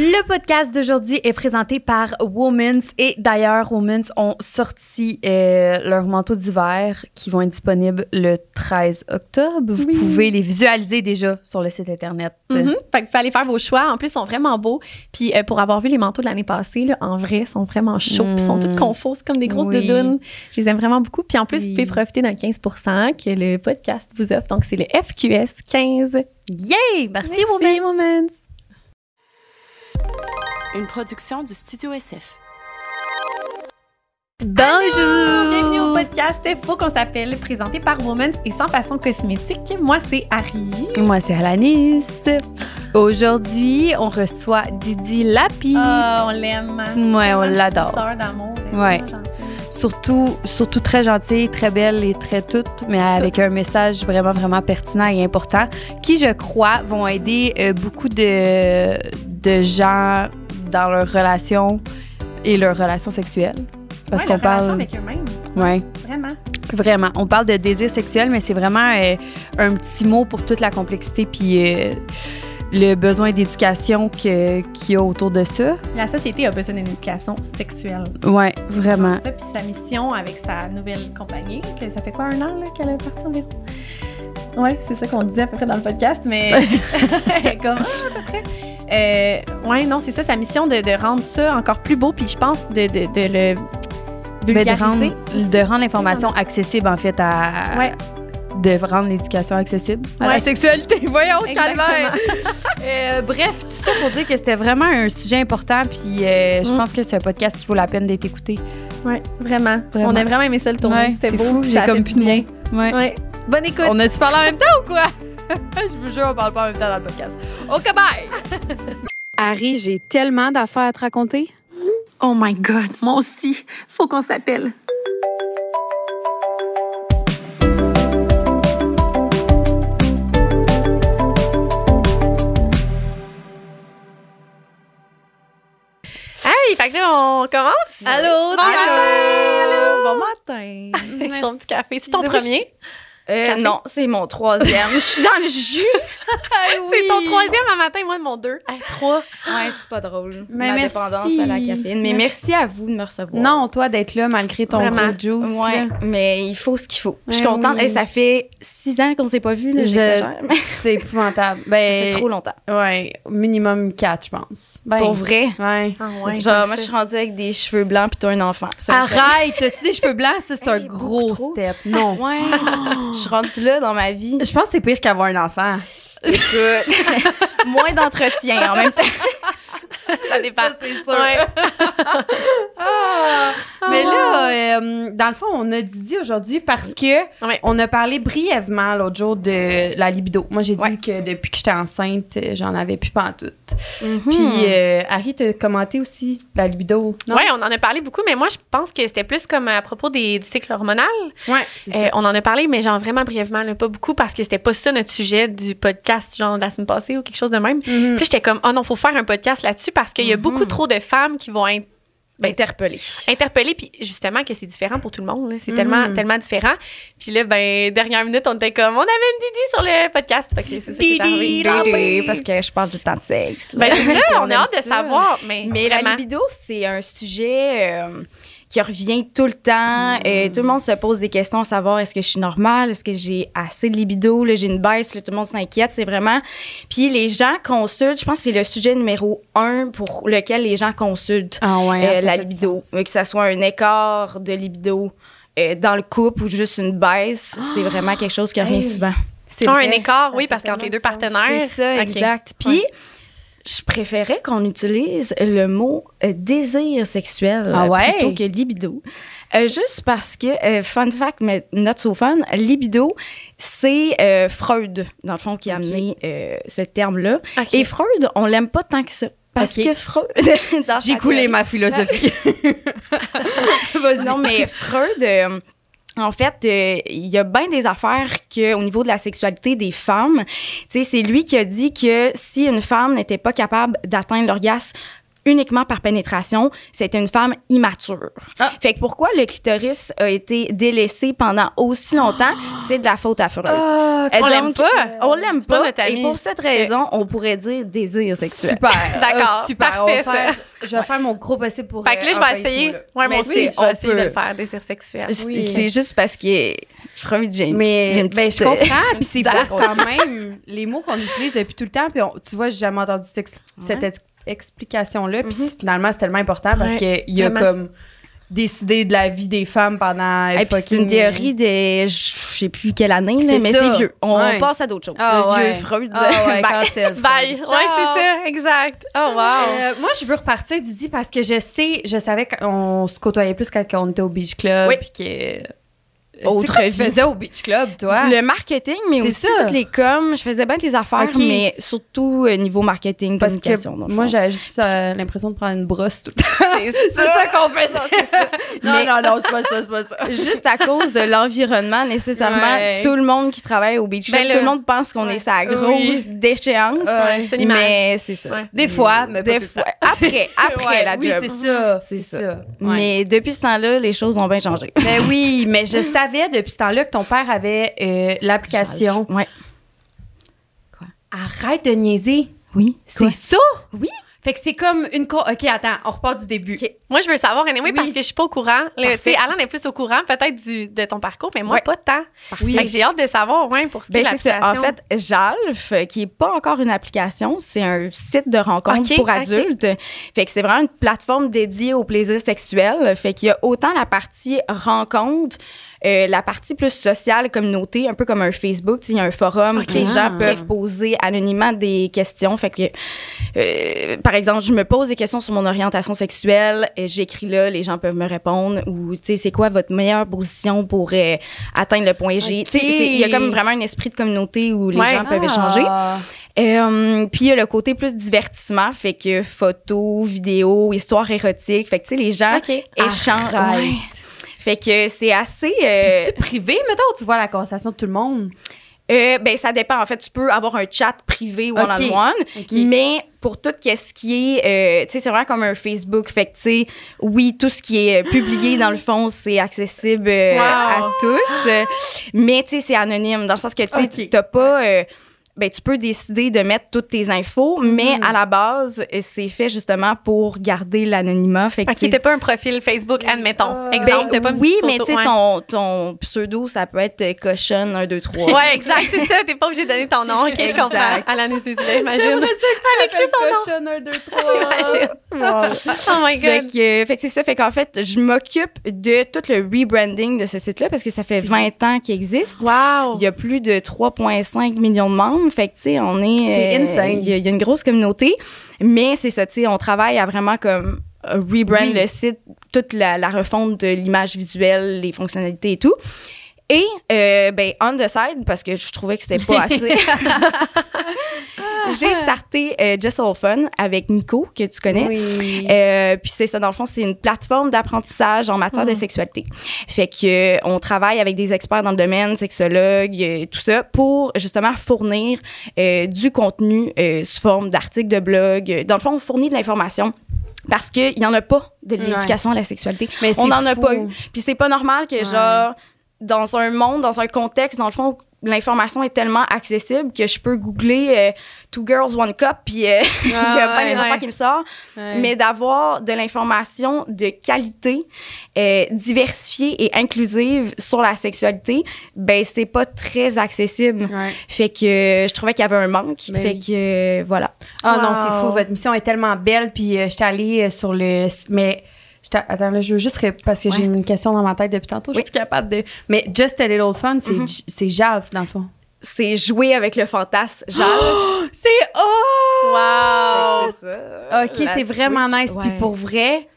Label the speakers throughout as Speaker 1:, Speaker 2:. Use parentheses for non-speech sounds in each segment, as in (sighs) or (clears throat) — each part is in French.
Speaker 1: Le podcast d'aujourd'hui est présenté par Womans et d'ailleurs, Womans ont sorti euh, leurs manteaux d'hiver qui vont être disponibles le 13 octobre. Vous
Speaker 2: Oui.
Speaker 1: pouvez les visualiser déjà sur le site internet.
Speaker 2: Mhm. Fait que vous aller faire vos choix. En plus, ils sont vraiment beaux. Puis euh, pour avoir vu les manteaux de l'année passée, là, en vrai, ils sont vraiment chauds. Ils sont tous
Speaker 1: Mm.
Speaker 2: confos. C'est comme des grosses
Speaker 1: Oui.
Speaker 2: doudounes. Je les aime vraiment beaucoup. Puis en plus,
Speaker 1: Oui.
Speaker 2: vous pouvez profiter d'un 15 que le podcast vous offre. Donc, c'est le FQS 15.
Speaker 1: Yay! Merci, Womans!
Speaker 2: Moments.
Speaker 3: Une production du Studio SF.
Speaker 1: Bonjour!
Speaker 2: Bienvenue au podcast Faut qu'on s'appelle, présenté par Woman et sans façon cosmétique. Moi, c'est Harry.
Speaker 1: Moi, c'est Alanis. Aujourd'hui, on reçoit Didi Lapi.
Speaker 2: Ah, on l'aime.
Speaker 1: Ouais, on l'adore.
Speaker 2: Sœur d'amour.
Speaker 1: Ouais. Surtout, surtout très gentille, très belle et très toute, mais avec un message vraiment, vraiment pertinent et important qui, je crois, vont aider euh, beaucoup de, de gens dans leurs relations et leurs relations sexuelles. Parce
Speaker 2: Ouais,
Speaker 1: qu'on
Speaker 2: relation
Speaker 1: parle.
Speaker 2: avec eux-mêmes.
Speaker 1: Ouais,
Speaker 2: Vraiment.
Speaker 1: vraiment. On parle de désir sexuel, mais c'est vraiment euh, un petit mot pour toute la complexité puis euh, le besoin d'éducation qu'il y a autour de ça.
Speaker 2: La société a besoin d'une éducation sexuelle.
Speaker 1: Ouais, vraiment.
Speaker 2: Ça, puis sa mission avec sa nouvelle compagnie, que ça fait quoi, un an qu'elle est partie environ? Ouais, c'est ça qu'on disait à peu près dans le podcast, mais (laughs) (laughs) comme à peu près. Euh, ouais, non, c'est ça, sa mission de, de rendre ça encore plus beau, puis je pense de, de, de le
Speaker 1: Ben, de
Speaker 2: vulgariser.
Speaker 1: rendre, de rendre l'information accessible, en fait, à.
Speaker 2: Ouais.
Speaker 1: De rendre l'éducation accessible à la
Speaker 2: Ouais.
Speaker 1: sexualité. (laughs) Voyons, calvaire. Euh, bref, tout ça pour dire que c'était vraiment un sujet important, puis euh, je
Speaker 2: Mm.
Speaker 1: pense que c'est un podcast qui vaut la peine d'être écouté.
Speaker 2: Ouais, vraiment.
Speaker 1: Vraiment.
Speaker 2: On a vraiment aimé ça le tourner,
Speaker 1: Ouais,
Speaker 2: c'était beau.
Speaker 1: fou, j'ai comme plus de
Speaker 2: bien.
Speaker 1: Ouais.
Speaker 2: Bonne écoute.
Speaker 1: On a-tu parlé en même temps ou quoi? (laughs) je vous jure, on parle pas en même temps dans le podcast. OK, bye! (laughs)
Speaker 4: Harry, j'ai tellement d'affaires à te raconter.
Speaker 3: Oh my God, moi aussi. Faut qu'on s'appelle.
Speaker 2: Hey, fait que là, on commence?
Speaker 1: Allô,
Speaker 2: Bon matin. Allô? Bon matin. (laughs) Son petit café. C'est ton premier?
Speaker 5: Euh, non, c'est mon troisième. Je suis dans le jus. (laughs) (laughs)
Speaker 2: C'est ton troisième à matin, moi de mon deux.
Speaker 5: Trois. Ouais, c'est pas drôle.
Speaker 1: Mais
Speaker 5: Ma
Speaker 1: merci.
Speaker 5: dépendance à la caféine. Mais merci. à vous de me recevoir.
Speaker 1: Non, toi, d'être là malgré ton
Speaker 2: Vraiment.
Speaker 1: gros juice.
Speaker 5: Ouais,
Speaker 1: là.
Speaker 5: mais il faut ce qu'il faut. Je suis
Speaker 1: Ouais,
Speaker 5: contente.
Speaker 1: oui.
Speaker 5: Ça fait six ans qu'on s'est pas vu. Là,
Speaker 1: Je- (laughs) C'est épouvantable.
Speaker 5: ça
Speaker 1: Ben,
Speaker 5: fait trop longtemps.
Speaker 1: Ouais, minimum 4, je pense. Ben,
Speaker 5: Pour vrai?
Speaker 1: Ouais.
Speaker 2: Ah ouais.
Speaker 5: Genre, moi, je suis rendue avec des cheveux blancs puis toi, un enfant. Ça,
Speaker 1: Arrête! T'as-tu des cheveux blancs? Ça, c'est un gros step. Non.
Speaker 5: Ouais. Je suis rendue là dans ma vie.
Speaker 1: Je pense que c'est pire qu'avoir un enfant.
Speaker 5: Écoute, (laughs) moins d'entretien en même temps.
Speaker 2: Ça dépend.
Speaker 1: c'est sûr.
Speaker 2: Ouais. (laughs)
Speaker 1: Ah! Mais là, euh, dans le fond, on a Didi aujourd'hui parce que
Speaker 2: Ouais.
Speaker 1: on a parlé brièvement l'autre jour de la libido. Moi, j'ai dit
Speaker 5: Ouais.
Speaker 1: que depuis que j'étais enceinte, j'en avais plus pantoute.
Speaker 5: Mhm.
Speaker 1: Puis euh, Harry t'a commenté aussi la libido.
Speaker 2: Ouais, on en a parlé beaucoup, mais moi, je pense que c'était plus comme à propos des, du cycle hormonal.
Speaker 1: Ouais,
Speaker 2: Euh,
Speaker 1: ça.
Speaker 2: on en a parlé, mais genre vraiment brièvement, là, pas beaucoup, parce que c'était pas ça notre sujet du podcast, genre de la semaine passée ou quelque chose de même.
Speaker 1: Mhm.
Speaker 2: Puis j'étais comme, oh non, faut faire un podcast là-dessus parce qu'il y a
Speaker 5: Mhm.
Speaker 2: beaucoup trop de femmes qui vont être ben, interpellées, puis justement que c'est différent pour tout le monde. là. C'est
Speaker 1: Mhm.
Speaker 2: tellement, tellement différent. Puis là, ben, dernière minute, on était comme, on avait une Didi sur le podcast. Fait que c'est ça qui est arrivé.
Speaker 5: Didi, parce que je parle tout le temps de sexe. là.
Speaker 2: Ben, c'est ça, (laughs) on,
Speaker 5: On
Speaker 2: a
Speaker 5: aime
Speaker 2: hâte de savoir. Mais,
Speaker 5: Mais la libido, c'est un sujet euh, qui revient tout le temps. Euh, tout le monde se pose des questions à savoir est-ce que je suis normale, est-ce que j'ai assez de libido, là, j'ai une baisse, là, tout le monde s'inquiète, c'est vraiment. Puis les gens consultent, je pense que c'est le sujet numéro un pour lequel les gens consultent
Speaker 1: Ah ouais,
Speaker 5: euh,
Speaker 1: ça
Speaker 5: la libido. Euh, Que ça soit un écart de libido euh, dans le couple ou juste une baisse, c'est vraiment quelque chose qui revient
Speaker 1: Hey.
Speaker 5: souvent.
Speaker 1: C'est
Speaker 2: Ah, un écart, oui, parce qu'entre les deux partenaires.
Speaker 5: C'est ça, exact. Puis, je préférais qu'on utilise le mot euh, désir sexuel
Speaker 1: Ah ouais?
Speaker 5: plutôt que libido. Euh, juste parce que, euh, fun fact, mais not so fun, libido, c'est Freud, dans le fond, qui a amené ce terme-là. Et Freud, on l'aime pas tant que ça. Parce que Freud. (laughs)
Speaker 1: J'ai coulé ma philosophie. (laughs)
Speaker 5: non, mais Freud, en fait, euh, il y a bien des affaires que, au niveau de la sexualité des femmes, c'est lui qui a dit que si une femme n'était pas capable d'atteindre l'orgasme uniquement par pénétration, c'était une femme immature.
Speaker 1: Ah.
Speaker 5: Fait que pourquoi le clitoris a été délaissé pendant aussi longtemps, c'est de la faute à Freud.
Speaker 1: Ah,
Speaker 5: Et
Speaker 2: On l'aime pas.
Speaker 5: On l'aime
Speaker 2: pas
Speaker 5: pas.
Speaker 2: notre.
Speaker 5: Et pour cette raison, on pourrait dire désir sexuel.
Speaker 1: Super. (laughs)
Speaker 2: D'accord,
Speaker 1: Euh, super.
Speaker 2: parfait,
Speaker 1: on va faire, je vais faire mon gros possible pour.
Speaker 2: Fait que là,
Speaker 1: euh,
Speaker 2: je vais
Speaker 1: envahir ce
Speaker 2: essayer. Ouais, moi
Speaker 5: Mais
Speaker 2: aussi, je vais essayer de
Speaker 5: peut-
Speaker 2: le faire, désir sexuel.
Speaker 5: C'est c'est juste parce que j'ai une
Speaker 1: Mais
Speaker 5: j'ai une
Speaker 1: ben, je
Speaker 5: petite-
Speaker 1: comprends. Puis c'est (laughs) quand même. Les mots qu'on utilise depuis tout le temps. Puis tu vois, j'ai jamais entendu cette, cette explication-là. Puis finalement, c'est tellement important parce
Speaker 2: Ouais,
Speaker 1: qu'il a
Speaker 2: vraiment.
Speaker 1: comme décidé de la vie des femmes pendant.
Speaker 5: C'est une théorie de je sais plus quelle année, là, mais c'est vieux. On
Speaker 1: Ouais.
Speaker 5: passe à d'autres choses.
Speaker 1: Ah
Speaker 5: le
Speaker 1: ouais.
Speaker 5: vieux Freud.
Speaker 1: Ah ouais, (laughs)
Speaker 5: Bye.
Speaker 2: Bye. Ouais, c'est ça, exact. Oh, wow.
Speaker 1: Euh, moi, je veux repartir, Didi, parce que je sais, je savais qu'on se côtoyait plus quand on était au Beach Club.
Speaker 5: Oui.
Speaker 1: Puis que.
Speaker 5: Autre
Speaker 1: quoi que tu
Speaker 5: vie.
Speaker 1: faisais au Beach Club, toi?
Speaker 5: Le marketing, mais aussi
Speaker 1: ça.
Speaker 5: toutes les coms. Je faisais bien des affaires, mais surtout euh, niveau marketing,
Speaker 1: Parce
Speaker 5: communication.
Speaker 1: que moi, j'avais juste euh, l'impression de prendre une brosse tout le temps.
Speaker 5: c'est ça (laughs) qu'on fait ça. ça. (laughs)
Speaker 1: Non,
Speaker 5: Mais-
Speaker 1: non, non, c'est pas ça, c'est pas ça. (laughs)
Speaker 5: Juste à cause de l'environnement, nécessairement,
Speaker 1: Ouais.
Speaker 5: tout le monde qui travaille au beach club,
Speaker 2: Ben
Speaker 5: tout
Speaker 2: là,
Speaker 5: le monde pense qu'on
Speaker 2: ouais.
Speaker 5: est sa grosse
Speaker 1: Oui.
Speaker 5: déchéance.
Speaker 1: Ouais.
Speaker 2: C'est une image.
Speaker 5: Mais c'est ça.
Speaker 1: Des fois, mais pas
Speaker 5: Des
Speaker 1: tout
Speaker 5: fois. Après, après la
Speaker 1: oui,
Speaker 5: job.
Speaker 1: c'est ça.
Speaker 5: C'est ça. Mais depuis ce temps-là, les choses ont bien changé.
Speaker 1: Ben oui, mais je savais depuis ce temps-là que ton père avait euh, l'application.
Speaker 5: Ouais.
Speaker 1: Arrête de niaiser.
Speaker 5: Oui.
Speaker 1: C'est ça?
Speaker 5: Oui.
Speaker 1: Fait que c'est comme une... co- OK, attends, on repart du début.
Speaker 2: Moi, je veux savoir, anyway,
Speaker 1: Oui.
Speaker 2: parce que je suis pas au courant. Tu sais, Alan est plus au courant, peut-être, de ton parcours, mais moi,
Speaker 5: Ouais.
Speaker 2: pas tant.
Speaker 1: Oui.
Speaker 2: Fait que j'ai hâte de savoir, ouais, pour ce qui
Speaker 5: Ben
Speaker 2: est
Speaker 5: ça. En fait, Jalf, euh, qui est pas encore une application, c'est un site de rencontre pour adultes. Fait que c'est vraiment une plateforme dédiée au plaisir sexuel. Fait qu'il y a autant la partie rencontre, euh, la partie plus sociale, communauté, un peu comme un Facebook. Il y a un forum que les gens
Speaker 1: Ah.
Speaker 5: peuvent poser anonymement des questions. Fait que, euh, par exemple, je me pose des questions sur mon orientation sexuelle, et j'écris là, les gens peuvent me répondre. Ou, tu sais, c'est quoi votre meilleure position pour euh, atteindre le point G? C'est- il y a comme vraiment un esprit de communauté où les
Speaker 2: Ouais.
Speaker 5: gens peuvent échanger.
Speaker 1: Ah.
Speaker 5: Euh, puis il y a le côté plus divertissement, fait que photos, vidéos, histoires érotiques, fait que tu sais les gens échangent. Fait que c'est assez. euh,
Speaker 1: C'est privé, mettons, tu vois la conversation de tout le monde?
Speaker 5: euh, ben ça dépend. En fait, tu peux avoir un chat privé one on one,
Speaker 1: Ok.
Speaker 5: mais pour tout ce qui est, euh, tu sais, c'est vraiment comme un Facebook. Fait que tu sais, oui, tout ce qui est euh, publié dans le fond, c'est accessible euh,
Speaker 2: Wow.
Speaker 5: à tous, mais tu sais, c'est anonyme dans le sens que tu sais,
Speaker 1: Ok.
Speaker 5: t'as pas. euh, ben, tu peux décider de mettre toutes tes infos, mais
Speaker 1: Mhm.
Speaker 5: à la base, euh, c'est fait justement pour garder l'anonymat. Fait que,
Speaker 2: Fait
Speaker 5: tu
Speaker 2: t'es pas un profil Facebook, admettons.
Speaker 1: Ah.
Speaker 2: Exemple,
Speaker 5: ben,
Speaker 2: t'as pas une
Speaker 5: oui, mais tu sais,
Speaker 2: ouais.
Speaker 5: ton, ton pseudo, ça peut être euh, cochonne 1, 2, 3.
Speaker 2: Ouais, exact, c'est ça. T'es pas obligé de donner ton nom. OK, je comprends. À l'anesthésie, imagine.
Speaker 1: J'aimerais ça que
Speaker 2: Elle écrit son nom.
Speaker 1: cochonne 1, 2, 3.
Speaker 2: Oh my
Speaker 5: Fait
Speaker 2: God.
Speaker 5: que, fait que c'est ça. Fait qu'en fait, je m'occupe de tout le rebranding de ce site-là parce que ça fait 20 ans qu'il existe.
Speaker 2: Wow.
Speaker 5: Il y a plus de 3,5 millions de membres. Fait que, tu sais, on est.
Speaker 1: C'est
Speaker 5: euh,
Speaker 1: insane.
Speaker 5: Il y, a- il y a une grosse communauté. Mais c'est ça, tu sais, on travaille à vraiment comme rebrand
Speaker 1: Oui.
Speaker 5: le site, toute la, la refonte de l'image visuelle, les fonctionnalités et tout. Et, euh, ben, on the side, parce que je trouvais que c'était pas (laughs) assez, (laughs) j'ai starté euh, Just All Fun avec Nico, que tu connais.
Speaker 1: Oui.
Speaker 5: Euh, puis c'est ça, dans le fond, c'est une plateforme d'apprentissage en matière de sexualité. Fait que euh, on travaille avec des experts dans le domaine, sexologues, tout ça, pour justement fournir du contenu sous forme d'articles de blog. Dans le fond, on fournit de l'information. Parce qu'il n'y en a pas de
Speaker 1: Ouais.
Speaker 5: l'éducation à la sexualité.
Speaker 1: Mais
Speaker 5: On n'en a pas eu. Puis c'est pas normal que,
Speaker 1: Ouais.
Speaker 5: genre, dans un monde, dans un contexte, dans le fond, l'information est tellement accessible que je peux googler euh, Two Girls, One Cup, puis euh, (laughs) il y a
Speaker 1: Ah,
Speaker 5: pas les
Speaker 1: ouais.
Speaker 5: affaires qui me sortent. Mais d'avoir de l'information de qualité, euh, diversifiée et inclusive sur la sexualité, ben c'est pas très accessible.
Speaker 1: Ouais.
Speaker 5: Fait que je trouvais qu'il y avait un manque.
Speaker 1: Ben
Speaker 5: fait
Speaker 1: oui.
Speaker 5: que euh, voilà.
Speaker 1: Ah non, c'est fou. Votre mission est tellement belle. Puis euh, j'étais allée sur le. Mais. Attends, là, je veux juste. Parce que j'ai une question dans ma tête depuis tantôt. Je suis plus capable de. Mais Just a Little Fun, c'est. J- c'est Jave, dans le fond.
Speaker 5: C'est jouer avec le fantasme. (gasps) Genre,
Speaker 1: C'est. Oh!
Speaker 2: Wow.
Speaker 5: c'est ça.
Speaker 1: Ok, c'est vraiment nice. Puis pour vrai,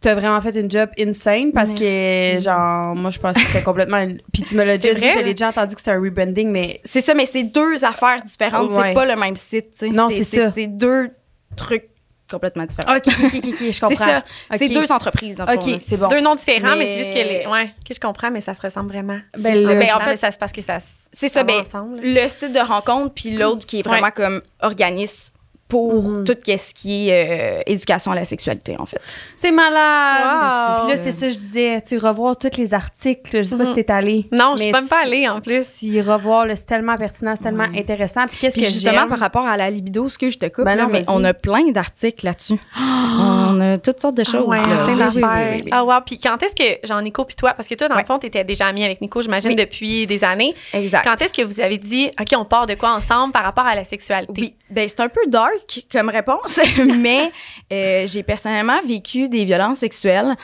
Speaker 1: t'as vraiment fait une job insane parce que, genre, moi, je pensais que c'était complètement. une- Puis tu me l'as déjà dit, je l'ai déjà entendu que c'était un rebranding, mais.
Speaker 5: C'est ça, mais c'est deux affaires différentes.
Speaker 1: Ouais.
Speaker 5: C'est pas le même site. tu sais.
Speaker 1: Non, c'est ça.
Speaker 5: C'est deux trucs complètement différents.
Speaker 1: Ok, ok, ok, je (laughs) comprends.
Speaker 5: c'est ça. C'est deux entreprises, fond, là.
Speaker 1: Ok, c'est bon.
Speaker 2: Deux noms différents, mais,
Speaker 1: Mais-
Speaker 2: c'est juste que les. Ouais, que je comprends, mais ça se ressemble vraiment.
Speaker 1: Ben,
Speaker 2: C'est ça.
Speaker 1: le-
Speaker 2: Ben, en
Speaker 5: en
Speaker 2: fait, ça c'est parce que ça.
Speaker 5: C'est ça, ben,
Speaker 2: ensemble.
Speaker 5: le site de rencontre, puis l'autre qui est vraiment
Speaker 2: Ouais.
Speaker 5: comme organisme pour
Speaker 1: Mhm.
Speaker 5: tout ce qui est euh, éducation à la sexualité, en fait.
Speaker 1: C'est malade!
Speaker 2: Wow.
Speaker 1: Là, c'est ça, je disais. Tu revoir tous les articles. Je sais pas
Speaker 2: Mhm.
Speaker 1: si t'es allé.
Speaker 2: Non, je suis même pas allée en plus.
Speaker 1: Y revoir, c'est tellement pertinent, c'est tellement intéressant. Puis qu'est-ce
Speaker 5: Puis
Speaker 1: que
Speaker 5: justement, par rapport à la libido, ce que je te coupe,
Speaker 1: Ben
Speaker 5: là,
Speaker 1: non,
Speaker 5: mais
Speaker 1: vas-y.
Speaker 5: on a plein d'articles là-dessus. (gasps) on a toutes sortes de choses.
Speaker 2: Ah ouais,
Speaker 5: là.
Speaker 2: plein
Speaker 5: Oui, oui,
Speaker 2: d'affaires.
Speaker 5: oui, oui, oui.
Speaker 2: Ah wow, puis quand est-ce que genre Nico puis toi parce que toi dans le fond tu étais déjà amie avec Nico, j'imagine
Speaker 5: Oui.
Speaker 2: depuis des années.
Speaker 5: Exact.
Speaker 2: Quand est-ce que vous avez dit OK, on part de quoi ensemble par rapport à la sexualité?
Speaker 5: Oui, ben c'est un peu dark comme réponse, (laughs) mais euh, j'ai personnellement vécu des violences sexuelles.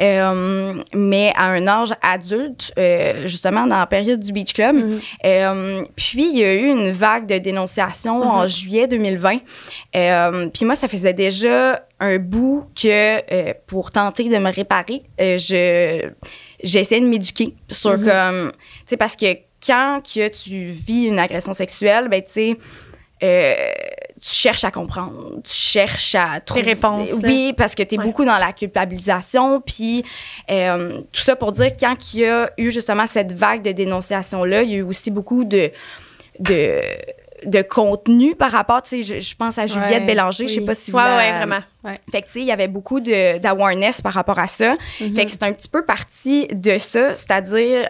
Speaker 5: euh, mais à un âge adulte, euh, justement dans la période du Beach Club.
Speaker 1: Mhm.
Speaker 5: Euh, puis il y a eu une vague de dénonciation en juillet 2020. Euh, puis moi, ça faisait déjà un bout que pour tenter de me réparer, je j'essayais de m'éduquer sur comme, tu sais, parce que quand que tu vis une agression sexuelle, ben tu sais. Tu cherches à comprendre, tu cherches à trouver
Speaker 2: réponses, là.
Speaker 5: Oui, parce que tu es
Speaker 2: Ouais.
Speaker 5: beaucoup dans la culpabilisation, puis euh, tout ça pour dire que quand il y a eu justement cette vague de dénonciation là, il y a eu aussi beaucoup de de de contenu par rapport, tu sais, je, je pense à Juliette
Speaker 1: Ouais,
Speaker 5: Bélanger, je sais
Speaker 1: oui.
Speaker 5: pas si vous
Speaker 2: Ouais,
Speaker 5: la-
Speaker 2: ouais, vraiment.
Speaker 5: fait que, tu sais, il y avait beaucoup d'awareness par rapport à ça.
Speaker 1: Mhm.
Speaker 5: Fait que c'est un petit peu parti de ça, c'est-à-dire,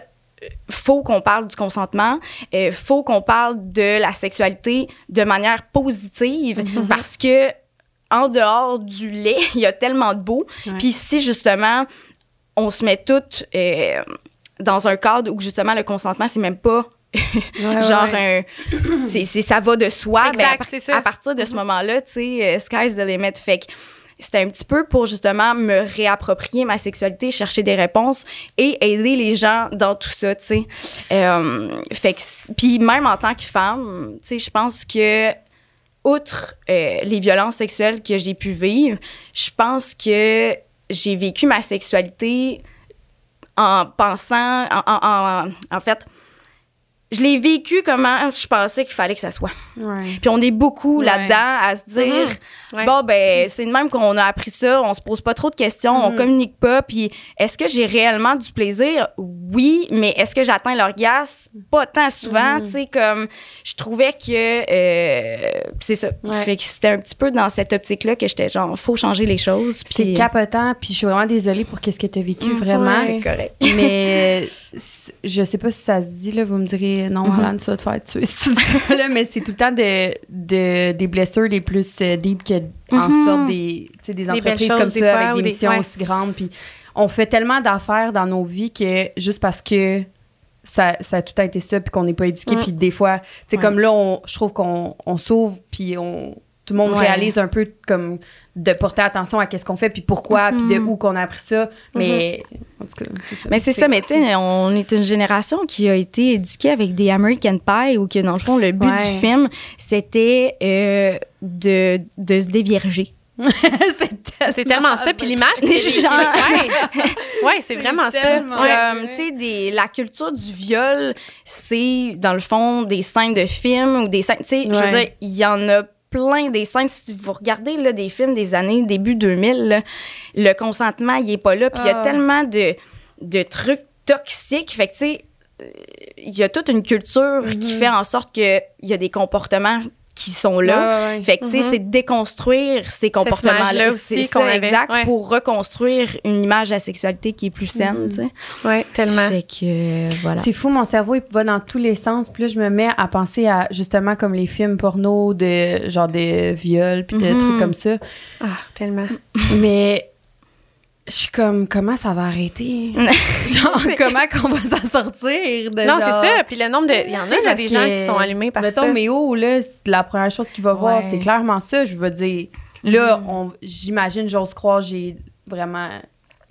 Speaker 5: faut qu'on parle du consentement, euh, faut qu'on parle de la sexualité de manière positive (laughs)
Speaker 1: Mhm.
Speaker 5: parce que en dehors du lait, (laughs) il y a tellement de beau. Puis si justement, on se met toutes euh, dans un cadre où justement le consentement, c'est même pas (laughs)
Speaker 1: Ouais,
Speaker 5: genre
Speaker 1: ouais.
Speaker 5: un c'est c'est- ça va de soi
Speaker 2: Exact,
Speaker 5: mais à, par-
Speaker 2: c'est ça.
Speaker 5: à partir de ce moment-là tu sais euh, sky's the limit fait que c'était un petit peu pour justement me réapproprier ma sexualité chercher des réponses et aider les gens dans tout ça tu sais. Euh, fait puis même en tant que femme tu sais je pense que outre euh, les violences sexuelles que j'ai pu vivre je pense que j'ai vécu ma sexualité en pensant en, en, en, en fait je l'ai vécu comment je pensais qu'il fallait que ça soit.
Speaker 1: Ouais.
Speaker 5: Puis on est beaucoup
Speaker 1: Ouais.
Speaker 5: là-dedans à se dire
Speaker 2: Mhm. Ouais.
Speaker 5: bon ben c'est de même qu'on a appris ça, on se pose pas trop de questions, on
Speaker 1: Mhm.
Speaker 5: communique pas puis est-ce que j'ai réellement du plaisir? Oui, mais est-ce que j'atteins l'orgasme? Pas tant souvent,
Speaker 1: Mhm.
Speaker 5: tu sais comme je trouvais que euh, c'est ça. Fait que c'était un petit peu dans cette optique-là que j'étais genre faut changer les choses
Speaker 1: Puis c'est capotant, puis je suis vraiment désolée pour qu'est-ce que tu as vécu, vraiment.
Speaker 5: c'est correct.
Speaker 1: mais c'est- je sais pas si ça se dit, là, vous me direz, non,
Speaker 5: Mhm.
Speaker 1: Alan, tu vas te faire tuer si tu dis ça, là, mais c'est tout le temps de, de- des blessures les plus euh, deep que en
Speaker 5: Mhm.
Speaker 1: sorte des, des entreprises comme
Speaker 2: des
Speaker 1: ça,
Speaker 2: fois,
Speaker 1: avec des
Speaker 2: des-
Speaker 1: missions
Speaker 2: ouais.
Speaker 1: aussi grandes. Puis on fait tellement d'affaires dans nos vies que juste parce que ça, ça a tout le temps été ça, puis qu'on n'est pas éduqué,
Speaker 2: Mm.
Speaker 1: puis des fois,
Speaker 5: Ouais.
Speaker 1: comme là, on, je trouve qu'on on s'ouvre, puis on, tout le monde
Speaker 5: Ouais.
Speaker 1: réalise un peu comme de porter attention à qu'est-ce qu'on fait, puis pourquoi, puis de
Speaker 5: Mhm.
Speaker 1: où qu'on a appris ça. Mais en tout cas, c'est ça.
Speaker 5: Mais c'est ça, mais tu sais, on est une génération qui a été éduquée avec des American Pie ou que dans le fond, le but
Speaker 1: Ouais.
Speaker 5: du film, c'était euh, de, de se dévierger. (laughs)
Speaker 2: C'est tellement ça puis l'image que
Speaker 5: gens.
Speaker 2: Ouais, Ouais, c'est vraiment ça.
Speaker 5: tu sais, des- la culture du viol, c'est, dans le fond, des scènes de films ou des scènes. Tu sais, je veux dire, il y en a plein des scènes. Si vous regardez là, des films des années début 2000, là, le consentement, il est pas là. Puis il y a
Speaker 1: Ah.
Speaker 5: tellement de, de trucs toxiques. Fait que, tu sais, euh, il y a toute une culture qui
Speaker 1: Mhm.
Speaker 5: fait en sorte qu'il y a des comportements qui sont là.
Speaker 1: Ouais, ouais.
Speaker 5: Fait que, tu sais,
Speaker 2: Mhm.
Speaker 5: c'est de déconstruire ces comportements-là.
Speaker 2: aussi
Speaker 5: C'est
Speaker 2: qu'on avait,
Speaker 5: exact,
Speaker 2: ouais.
Speaker 5: pour reconstruire une image de la sexualité qui est plus saine,
Speaker 1: Mhm.
Speaker 5: tu sais.
Speaker 2: Ouais, tellement.
Speaker 5: Fait que, euh, voilà.
Speaker 1: C'est fou, mon cerveau, il va dans tous les sens. Puis là, je me mets à penser à justement comme les films porno de genre de viol puis de
Speaker 5: Mhm.
Speaker 1: trucs comme ça.
Speaker 2: Ah, tellement.
Speaker 1: Mais je suis comme, comment ça va arrêter? (laughs) genre, comment qu'on va s'en sortir? De
Speaker 2: Non,
Speaker 1: genre-
Speaker 2: c'est ça. Puis le nombre de. Il y en a là, des gens
Speaker 1: que,
Speaker 2: qui sont allumés par
Speaker 1: mettons,
Speaker 2: ça.
Speaker 1: Méo, là, c'est la première chose qu'il va voir, c'est clairement ça. Je veux dire, là,
Speaker 2: Mhm.
Speaker 1: on, j'imagine, j'ose croire, j'ai vraiment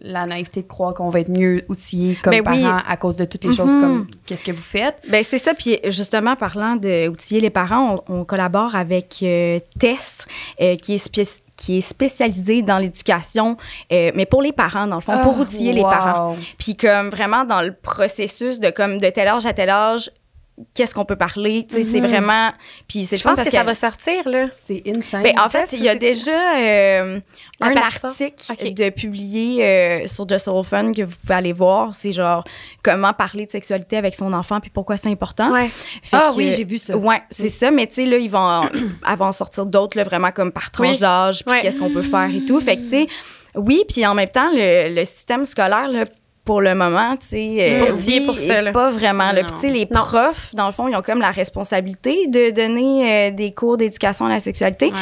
Speaker 1: la naïveté de croire qu'on va être mieux outillés comme
Speaker 5: Ben oui.
Speaker 1: parents à cause de toutes les choses
Speaker 5: Mhm.
Speaker 1: comme qu'est-ce que vous faites.
Speaker 5: Ben c'est ça. Puis justement, parlant d'outiller les parents, on, on collabore avec euh, Tess, euh, qui, est spé- qui est spécialisée dans l'éducation, euh, mais pour les parents, dans le fond, pour
Speaker 1: Ah,
Speaker 5: outiller les parents. Puis comme vraiment dans le processus de comme de tel âge à tel âge, qu'est-ce qu'on peut parler. Tu sais, c'est vraiment. Puis c'est
Speaker 2: Je pense que, ça va sortir, là.
Speaker 1: C'est insane.
Speaker 5: Ben, en fait, il y a déjà euh, un
Speaker 2: plateforme.
Speaker 5: article
Speaker 2: Ok.
Speaker 5: de publié euh, sur Just Soul Fun que vous pouvez aller voir. C'est genre comment parler de sexualité avec son enfant puis pourquoi c'est important.
Speaker 2: Ouais.
Speaker 1: Ah
Speaker 5: que-
Speaker 1: oui, j'ai vu ça.
Speaker 5: Ouais, c'est ça. Mais tu sais, là, ils vont, (clears throat) en sortir d'autres, là, vraiment comme par tranche
Speaker 2: Oui.
Speaker 5: d'âge, puis
Speaker 2: Ouais.
Speaker 5: qu'est-ce qu'on peut faire et tout. Fait que, tu sais, oui, puis en même temps, le, le système scolaire, là, pour le moment, tu sais, euh,
Speaker 2: Pas outillé
Speaker 5: oui,
Speaker 2: pour
Speaker 5: pas vraiment. là. Puis, tu sais, les
Speaker 2: Non.
Speaker 5: profs, dans le fond, ils ont comme la responsabilité de donner euh, des cours d'éducation à la sexualité,
Speaker 1: Ouais.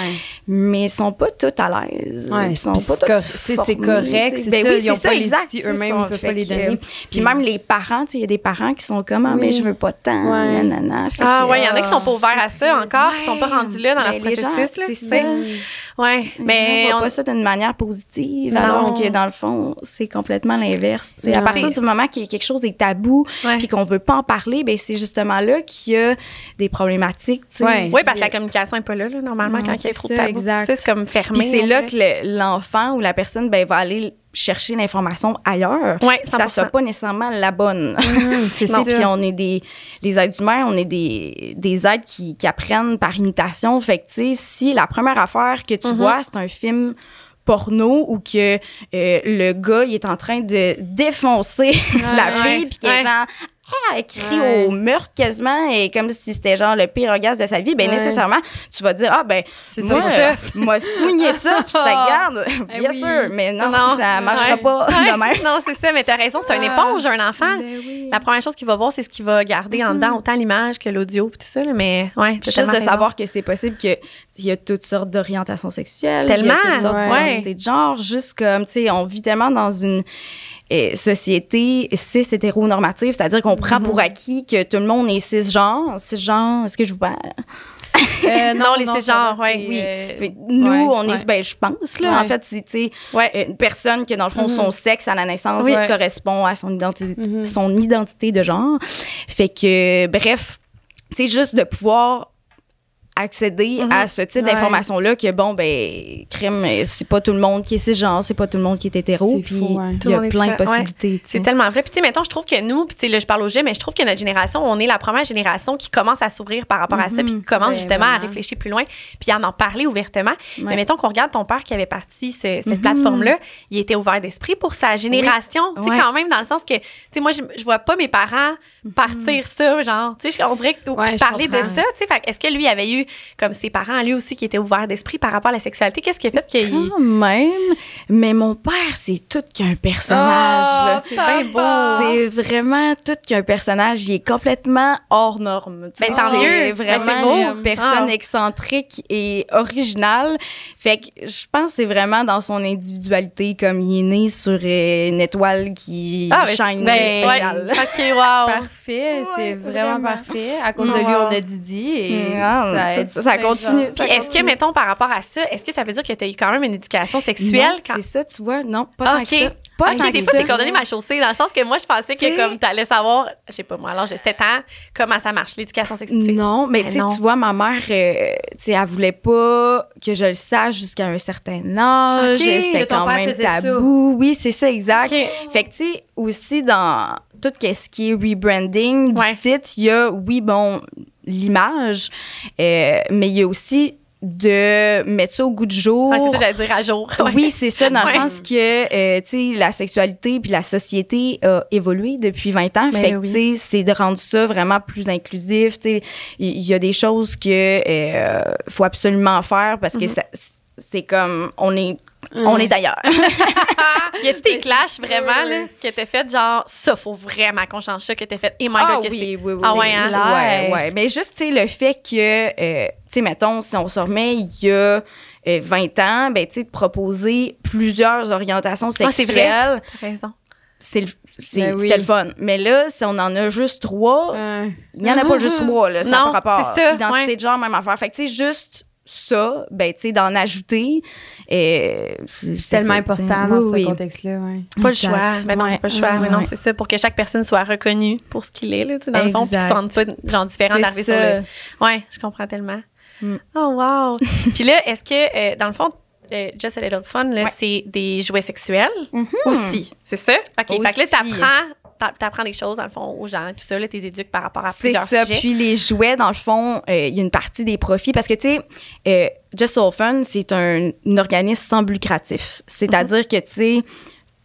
Speaker 5: mais ils sont pas tous à l'aise.
Speaker 1: Ouais,
Speaker 5: ils sont
Speaker 1: puis
Speaker 5: pas
Speaker 1: c'est
Speaker 5: tous
Speaker 1: cor- tu sais, c'est correct, c'est
Speaker 5: Ben
Speaker 1: ça,
Speaker 5: oui,
Speaker 1: ils ont
Speaker 5: c'est
Speaker 1: pas
Speaker 5: ça,
Speaker 1: les
Speaker 5: exact, c'est
Speaker 1: eux-mêmes, ils peuvent
Speaker 5: Fait
Speaker 1: pas les donner.
Speaker 5: Puis même les parents, tu sais, il y a des parents qui sont comme, ah, mais je veux pas
Speaker 1: Ouais.
Speaker 5: nanana.
Speaker 2: Ah ouais, il y en a qui sont pas ouverts à ça encore, qui sont pas rendus là dans leur
Speaker 5: ben, les
Speaker 2: processus.
Speaker 5: c'est ça.
Speaker 2: Ouais,
Speaker 5: Mais
Speaker 2: mais
Speaker 5: on voit
Speaker 2: on-
Speaker 5: pas ça d'une manière positive,
Speaker 2: Non.
Speaker 5: alors que dans le fond, c'est complètement l'inverse. À partir du moment que quelque chose est tabou,
Speaker 2: Ouais.
Speaker 5: puis qu'on veut pas en parler, ben c'est justement là qu'il y a des problématiques.
Speaker 1: Ouais.
Speaker 2: Oui, parce que la communication est pas là, là, normalement,
Speaker 5: Non,
Speaker 2: quand il y a trop de
Speaker 5: exact.
Speaker 2: C'est comme fermé.
Speaker 5: Puis c'est là que le- l'enfant ou la personne ben, va aller chercher l'information ailleurs.
Speaker 2: Ouais,
Speaker 5: ça
Speaker 2: 100%.
Speaker 5: soit pas nécessairement la bonne.
Speaker 1: c'est (laughs) ça.
Speaker 5: puis on est des les êtres humains, on est des des êtres qui, qui apprennent par imitation. Fait que tu sais, si la première affaire que tu
Speaker 2: Mhm.
Speaker 5: vois, c'est un film porno ou que euh, le gars il est en train de défoncer (laughs) la fille puis que
Speaker 2: ouais.
Speaker 5: genre ah, elle crie
Speaker 1: Ouais.
Speaker 5: au meurtre quasiment et comme si c'était genre le pire orgasme de sa vie ben
Speaker 1: Ouais.
Speaker 5: nécessairement tu vas dire ah ben
Speaker 1: C'est
Speaker 5: moi,
Speaker 1: ça,
Speaker 5: moi soigner ça puis ça (laughs) garde
Speaker 1: Eh
Speaker 5: bien
Speaker 1: oui.
Speaker 5: sûr mais non, ça marchera
Speaker 2: Ouais.
Speaker 5: pas
Speaker 2: Ouais. (laughs)
Speaker 5: de même
Speaker 2: Non, c'est ça, mais t'as raison, c'est un
Speaker 1: Ah.
Speaker 2: éponge, un enfant.
Speaker 1: Ben oui.
Speaker 2: La première chose qu'il va voir, c'est ce qu'il va garder en dedans, autant l'image que l'audio, puis tout ça, là, mais ouais,
Speaker 5: Juste
Speaker 2: tellement
Speaker 5: de
Speaker 2: raison.
Speaker 5: savoir que c'est possible qu'il y a toutes sortes d'orientations sexuelles, il y
Speaker 2: Tellement,
Speaker 5: a toutes sortes d'identités de genre, juste comme, tu sais, on vit tellement dans une euh, société cis hétéronormative, c'est-à-dire qu'on prend pour acquis que tout le monde est cisgenre. Cisgenre, est-ce que je vous parle?
Speaker 1: Euh, (laughs)
Speaker 2: Non, les cisgenres, ouais,
Speaker 1: c'est,
Speaker 2: oui.
Speaker 1: euh,
Speaker 5: nous,
Speaker 1: ouais,
Speaker 5: on
Speaker 1: ouais.
Speaker 5: est, ben, je pense, là, en fait, c'est, une personne que, dans le fond, son sexe à la naissance
Speaker 1: Oui.
Speaker 5: correspond à son identité,
Speaker 1: Mhm.
Speaker 5: son identité de genre. Fait que, bref, sais, juste de pouvoir accéder
Speaker 2: Mhm.
Speaker 5: à ce type
Speaker 1: Ouais.
Speaker 5: d'informations-là que, bon, ben, crime, c'est pas tout le monde qui est cisgenre, c'est pas tout le monde qui est hétéro, puis il y a plein de.
Speaker 2: Ouais.
Speaker 5: possibilités,
Speaker 2: C'est tellement vrai. Puis, tu sais, mettons, je trouve que nous, puis, tu sais, là, je parle au jeu, mais je trouve que notre génération, on est la première génération qui commence à s'ouvrir par rapport à ça, puis qui commence
Speaker 1: Ben,
Speaker 2: justement à réfléchir plus loin, puis à en parler ouvertement. Mais mettons qu'on regarde ton père qui avait parti ce- cette plateforme-là, il était ouvert d'esprit pour sa génération. Tu sais,
Speaker 5: Ouais.
Speaker 2: quand même, dans le sens que, tu sais, moi, je, je vois pas mes parents partir ça, genre, tu sais, on dirait que,
Speaker 1: Ouais,
Speaker 2: parler de ça, tu sais, fait que est-ce que lui avait eu, comme ses parents, lui aussi, qui étaient ouverts d'esprit par rapport à la sexualité? Qu'est-ce qui a fait qu'il.
Speaker 5: Quand même, mais mon père, c'est tout qu'un personnage. là.
Speaker 2: C'est bien beau.
Speaker 5: C'est vraiment tout qu'un personnage. Il est complètement hors norme. tu
Speaker 2: Ben,
Speaker 5: sais.
Speaker 2: tant
Speaker 5: C'est
Speaker 2: mieux.
Speaker 5: vraiment
Speaker 2: Ben, c'est beau.
Speaker 5: une personne
Speaker 2: Ah.
Speaker 5: excentrique et originale. Fait que je pense que c'est vraiment dans son individualité, comme il est né sur une étoile qui
Speaker 2: Ah, ben,
Speaker 5: shine
Speaker 1: ben,
Speaker 5: spéciale.
Speaker 2: OK, wow.
Speaker 1: Parfait, c'est vraiment,
Speaker 5: vraiment.
Speaker 1: parfait. À cause de lui, on a Didi et
Speaker 5: Ah,
Speaker 1: ça,
Speaker 5: tout continue.
Speaker 2: Puis est-ce que, mettons, par rapport à ça, est-ce que ça veut dire que tu as eu quand même une éducation sexuelle
Speaker 5: Non,
Speaker 2: quand.
Speaker 5: C'est ça, tu vois. Non, pas tant que ça. Pas que
Speaker 2: pas tes coordonnées mal chaussées, dans le sens que moi, je pensais que comme t'allais savoir, je sais pas moi, l'âge de 7 ans, comment ça marche, l'éducation sexuelle.
Speaker 5: Non, mais tu sais,
Speaker 2: non.
Speaker 5: tu vois, ma mère, euh, tu sais, elle voulait pas que je le sache jusqu'à un certain âge.
Speaker 2: Ok,
Speaker 5: C'était quand
Speaker 1: père
Speaker 5: même
Speaker 1: faisait ça.
Speaker 5: tabou. Oui, c'est ça, exact.
Speaker 2: Ok.
Speaker 5: Fait que, tu sais, aussi dans tout ce qui est rebranding du
Speaker 2: Ouais.
Speaker 5: site, il y a, oui, bon, l'image, euh, mais il y a aussi de mettre ça au goût du jour.
Speaker 2: Ah, c'est ça, j'allais dire à jour. Ouais. (laughs)
Speaker 5: Oui, c'est ça, dans
Speaker 2: Ouais.
Speaker 5: le sens que, euh, tu sais, la sexualité puis la société a évolué depuis 20 ans.
Speaker 2: Ben
Speaker 5: fait
Speaker 2: oui.
Speaker 5: tu sais, c'est de rendre ça vraiment plus inclusif. Tu sais, il y, a des choses que euh, faut absolument faire parce que
Speaker 2: Mhm.
Speaker 5: ça- c'est comme, on est, on est d'ailleurs. (laughs) (laughs)
Speaker 2: Y a-tu des clashs vraiment, là, que t'as fait genre, ça, faut vraiment qu'on change ça, que t'as fait, oh my
Speaker 5: Ah
Speaker 2: god, que
Speaker 5: oui, oui, oui.
Speaker 2: Ah ouais, hein?
Speaker 5: clair. Ouais, ouais. Mais juste, tu sais, le fait que, euh, sais, mettons, si on se remet il y a euh, 20 ans, ben, tu sais, de proposer plusieurs orientations
Speaker 2: Ah, c'est
Speaker 5: sexuelles,
Speaker 2: raison.
Speaker 5: c'est le, c'est-
Speaker 1: Ben oui.
Speaker 5: c'était le fun. Mais là, si on en a juste trois,
Speaker 1: Ouais.
Speaker 5: il n'y en a pas juste trois, là. Ça
Speaker 2: Non,
Speaker 5: rapport.
Speaker 2: c'est ça,
Speaker 5: Identité
Speaker 2: ouais.
Speaker 5: de genre, même affaire. Fait que, tu sais, juste ça, ben, tu sais, d'en ajouter. euh,
Speaker 1: C'est tellement important dans ce contexte-là. Ouais.
Speaker 2: Pas le choix. Mais non,
Speaker 5: Ouais.
Speaker 2: pas le choix. Mais non, c'est ça, pour que chaque personne soit reconnue pour ce qu'il est, là, tu sais, dans le fond, puis qu'il
Speaker 5: Exact.
Speaker 2: se pas, genre, différent
Speaker 5: C'est
Speaker 2: d'arriver sur le. Ouais, je comprends tellement.
Speaker 5: Mm.
Speaker 2: Oh, wow. (laughs) puis là, est-ce que, euh, dans le fond, euh, Just a Little Fun,
Speaker 5: Ouais.
Speaker 2: c'est des jouets sexuels?
Speaker 5: Mhm.
Speaker 2: aussi, c'est ça? OK, fait que là,
Speaker 5: Aussi.
Speaker 2: t'apprends t'a- t'apprends des choses, dans le fond, aux gens, tout ça, là, t'es éduques par rapport à
Speaker 5: C'est
Speaker 2: plusieurs
Speaker 5: ça.
Speaker 2: sujets.
Speaker 5: Puis les jouets, dans le fond, euh, il y a une partie des profits parce que, tu sais, euh, Just So Fun, c'est un, un organisme sans but lucratif. C'est-à-dire que, tu sais,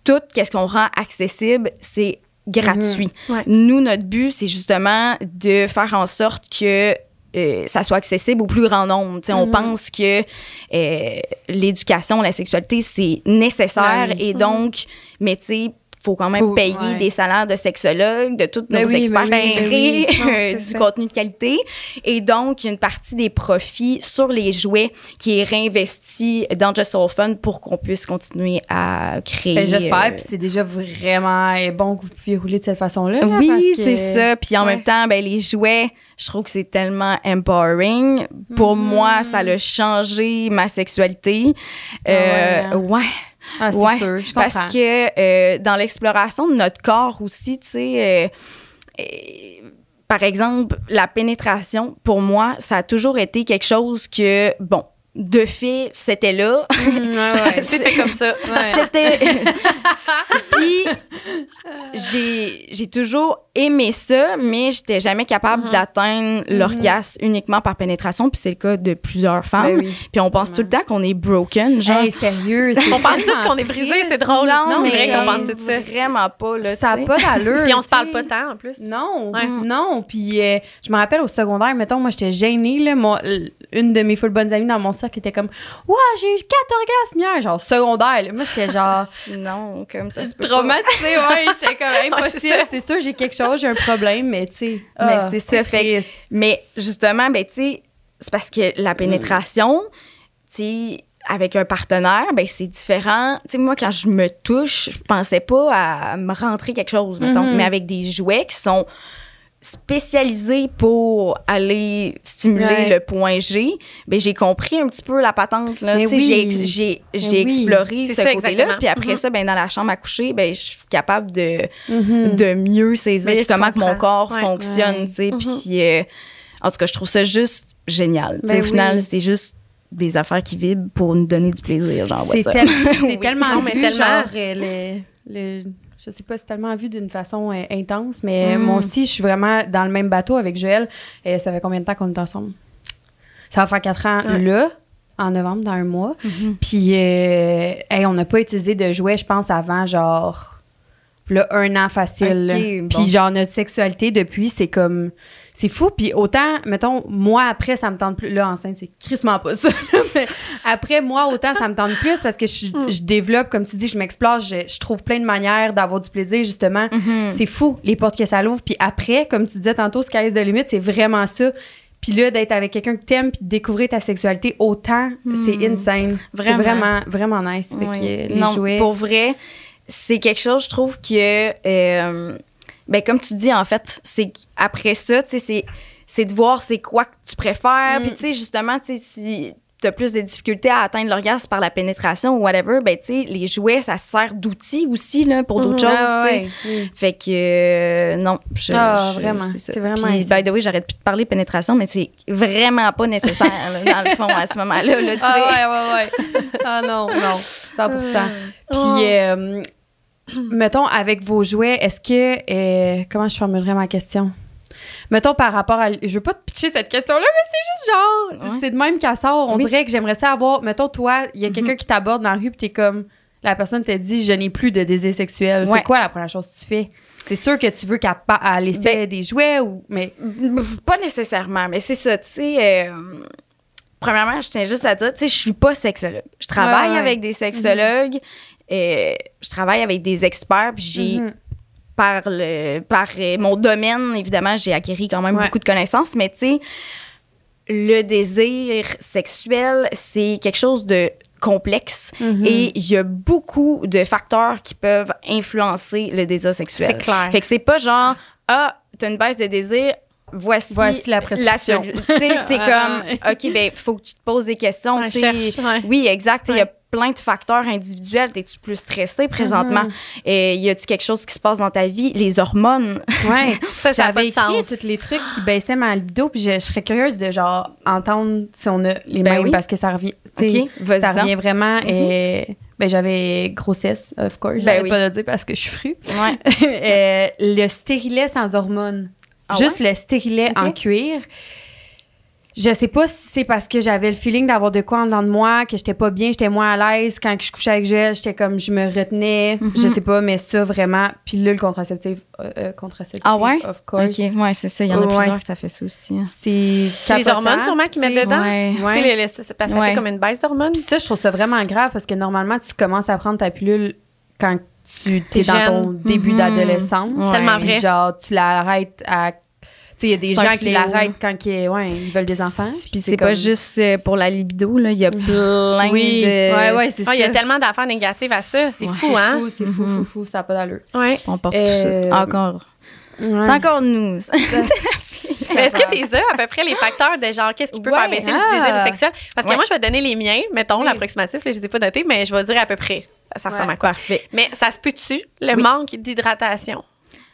Speaker 5: tout ce qu'on rend accessible, c'est gratuit.
Speaker 2: Ouais.
Speaker 5: Nous, notre but, c'est justement de faire en sorte que euh, ça soit accessible au plus grand nombre. Sais, On pense que euh, l'éducation, la sexualité, c'est nécessaire
Speaker 1: Ben
Speaker 5: et donc, mais tu sais, faut quand même
Speaker 1: Faut-
Speaker 5: payer
Speaker 1: ouais.
Speaker 5: des salaires de sexologues, de tous
Speaker 1: Ben
Speaker 5: nos
Speaker 1: oui,
Speaker 5: experts
Speaker 1: ben oui,
Speaker 5: qui
Speaker 1: ben
Speaker 5: créent
Speaker 2: oui. (laughs) Non,
Speaker 5: euh, du
Speaker 2: ça.
Speaker 5: contenu de qualité. Et donc, une partie des profits sur les jouets qui est réinvestie dans Just So Fun pour qu'on puisse continuer à créer.
Speaker 1: Ben, J'espère,
Speaker 5: euh,
Speaker 1: puis c'est déjà vraiment euh, bon que vous puissiez rouler de cette façon-là. là,
Speaker 5: oui,
Speaker 1: que-
Speaker 5: c'est ça. Puis en
Speaker 1: Ouais.
Speaker 5: même temps, ben, les jouets, je trouve que c'est tellement empowering. Pour moi, ça a changé ma sexualité.
Speaker 1: Ah
Speaker 5: Euh,
Speaker 1: ouais,
Speaker 5: ouais.
Speaker 1: Ah, c'est
Speaker 5: Ouais,
Speaker 1: sûr, je comprends.
Speaker 5: Parce que euh, dans l'exploration de notre corps aussi, tu sais, euh, euh, par exemple, la pénétration, pour moi, ça a toujours été quelque chose que, bon, de fait, c'était là.
Speaker 1: Mm, ouais, ouais. (laughs)
Speaker 2: C'était comme ça.
Speaker 5: C'était. (laughs) (laughs) Puis, j'ai, j'ai toujours aimé ça, mais j'étais jamais capable d'atteindre l'orgasme uniquement par pénétration. Puis c'est le cas de plusieurs femmes.
Speaker 1: Ben oui.
Speaker 5: Puis on pense tout le temps qu'on est broken, genre.
Speaker 1: Hey, sérieux, (laughs)
Speaker 2: On pense tous qu'on est brisé, c'est drôle.
Speaker 5: Non,
Speaker 2: c'est vrai
Speaker 5: mais
Speaker 2: qu'on pense tout ça.
Speaker 5: Vraiment pas, là.
Speaker 1: Ça n'a pas d'allure.
Speaker 2: Puis on se parle pas tant, en plus.
Speaker 1: Non,
Speaker 2: Ouais.
Speaker 1: non. Puis euh, je me rappelle au secondaire, mettons, moi j'étais gênée. Là, l- une de mes full bonnes amies dans mon cercle était comme Ouais, j'ai eu quatre orgasmes hier, genre secondaire. là. Moi j'étais genre
Speaker 5: Non, comme ça.
Speaker 1: traumatisée, ouais. J'étais comme (laughs) impossible.
Speaker 2: c'est
Speaker 1: sûr, j'ai quelque chose, j'ai un problème, mais tu sais.
Speaker 5: Mais
Speaker 1: ah,
Speaker 5: c'est ça, fait que-. Mais justement, ben, tu sais, c'est parce que la pénétration, tu sais, avec un partenaire, ben, c'est différent. Tu sais, moi, quand je me touche, je pensais pas à me rentrer quelque chose, mettons.
Speaker 1: Mhm.
Speaker 5: Mais avec des jouets qui sont spécialisés pour aller stimuler
Speaker 1: Ouais.
Speaker 5: le point G, ben j'ai compris un petit peu la patente là,
Speaker 1: Mais oui.
Speaker 5: j'ai j'ai j'ai
Speaker 1: oui.
Speaker 5: exploré
Speaker 2: C'est
Speaker 5: ce côté-là, puis après
Speaker 2: Mhm.
Speaker 5: ça ben dans la chambre à coucher, ben je suis capable de
Speaker 1: Mhm.
Speaker 5: de mieux
Speaker 2: Mais
Speaker 5: saisir
Speaker 2: tu
Speaker 5: comment que mon corps
Speaker 2: Ouais.
Speaker 5: fonctionne.
Speaker 2: Mhm.
Speaker 5: Puis, euh, en tout cas, je trouve ça juste génial.
Speaker 1: Ben
Speaker 5: au final, c'est juste des affaires qui vibrent pour nous donner du plaisir, genre.
Speaker 1: C'est tel- (laughs) c'est tellement
Speaker 2: Non, mais tellement.
Speaker 1: genre, le, le- je sais pas, c'est tellement vu d'une façon euh, intense, mais
Speaker 5: Mm.
Speaker 1: moi aussi, je suis vraiment dans le même bateau avec Joël. Et ça fait combien de temps qu'on est ensemble? Ça va faire quatre ans
Speaker 2: Ouais.
Speaker 1: là, en novembre, dans un mois.
Speaker 5: Mhm.
Speaker 1: Puis, euh, hey, on n'a pas utilisé de jouets, je pense, avant, genre, là, un an facile.
Speaker 5: Bon.
Speaker 1: Puis, genre, notre sexualité, depuis, c'est comme... C'est fou. Puis, autant, mettons, moi, après, ça me tente plus. Là, enceinte, c'est crissement pas ça. (laughs) mais après, moi, autant, ça me tente plus parce que je,
Speaker 2: Mm.
Speaker 1: je développe, comme tu dis, je m'explore, je, je trouve plein de manières d'avoir du plaisir, justement.
Speaker 5: Mhm.
Speaker 1: C'est fou, les portes que ça l'ouvre. Puis après, comme tu disais tantôt, Sky is the limit, c'est vraiment ça. Puis là, d'être avec quelqu'un que t'aimes puis de découvrir ta sexualité autant, c'est insane. C'est
Speaker 5: Vraiment.
Speaker 1: vraiment, vraiment nice. Fait
Speaker 5: Ouais.
Speaker 1: que les
Speaker 5: non,
Speaker 1: jouets...
Speaker 5: pour vrai, c'est quelque chose, je trouve que, euh, ben, comme tu dis, en fait, c'est après ça, tu sais, c'est, c'est de voir c'est quoi que tu préfères.
Speaker 1: Mm.
Speaker 5: Puis, tu sais, justement, tu sais, si tu as plus de difficultés à atteindre l'orgasme par la pénétration ou whatever, ben, tu sais, les jouets, ça sert d'outil aussi, là, pour d'autres
Speaker 1: Mhm.
Speaker 5: choses,
Speaker 1: Ah,
Speaker 5: tu sais.
Speaker 1: oui.
Speaker 5: Fait que euh, non, je,
Speaker 1: Ah,
Speaker 5: je-
Speaker 1: vraiment, c'est vraiment
Speaker 5: Puis, by the way, j'arrête plus de parler pénétration, mais c'est vraiment pas nécessaire là, dans le fond à ce moment-là. Là.
Speaker 1: Ah ouais, ouais, ouais. ah non, non, 100 (laughs) Puis, euh, (clears throat) mettons, avec vos jouets, est-ce que... euh, comment je formulerais ma question? Mettons, par rapport à... Je veux pas te pitcher cette question-là, mais c'est juste genre...
Speaker 5: Ouais.
Speaker 1: C'est de même qu'à sort. On
Speaker 5: Oui.
Speaker 1: dirait que j'aimerais ça avoir... Mettons, toi, il y a quelqu'un qui t'aborde dans la rue, puis t'es comme... La personne te dit, je n'ai plus de désir sexuel.
Speaker 5: Ouais.
Speaker 1: C'est quoi la première chose que tu fais? C'est sûr que tu veux qu'elle pa- essaie
Speaker 5: Ben-
Speaker 1: des jouets ou... Mais...
Speaker 5: Pas nécessairement, mais c'est ça, tu sais. euh, premièrement, je tiens juste à dire, tu sais, je suis pas sexologue. Je travaille
Speaker 1: Ouais,
Speaker 5: avec des sexologues, et je travaille avec des experts, puis j'ai
Speaker 1: Mhm.
Speaker 5: par le par euh, mon domaine évidemment, j'ai acquis quand même
Speaker 1: Ouais.
Speaker 5: beaucoup de connaissances, mais tu sais le désir sexuel, c'est quelque chose de complexe
Speaker 1: Mhm.
Speaker 5: et il y a beaucoup de facteurs qui peuvent influencer le désir sexuel.
Speaker 2: C'est clair.
Speaker 5: Fait que c'est pas genre ah, t'as une baisse de désir, voici,
Speaker 1: Voici la prescription.
Speaker 5: sais, c'est (laughs)
Speaker 1: Ah,
Speaker 5: comme OK, ben faut que tu te poses des questions,
Speaker 2: Ouais, cherche, ouais.
Speaker 5: Oui, exact, il y a. plein de facteurs individuels, t'es-tu plus stressé présentement?
Speaker 1: Mhm.
Speaker 5: Et y a-tu quelque chose qui se passe dans ta vie, les hormones
Speaker 1: Ouais. (laughs)
Speaker 2: Ça, a
Speaker 1: J'avais écrit tous les trucs qui baissaient ma libido, puis je, je serais curieuse de genre entendre si on a les
Speaker 5: Ben
Speaker 1: mêmes
Speaker 5: oui.
Speaker 1: parce que ça revient. tu Ça revient vraiment.
Speaker 2: Mhm.
Speaker 1: euh, Ben, j'avais grossesse, of course.
Speaker 5: Ben
Speaker 1: J'arrête
Speaker 5: oui.
Speaker 1: pas le dire parce que je suis frue.
Speaker 5: Ouais. (laughs)
Speaker 1: Euh, le stérilet sans hormones.
Speaker 5: Ah
Speaker 1: Juste le stérilet en cuir. Je sais pas si c'est parce que j'avais le feeling d'avoir de quoi en dedans de moi, que j'étais pas bien, j'étais moins à l'aise. Quand je couchais avec Joël, j'étais comme, je me retenais.
Speaker 5: Mhm.
Speaker 1: Je sais pas, mais ça, vraiment. Puis là, le contraceptif, euh, euh, contraceptif
Speaker 5: Ah ouais?
Speaker 1: of course.
Speaker 5: OK, ouais, c'est ça. Il y en a
Speaker 1: Ouais.
Speaker 5: plusieurs que ça fait ça aussi. hein.
Speaker 1: C'est
Speaker 2: C'est les hormones sûrement qu'ils mettent dedans?
Speaker 5: Ouais.
Speaker 2: Tu sais, les- les- c'est parce que ça
Speaker 5: Ouais.
Speaker 2: fait comme une baisse d'hormones?
Speaker 1: Puis ça, je trouve ça vraiment grave parce que normalement, tu commences à prendre ta pilule quand tu es
Speaker 2: T'es
Speaker 1: dans ton début
Speaker 5: Mhm.
Speaker 1: d'adolescence.
Speaker 5: Ouais.
Speaker 2: Tellement
Speaker 1: Puis
Speaker 2: vrai.
Speaker 1: Genre, tu l'arrêtes à. Il y a des
Speaker 5: C'est
Speaker 1: gens qui l'arrêtent quand ils, ouais, ils veulent des enfants.
Speaker 5: Puis c'est pas
Speaker 1: comme-
Speaker 5: juste euh, pour la libido, là. Il y a plein
Speaker 1: Oui,
Speaker 5: de.
Speaker 1: ouais, ouais, c'est
Speaker 2: Ah,
Speaker 1: ça.
Speaker 2: il y a tellement d'affaires négatives à ça. C'est
Speaker 5: Ouais.
Speaker 2: fou, hein?
Speaker 1: Fou, C'est fou, fou, fou, ça n'a pas d'allure.
Speaker 2: Ouais.
Speaker 5: On porte
Speaker 1: Euh,
Speaker 5: tout ça. Encore.
Speaker 1: Ouais.
Speaker 5: C'est encore nous. (laughs)
Speaker 2: Est-ce que tu as à peu près les facteurs de genre qu'est-ce qui peut
Speaker 1: Ouais,
Speaker 2: faire baisser
Speaker 1: ah.
Speaker 2: le désir sexuel? Parce que
Speaker 5: Ouais.
Speaker 2: moi, je vais donner les miens, mettons,
Speaker 1: Oui.
Speaker 2: l'approximatif, je les ai pas notés, mais je vais dire à peu près. Ça ressemble
Speaker 1: Ouais.
Speaker 2: à quoi?
Speaker 5: Parfait.
Speaker 2: Mais ça se peut-tu, le
Speaker 5: Oui.
Speaker 2: manque d'hydratation?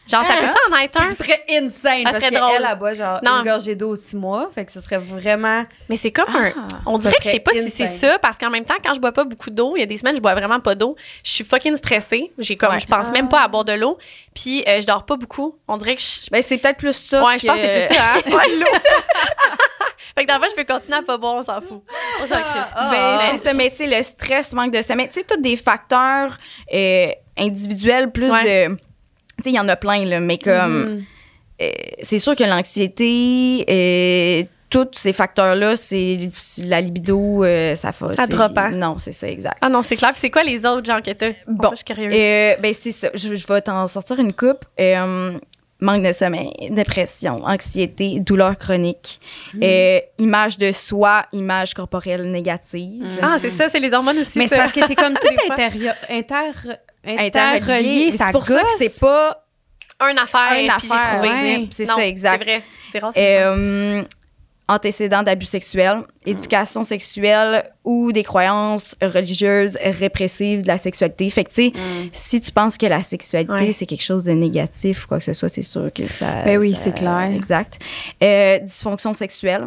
Speaker 2: Genre, ça
Speaker 1: Ah.
Speaker 2: peut-tu en être un?
Speaker 1: Ça serait insane.
Speaker 2: Ça
Speaker 1: parce
Speaker 2: serait drôle.
Speaker 1: Boit genre
Speaker 2: Non.
Speaker 1: une gorgée d'eau six mois. Fait que ce serait vraiment.
Speaker 2: Mais c'est comme un. On
Speaker 1: ça
Speaker 2: dirait que je sais pas si c'est ça, parce qu'en même temps, quand je bois pas beaucoup d'eau, il y a des semaines, je bois vraiment pas d'eau. Je suis fucking stressée. J'ai comme,
Speaker 5: Ouais.
Speaker 2: je pense même pas à boire de l'eau. Puis euh, je dors pas beaucoup. On dirait que je.
Speaker 5: Ben, c'est peut-être plus ça.
Speaker 2: Ouais, je pense que c'est plus ça, hein? Ouais,
Speaker 5: l'eau. (laughs)
Speaker 2: fait que dans le fond, je peux continuer à pas boire, on s'en fout. On s'en crisse.
Speaker 1: Ah,
Speaker 5: Ben,
Speaker 1: ah.
Speaker 5: c'est ça, mais tu sais, le stress, manque de sommeil, tu sais, tous des facteurs euh, individuels, plus
Speaker 2: Ouais.
Speaker 5: de. Tu sais, il y en a plein, là, mais comme.
Speaker 1: Mhm.
Speaker 5: euh, c'est sûr que l'anxiété, euh, tous ces facteurs-là, c'est la libido, euh, ça fait.
Speaker 2: Ça drop, hein?
Speaker 5: Non, c'est ça, exact.
Speaker 2: Ah non, c'est clair. Puis c'est quoi les autres gens que t'as?
Speaker 5: Bon.
Speaker 2: je suis curieuse.
Speaker 5: Euh, ben, c'est ça. Je, je vais t'en sortir une coupe. Euh, manque de sommeil, dépression, anxiété, douleur chronique, euh, image de soi, image corporelle négative.
Speaker 2: Ah, c'est ça, c'est les hormones aussi.
Speaker 1: Mais c'est parce que c'est comme (laughs) tout
Speaker 2: Des fois.
Speaker 1: Intérieur, inter,
Speaker 5: Interrelié.
Speaker 1: interrelié. Ça
Speaker 5: C'est pour ça que c'est pas
Speaker 2: un affaire,
Speaker 5: Un
Speaker 2: puis j'ai
Speaker 5: affaire,
Speaker 2: trouvé.
Speaker 5: ouais. C'est ça, exact.
Speaker 2: C'est vrai. C'est rare,
Speaker 5: euh, antécédents d'abus sexuels, éducation sexuelle ou des croyances religieuses répressives de la sexualité. Fait que, tu sais, si tu penses que la sexualité,
Speaker 2: Ouais.
Speaker 5: c'est quelque chose de négatif ou quoi que ce soit, c'est sûr que ça...
Speaker 1: Ben oui, c'est clair.
Speaker 5: Exact. Euh, dysfonction sexuelle.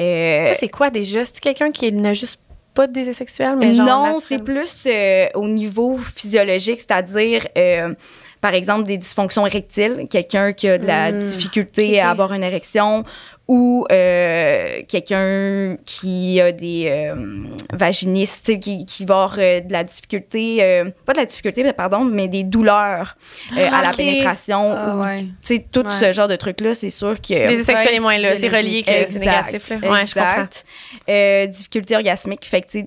Speaker 5: Euh,
Speaker 2: Ça, c'est quoi déjà? C'est quelqu'un qui n'a juste pas de désir sexuel, mais genre.
Speaker 5: non, c'est plus euh, au niveau physiologique, c'est-à-dire, euh, par exemple, des dysfonctions érectiles, quelqu'un qui a de la
Speaker 1: Mm.
Speaker 5: difficulté à avoir une érection ou euh, quelqu'un qui a des euh, vaginistes, qui, qui va avoir euh, de la difficulté, pas de la difficulté, mais pardon, mais des douleurs à la
Speaker 2: ok.
Speaker 5: pénétration.
Speaker 1: Ah,
Speaker 5: ou,
Speaker 1: ouais.
Speaker 5: Tu sais, tout
Speaker 1: Ouais.
Speaker 5: ce genre de trucs-là, c'est sûr que...
Speaker 2: Le désir sexuel
Speaker 1: Ouais,
Speaker 2: est moins là. C'est relié que c'est
Speaker 5: Exact,
Speaker 2: négatif. Là. Ouais, je comprends.
Speaker 5: exact. Difficulté orgasmique. Fait que,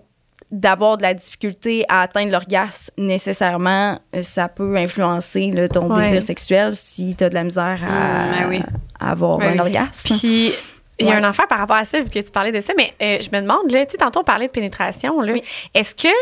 Speaker 5: d'avoir de la difficulté à atteindre l'orgasme, nécessairement, ça peut influencer là, ton
Speaker 2: Ouais.
Speaker 5: désir sexuel si tu as de la misère à,
Speaker 1: Mm, ben oui.
Speaker 5: à avoir
Speaker 1: Ben
Speaker 5: un
Speaker 1: oui.
Speaker 5: orgasme.
Speaker 2: Puis, il y a
Speaker 5: Ouais.
Speaker 2: un affaire par rapport à ça, vu que tu parlais de ça, mais euh, je me demande, là, tu sais, tantôt on parlait de pénétration, là.
Speaker 5: Oui.
Speaker 2: Est-ce que,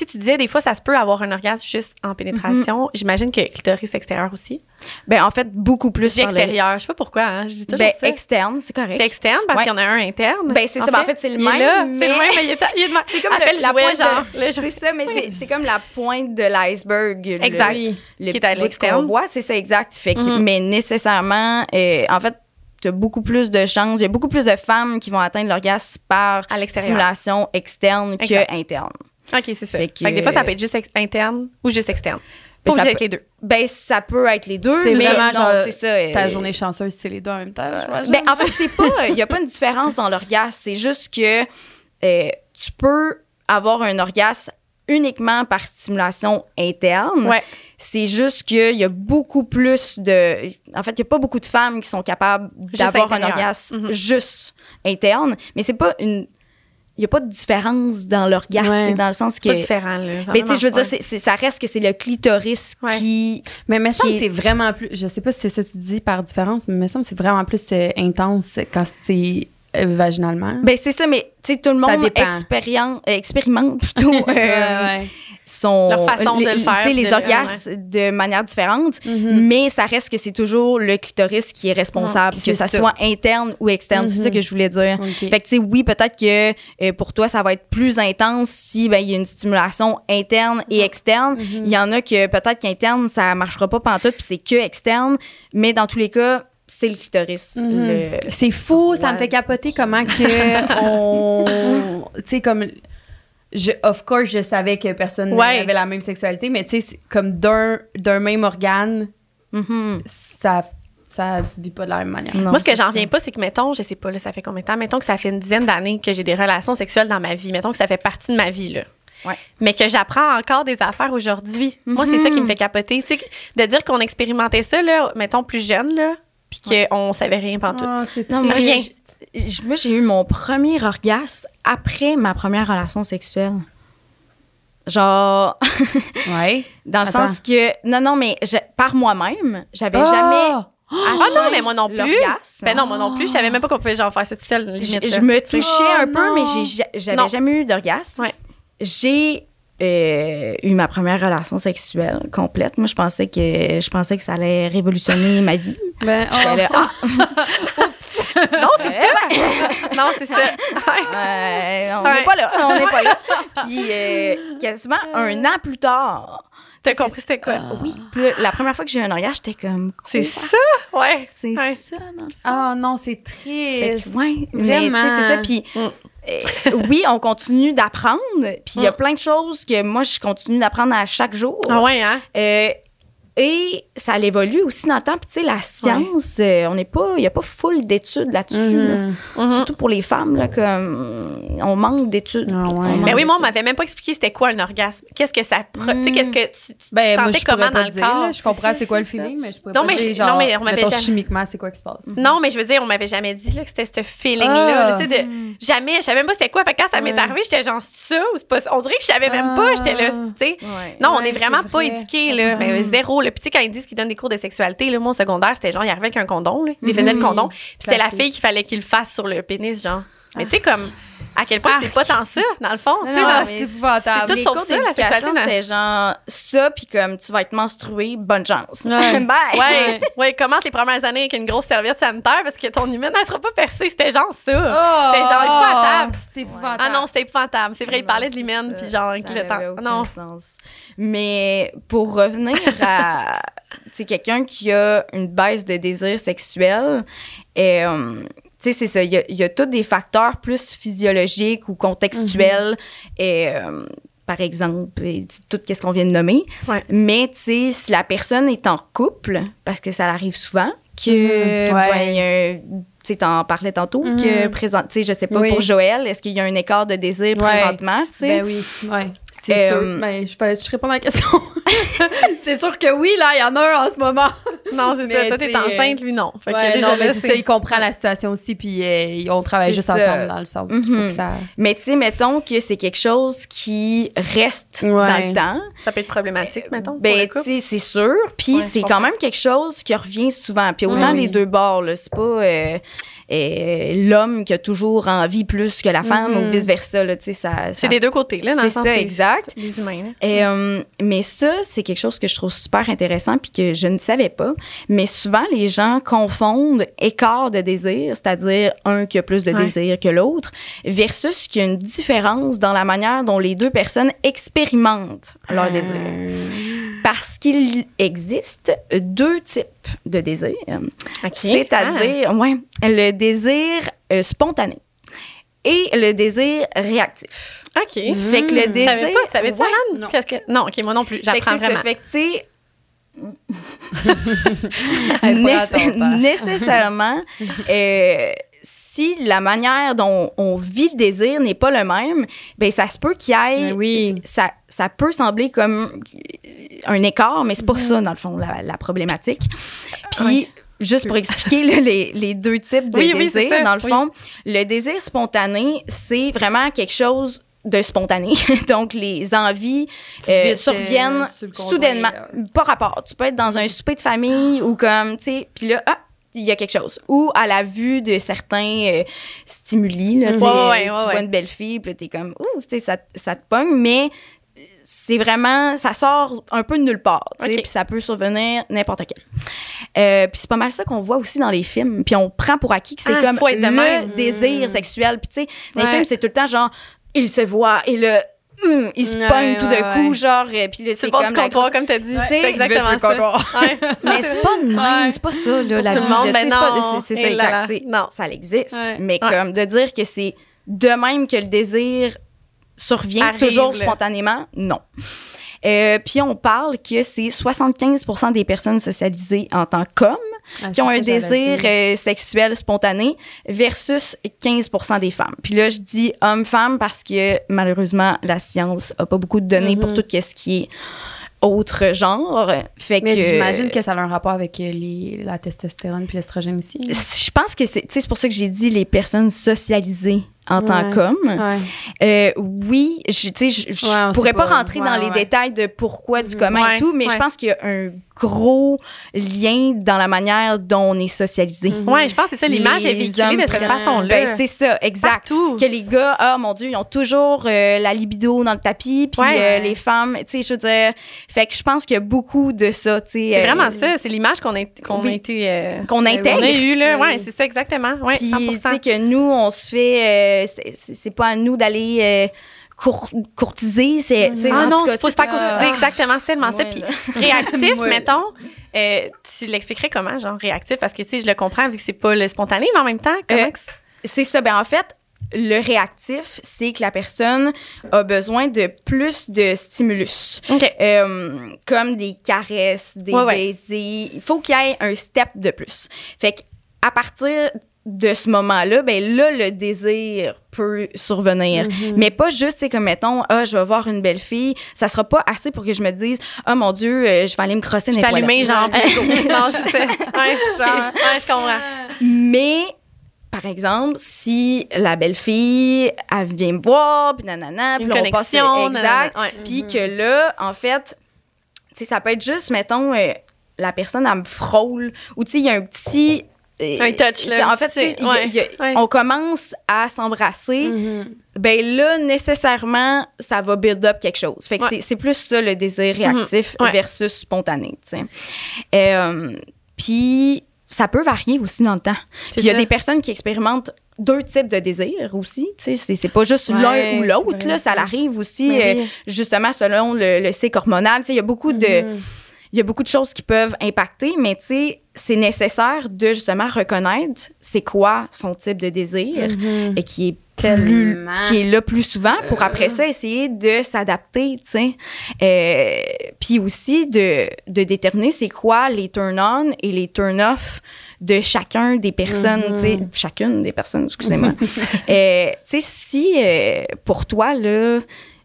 Speaker 2: sais, tu disais des fois, ça se peut avoir un orgasme juste en pénétration. J'imagine que clitoris extérieur aussi.
Speaker 5: Ben, en fait, beaucoup plus
Speaker 2: J'ai extérieur, je sais pas pourquoi, hein, je dis toujours
Speaker 5: Ben,
Speaker 2: ça.
Speaker 5: externe, c'est correct.
Speaker 2: C'est externe parce
Speaker 5: Ouais.
Speaker 2: qu'il y en a un interne.
Speaker 5: Ben, c'est ça. Ben, en fait, c'est le même,
Speaker 2: C'est le même, mais il est, (laughs)
Speaker 5: C'est comme le- la
Speaker 2: jouet,
Speaker 5: pointe de-
Speaker 2: genre.
Speaker 5: C'est ça, mais c'est- c'est comme la pointe de l'iceberg.
Speaker 2: Exact.
Speaker 5: le
Speaker 2: Qui est à l'externe.
Speaker 5: voit, c'est ça, exact. Fait que,
Speaker 2: Mhm.
Speaker 5: Mais nécessairement, euh, en fait, tu as beaucoup plus de chances. Il y a beaucoup plus de femmes qui vont atteindre l'orgasme par
Speaker 2: À
Speaker 5: stimulation externe
Speaker 2: Exact.
Speaker 5: que interne.
Speaker 2: OK, c'est ça.
Speaker 5: Fait
Speaker 2: Fait
Speaker 5: que-
Speaker 2: que, des fois, ça peut être juste interne ou juste externe.
Speaker 5: Ben,
Speaker 2: Pas
Speaker 5: ça
Speaker 2: obligé
Speaker 5: peut-
Speaker 2: avec les deux.
Speaker 5: Ben, ça peut être les deux,
Speaker 1: C'est
Speaker 5: mais
Speaker 1: vraiment
Speaker 5: non,
Speaker 1: genre
Speaker 5: c'est ça. euh,
Speaker 1: Ta journée chanceuse, c'est les deux en même temps. je
Speaker 5: Ben, en fait, c'est pas. Il n'y a pas une différence dans l'orgasme. C'est juste que euh, tu peux avoir un orgasme uniquement par stimulation interne.
Speaker 2: Ouais.
Speaker 5: C'est juste qu'il y a beaucoup plus de. En fait, il n'y a pas beaucoup de femmes qui sont capables d'avoir un orgasme
Speaker 2: Mhm.
Speaker 5: juste interne. Mais c'est pas une. Il n'y a pas de différence dans l'orgasme,
Speaker 1: Ouais.
Speaker 5: dans le sens que.
Speaker 2: Pas différent, là.
Speaker 5: Mais tu sais, je veux dire, ça reste que c'est le clitoris
Speaker 2: Ouais.
Speaker 5: qui.
Speaker 1: Mais me semble c'est vraiment plus. Je sais pas si c'est ça que tu dis par différence, mais il me semble que c'est vraiment plus euh, intense quand c'est euh, vaginalement.
Speaker 5: Ben, c'est ça, mais tu sais, tout le monde expérimente plutôt. (laughs) euh,
Speaker 1: Ouais, ouais.
Speaker 5: Son
Speaker 2: Leur façon de
Speaker 5: les-
Speaker 2: le faire,
Speaker 5: les orgasmes de manière différente
Speaker 1: Mhm.
Speaker 5: mais ça reste que c'est toujours le clitoris qui est responsable
Speaker 1: Mhm,
Speaker 5: que ça,
Speaker 1: ça.
Speaker 5: soit interne ou externe c'est
Speaker 1: Mhm.
Speaker 5: ça que je voulais dire
Speaker 1: Ok.
Speaker 5: fait que tu sais oui peut-être que euh, pour toi ça va être plus intense si ben il y a une stimulation interne et externe
Speaker 1: Mhm.
Speaker 5: il y en a que peut-être qu'interne ça marchera pas pantoute puis c'est que externe mais dans tous les cas c'est le clitoris
Speaker 1: Mhm.
Speaker 5: le-
Speaker 1: C'est fou, ça
Speaker 5: Ouais.
Speaker 1: me fait capoter comment que (laughs) on. Tu sais, comme. Je, of course, je savais que personne
Speaker 2: Ouais.
Speaker 1: avait la même sexualité, mais tu sais, comme d'un, d'un même organe,
Speaker 5: Mhm.
Speaker 1: ça, ça se vit pas de la même manière.
Speaker 5: Non,
Speaker 2: Moi, ce que j'en reviens pas, c'est que, mettons, je sais pas, là, ça fait combien de temps? Mettons que ça fait une dizaine d'années que j'ai des relations sexuelles dans ma vie. Mettons que ça fait partie de ma vie, là.
Speaker 5: Ouais.
Speaker 2: Mais que j'apprends encore des affaires aujourd'hui. Moi, c'est ça qui me fait capoter. Tu sais, de dire qu'on expérimentait ça, là, mettons, plus jeune, là, puis qu'on savait rien pantoute.
Speaker 1: Ah, c'est
Speaker 5: Non,
Speaker 2: Rien.
Speaker 5: Moi, j'ai eu mon premier orgasme après ma première relation sexuelle. Genre, (laughs)
Speaker 1: Ouais.
Speaker 5: dans le
Speaker 1: Attends.
Speaker 5: sens que, non, non, mais je- par moi-même, j'avais
Speaker 1: Ah!
Speaker 5: jamais.
Speaker 2: Ah non, mais moi non plus. Ben non, moi non plus. Je savais même pas qu'on pouvait genre faire ça tout seul.
Speaker 5: Je, je me touchais
Speaker 1: Oh,
Speaker 5: un peu, mais j'avais jamais eu d'orgasme.
Speaker 2: Ouais.
Speaker 5: J'ai euh, eu ma première relation sexuelle complète. Moi, je pensais que je pensais que ça allait révolutionner ma vie.
Speaker 1: Ben, oh.
Speaker 5: Là, ah, (laughs)
Speaker 2: Non, c'est ça. (laughs) non, c'est ça. Ouais.
Speaker 5: euh, on
Speaker 2: Ouais.
Speaker 5: n'est pas là, on n'est pas là. (laughs) Puis euh, quasiment un an plus tard.
Speaker 2: T'as compris c'était quoi?
Speaker 5: Oui. Puis la première fois que j'ai eu un orgasme, j'étais comme.
Speaker 2: C'est ça? Ouais.
Speaker 5: C'est
Speaker 2: Ouais.
Speaker 5: ça, non?
Speaker 1: Ah non, c'est triste.
Speaker 5: que, ouais,
Speaker 1: Vraiment.
Speaker 5: c'est ça. Puis,
Speaker 2: Mm.
Speaker 5: euh, oui, on continue d'apprendre. Puis, il y a
Speaker 2: Mm.
Speaker 5: plein de choses que moi, je continue d'apprendre à chaque jour.
Speaker 2: Ah ouais, hein?
Speaker 5: Euh, et ça évolue aussi dans le temps. Puis, tu sais, la science, euh, on n'est pas, il n'y a pas full d'études là-dessus. là.
Speaker 1: Mhm.
Speaker 2: Mhm.
Speaker 5: Surtout pour les femmes, là, comme on manque d'études.
Speaker 1: Ah ouais.
Speaker 2: Mais Ben oui, moi, on m'avait même pas expliqué c'était quoi un orgasme. Qu'est-ce que ça. pro- Tu sais, qu'est-ce que tu, tu
Speaker 1: Ben, moi,
Speaker 2: sentais
Speaker 1: je
Speaker 2: comment dans le
Speaker 1: dire.
Speaker 2: corps?
Speaker 1: là. Je comprends
Speaker 2: C'est
Speaker 1: quoi le
Speaker 2: ça.
Speaker 1: feeling, mais je pourrais
Speaker 2: Non,
Speaker 1: pas
Speaker 2: mais
Speaker 1: dire,
Speaker 2: je-
Speaker 1: genre,
Speaker 2: non, mais on m'avait jamais-
Speaker 1: chimiquement, c'est quoi qui se passe?
Speaker 2: Non, mais je veux dire, on m'avait jamais dit là, que c'était ce feeling-là.
Speaker 1: Ah.
Speaker 2: là, tu sais, de, jamais, je savais même pas c'était quoi. Fait que quand ça m'est arrivé, j'étais genre, c'est ça ou c'est pas ça? On dirait que je savais même pas. J'étais là,
Speaker 1: Ah.
Speaker 2: tu sais. Non, on
Speaker 1: Ouais,
Speaker 2: est vraiment pas éduqués, là. Mais
Speaker 1: Ouais.
Speaker 2: zéro. Là. Puis, tu sais, quand ils disent qu'ils donnent des cours de sexualité, là, moi, au secondaire, c'était genre, il arrivait avec un condom, là. Il faisait le
Speaker 1: Mhm.
Speaker 2: condom. Puis, c'était la fille qu'il fallait qu'il le fasse sur le pénis, genre. Mais, tu sais, comme, à quel point c'est pas tant ça, dans le fond.
Speaker 1: C'est épouvantable.
Speaker 2: tout
Speaker 5: les
Speaker 2: sauf
Speaker 5: cours d'éducation, c'était genre ça, puis comme tu vas être menstruée, bonne chance.
Speaker 1: Ouais. (laughs)
Speaker 5: Bye.
Speaker 2: Ouais, ouais, commence les premières années avec une grosse serviette sanitaire parce que ton hymen, elle sera pas percée. C'était genre ça.
Speaker 1: Oh,
Speaker 2: C'était genre épouvantable.
Speaker 1: C'était épouvantable.
Speaker 2: Ah non, c'était épouvantable. C'est vrai, il parlait de l'hymen, puis genre,
Speaker 5: Ça
Speaker 2: le temps.
Speaker 5: aucun
Speaker 2: Non.
Speaker 5: sens. Mais pour revenir à (laughs) tu quelqu'un qui a une baisse de désir sexuel, euh, tu sais, c'est ça. Il y a, il y a tous des facteurs plus physiologiques ou contextuels. et, euh, par exemple, et tout ce qu'on vient de nommer.
Speaker 2: Ouais.
Speaker 5: Mais, tu sais, si la personne est en couple, parce que ça arrive souvent, que,
Speaker 1: Mhm, ouais.
Speaker 5: ben, un- tu t'en parlais tantôt, que
Speaker 1: Mhm.
Speaker 5: présent, tu sais, je sais pas,
Speaker 1: Oui.
Speaker 5: pour Joël, est-ce qu'il y a un écart de désir
Speaker 1: Ouais.
Speaker 5: présentement, tu sais?
Speaker 1: Ben oui, ouais. C'est
Speaker 5: Euh,
Speaker 1: sûr. Ben, je fallait que je réponde à la question. (laughs) c'est sûr que oui, là, il y en a un en ce moment.
Speaker 2: Non, c'est ça. Toi, t'es
Speaker 1: t'sais,
Speaker 2: enceinte, lui, non. Fait que
Speaker 1: Ouais, non, mais c'est ça, il comprend la situation aussi, puis euh, on travaille juste
Speaker 5: ça.
Speaker 1: ensemble dans le sens qu'il faut que ça.
Speaker 5: Mais tu sais, mettons que c'est quelque chose qui reste dans le temps.
Speaker 2: Ça peut être problématique, mettons.
Speaker 5: Ben, tu sais, c'est sûr. Puis
Speaker 2: Ouais,
Speaker 5: c'est quand même quelque chose qui revient souvent. Puis autant des deux bords, là. C'est pas euh, euh, l'homme qui a toujours envie plus que la femme
Speaker 1: Mhm.
Speaker 5: ou vice-versa, là. Tu sais, ça.
Speaker 2: C'est
Speaker 5: ça-
Speaker 2: des deux côtés, là, dans le
Speaker 5: C'est ça, exact.
Speaker 2: Les humains, là.
Speaker 5: Et, euh, mais ça, c'est quelque chose que je trouve super intéressant puis que je ne savais pas. Mais souvent, les gens confondent écart de désir, c'est-à-dire un qui a plus de
Speaker 2: Ouais.
Speaker 5: désir que l'autre, versus qu'il y a une différence dans la manière dont les deux personnes expérimentent leur désir. Parce qu'il existe deux types de désir. C'est-à-dire, ouais, le désir euh, spontané et le désir réactif.
Speaker 2: OK.
Speaker 5: Fait que le
Speaker 2: Je
Speaker 5: désir...
Speaker 2: savais pas. Tu savais ça,
Speaker 5: Ouais.
Speaker 2: Anne?
Speaker 1: non.
Speaker 2: Qu'est-ce que... Non, OK, moi non plus. J'apprends
Speaker 5: c'est ça.
Speaker 2: vraiment.
Speaker 5: Fait que, (laughs) Nécess- nécessairement, (laughs) euh, si la manière dont on vit le désir n'est pas le même, ben ça se peut qu'il y ait,
Speaker 1: Ben oui.
Speaker 5: ça, ça peut sembler comme un écart, mais c'est pas ça dans le fond la, la problématique. Puis juste pour expliquer là, les, les deux types de
Speaker 2: Oui, oui, c'est
Speaker 5: désir,
Speaker 2: ça,
Speaker 5: dans le
Speaker 2: oui.
Speaker 5: fond, le désir spontané, c'est vraiment quelque chose de spontané. (laughs) Donc, les envies euh, surviennent
Speaker 1: euh,
Speaker 5: soudainement.
Speaker 1: euh.
Speaker 5: Pas rapport. Tu peux être dans un souper de famille ou comme, tu sais, puis là, ah, il y a quelque chose. Ou à la vue de certains euh, stimuli, là, tu sais,
Speaker 2: Ouais,
Speaker 5: tu
Speaker 2: ouais.
Speaker 5: vois une belle fille, puis t'es comme, ouh, tu sais, ça, ça te pogne, mais c'est vraiment, ça sort un peu de nulle part, tu sais,
Speaker 2: Ok.
Speaker 5: puis ça peut survenir n'importe quand. Euh, puis c'est pas mal ça qu'on voit aussi dans les films, puis on prend pour acquis que c'est
Speaker 2: Ah,
Speaker 5: comme
Speaker 2: de
Speaker 5: le
Speaker 2: même.
Speaker 5: désir sexuel, puis tu sais, dans les films, c'est tout le temps genre, il se voit, et là, hum, il se
Speaker 1: Ouais,
Speaker 5: pogne tout d'un coup,
Speaker 1: ouais.
Speaker 5: genre, euh, puis
Speaker 2: C'est le
Speaker 5: comme
Speaker 2: du comptoir, comme t'as dit. C'est exactement ça. Ouais. (laughs)
Speaker 5: Mais c'est pas de même, c'est pas ça, là, la
Speaker 2: tout
Speaker 5: vie.
Speaker 2: le monde, ben non.
Speaker 5: c'est- ça,
Speaker 2: là
Speaker 5: exact.
Speaker 2: là. Non.
Speaker 5: Ça existe. Mais comme de dire que c'est de même que le désir survient
Speaker 2: Arrive,
Speaker 5: toujours
Speaker 2: là.
Speaker 5: spontanément? Non. Euh, puis on parle que c'est 75 des personnes socialisées en tant qu'hommes
Speaker 1: Ah,
Speaker 5: qui ont un désir euh, sexuel spontané versus 15 des femmes. Puis là, je dis homme-femme parce que malheureusement, la science a pas beaucoup de données pour tout ce qui est autre genre. Fait
Speaker 1: Mais j'imagine que ça a un rapport avec euh, les, la testostérone puis l'estrogène aussi.
Speaker 5: je pense que c'est c'est pour ça que j'ai dit les personnes socialisées en tant
Speaker 1: Ouais.
Speaker 5: qu'hommes.
Speaker 1: Ouais.
Speaker 5: Euh, oui, je, tu sais, je, je pourrais pas, rentrer
Speaker 1: Ouais,
Speaker 5: dans les détails de pourquoi, du comment
Speaker 2: Ouais,
Speaker 5: et tout, mais je pense qu'il y a un gros lien dans la manière dont on est socialisé.
Speaker 2: Ouais, je pense que c'est ça, l'image est véhiculée de cette façon-là.
Speaker 5: Ben, c'est ça, exact.
Speaker 2: Partout.
Speaker 5: Que les gars, ah mon Dieu, ils ont toujours euh, la libido dans le tapis, puis
Speaker 2: Ouais.
Speaker 5: euh, les femmes, tu sais, je veux dire, fait que je pense qu'il y a beaucoup de ça, tu sais.
Speaker 2: C'est
Speaker 5: euh,
Speaker 2: vraiment ça, c'est l'image qu'on a, qu'on
Speaker 5: oui.
Speaker 2: a été.
Speaker 5: Qu'on intègre.
Speaker 2: On a eu, là.
Speaker 1: Ben
Speaker 2: Ouais,
Speaker 1: oui.
Speaker 2: c'est ça, exactement. Ouais,
Speaker 5: Puis,
Speaker 2: 100%.
Speaker 5: tu sais, que nous, on se fait. c'est- pas à nous d'aller cour- courtiser. C'est,
Speaker 2: Ah non, se faire
Speaker 5: sais,
Speaker 2: courtiser, exactement, c'est tellement ça. Puis (laughs) réactif, mettons, euh, tu l'expliquerais comment, genre réactif? Parce que, tu sais, je le comprends vu que c'est pas le spontané, mais en même temps, comment
Speaker 5: Euh,
Speaker 2: c'est-
Speaker 5: C'est ça. Ben, en fait, le réactif, c'est que la personne a besoin de plus de stimulus. Euh, comme des caresses, des
Speaker 2: Ouais, ouais.
Speaker 5: baisers. Il faut qu'il y ait un step de plus. Fait que à partir de ce moment-là, ben là, le désir peut survenir.
Speaker 2: Mm-hmm.
Speaker 5: Mais pas juste, c'est comme, mettons, ah, je vais voir une belle fille. Ça sera pas assez pour que je me dise, ah, mon Dieu, euh, je vais aller me crosser dans les
Speaker 2: allumé,
Speaker 5: toilettes.
Speaker 2: genre. (laughs) Non, je. Ouais, je-
Speaker 5: Genre.
Speaker 2: ouais, je comprends.
Speaker 5: Mais, par exemple, si la belle fille, elle vient me voir, puis nanana, puis on passe exact,
Speaker 2: ouais.
Speaker 5: puis que là, en fait, tu sais, ça peut être juste, mettons, euh, la personne, elle me frôle, ou tu sais, il y a un petit...
Speaker 2: Un touch, là,
Speaker 5: En fait, y a- y a-
Speaker 2: ouais.
Speaker 5: on commence à s'embrasser,
Speaker 1: Mm-hmm.
Speaker 5: ben là, nécessairement, ça va build up quelque chose. Fait que
Speaker 2: Ouais.
Speaker 5: c'est- c'est plus ça, le désir réactif
Speaker 2: Mhm. Ouais.
Speaker 5: versus spontané. Euh, Puis, ça peut varier aussi dans le temps. Il y a
Speaker 2: ça.
Speaker 5: des personnes qui expérimentent deux types de désirs aussi. C'est- c'est pas juste
Speaker 1: Ouais,
Speaker 5: l'un ou l'autre. Ça
Speaker 1: ça.
Speaker 5: arrive aussi,
Speaker 1: Ben
Speaker 5: euh, justement, selon le, le cycle hormonal. Il y a beaucoup de...
Speaker 1: Mm-hmm.
Speaker 5: Il y a beaucoup de choses qui peuvent impacter, mais tu sais, c'est nécessaire de justement reconnaître c'est quoi son type de désir et qui est plus,
Speaker 1: Tellement.
Speaker 5: qui est là plus souvent pour après ça essayer de s'adapter, tu sais. Euh, Puis aussi de, de déterminer c'est quoi les turn-on et les turn-off de chacun des personnes, tu sais, chacune des personnes, excusez-moi. (laughs) Euh, tu sais, si euh, pour toi, là,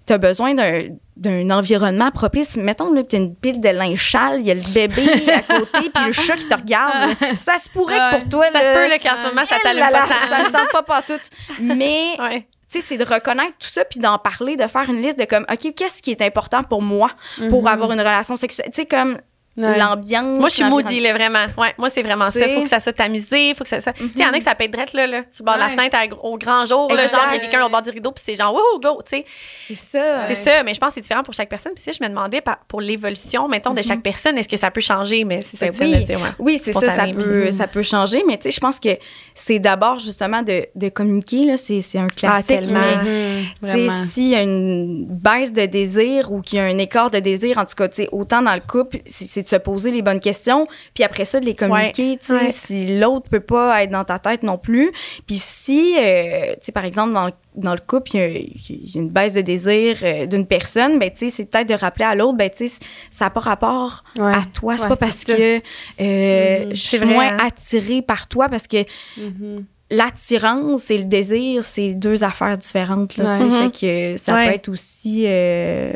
Speaker 5: tu as besoin d'un d'un environnement propice. Mettons là, que tu as une pile de linge sale, il y a le bébé (laughs) à côté, puis le chat qui te regarde. Ça se pourrait que pour toi,
Speaker 2: Ça se peut là, qu'en ce moment, ça
Speaker 5: eh
Speaker 2: t'allume pas.
Speaker 5: Ça ne tente pas pas tout. Mais (laughs)
Speaker 2: Ouais.
Speaker 5: tu sais, c'est de reconnaître tout ça puis d'en parler, de faire une liste de comme, OK, qu'est-ce qui est important pour moi pour avoir une relation sexuelle? Tu sais, comme
Speaker 1: Ouais.
Speaker 5: l'ambiance.
Speaker 2: Moi, je suis moody, là, vraiment. Ouais, moi, c'est vraiment ça. Faut que ça soit tamisé, faut que ça soit. Tu sais, il y en a qui ça peut être drette, là, là, sur le bord de la
Speaker 1: Ouais.
Speaker 2: fenêtre à- au grand jour, là, genre, il y a quelqu'un au bord du rideau, puis c'est genre, wouhou, go, tu sais.
Speaker 5: C'est ça.
Speaker 2: C'est ça, mais je pense que c'est différent pour chaque personne. Puis si je me demandais par- pour l'évolution, mettons, de chaque personne, est-ce que ça peut changer? Mais c'est ça
Speaker 5: Ben
Speaker 2: que
Speaker 5: oui.
Speaker 2: dire, ouais.
Speaker 5: Oui, c'est ça, ça peut, ça peut changer, mais tu sais, je pense que c'est d'abord justement de, de communiquer, là, c'est c'est un classique,
Speaker 2: tellement.
Speaker 5: mais
Speaker 1: Mhm,
Speaker 5: tu sais,
Speaker 1: vraiment.
Speaker 5: s'il y a une baisse de désir ou qu'il y a un écart de désir, en tout cas, tu sais, autant dans le couple, c'est de se poser les bonnes questions, puis après ça, de les communiquer, tu sais,
Speaker 2: Ouais.
Speaker 5: si l'autre peut pas être dans ta tête non plus. Puis si, euh, tu sais, par exemple, dans le, dans le couple, il y a- il y, a une baisse de désir euh, d'une personne, ben, tu sais, c'est peut-être de rappeler à l'autre, ben, tu sais, ça n'a pas rapport
Speaker 1: Ouais.
Speaker 5: à toi. C'est
Speaker 1: Ouais,
Speaker 5: pas parce
Speaker 1: ça.
Speaker 5: que euh,
Speaker 2: Mhm.
Speaker 5: je suis
Speaker 2: vrai,
Speaker 5: moins
Speaker 2: hein.
Speaker 5: attirée par toi parce que
Speaker 1: Mhm.
Speaker 5: l'attirance et le désir, c'est deux affaires différentes. Là. Fait que ça
Speaker 2: Ouais.
Speaker 5: peut être aussi euh,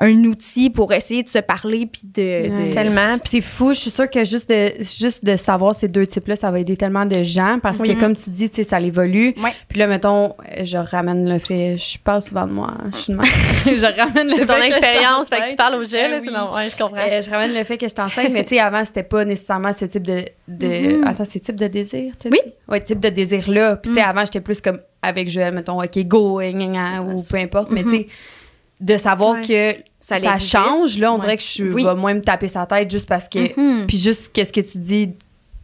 Speaker 5: un outil pour essayer de se parler puis de,
Speaker 1: Ouais.
Speaker 5: de-
Speaker 2: Tellement.
Speaker 1: Puis c'est fou, je suis sûre que juste de, juste de savoir ces deux types-là, ça va aider tellement de gens parce
Speaker 2: Oui.
Speaker 1: que, comme tu dis, tu sais, ça évolue.
Speaker 5: Ouais.
Speaker 1: Puis là, mettons, je ramène le fait, je parle souvent de moi, je (laughs) ramène le fait
Speaker 2: ton expérience, fait que tu parles au jeu,
Speaker 1: Ben
Speaker 2: là,
Speaker 1: oui.
Speaker 2: sinon, ouais, je comprends.
Speaker 1: Euh, je ramène le fait que je enceinte, mais tu sais, avant, c'était pas nécessairement ce type de. de Attends, c'est type de désir?
Speaker 5: Oui.
Speaker 1: Oui, type de désir-là. Puis, tu sais, avant, j'étais plus comme avec Joël, mettons, OK, go, gna, gna, ou peu importe, mais tu sais, de savoir
Speaker 2: Ouais.
Speaker 5: Ça
Speaker 1: change, là, on
Speaker 5: Ouais.
Speaker 1: dirait que je
Speaker 5: Oui.
Speaker 1: vais moins me taper sa tête juste parce que.
Speaker 5: Mhm.
Speaker 1: Puis, juste, qu'est-ce que tu dis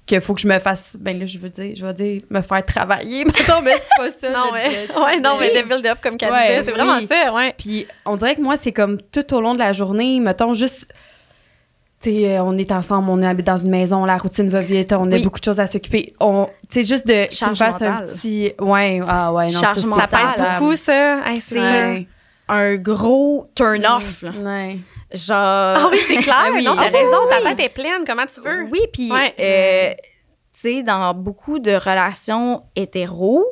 Speaker 1: qu'il faut que je me fasse. Ben là, je veux dire, je vais dire me faire travailler, (laughs) mettons, mais c'est pas ça. (laughs)
Speaker 2: non,
Speaker 1: le-
Speaker 2: ouais. ouais, non, mais de build up, comme qu'elle
Speaker 1: Ouais,
Speaker 2: c'est vraiment ça, ouais.
Speaker 1: puis on dirait que moi, c'est comme tout au long de la journée, mettons juste. Tu tu sais, euh, on est ensemble, on habite dans une maison, la routine va vite, on a beaucoup de choses à s'occuper. On, tu sais, juste de.
Speaker 5: Charge
Speaker 1: fasse un petit. Ouais, ah ouais, non,
Speaker 5: Charge
Speaker 1: ça,
Speaker 5: mentale.
Speaker 2: Ça pèse beaucoup, ça. Hey,
Speaker 5: C'est-
Speaker 1: Ouais.
Speaker 5: Un gros turn-off, là.
Speaker 1: Ouais.
Speaker 5: Genre.
Speaker 2: Ah oui, c'est (laughs) clair.
Speaker 1: Ah oui.
Speaker 2: non, t'as
Speaker 1: Ah oui,
Speaker 2: raison.
Speaker 5: oui,
Speaker 2: Ta tête est pleine. Comment tu veux?
Speaker 5: Oui, puis,
Speaker 2: Ouais.
Speaker 5: euh, tu sais, dans beaucoup de relations hétéros,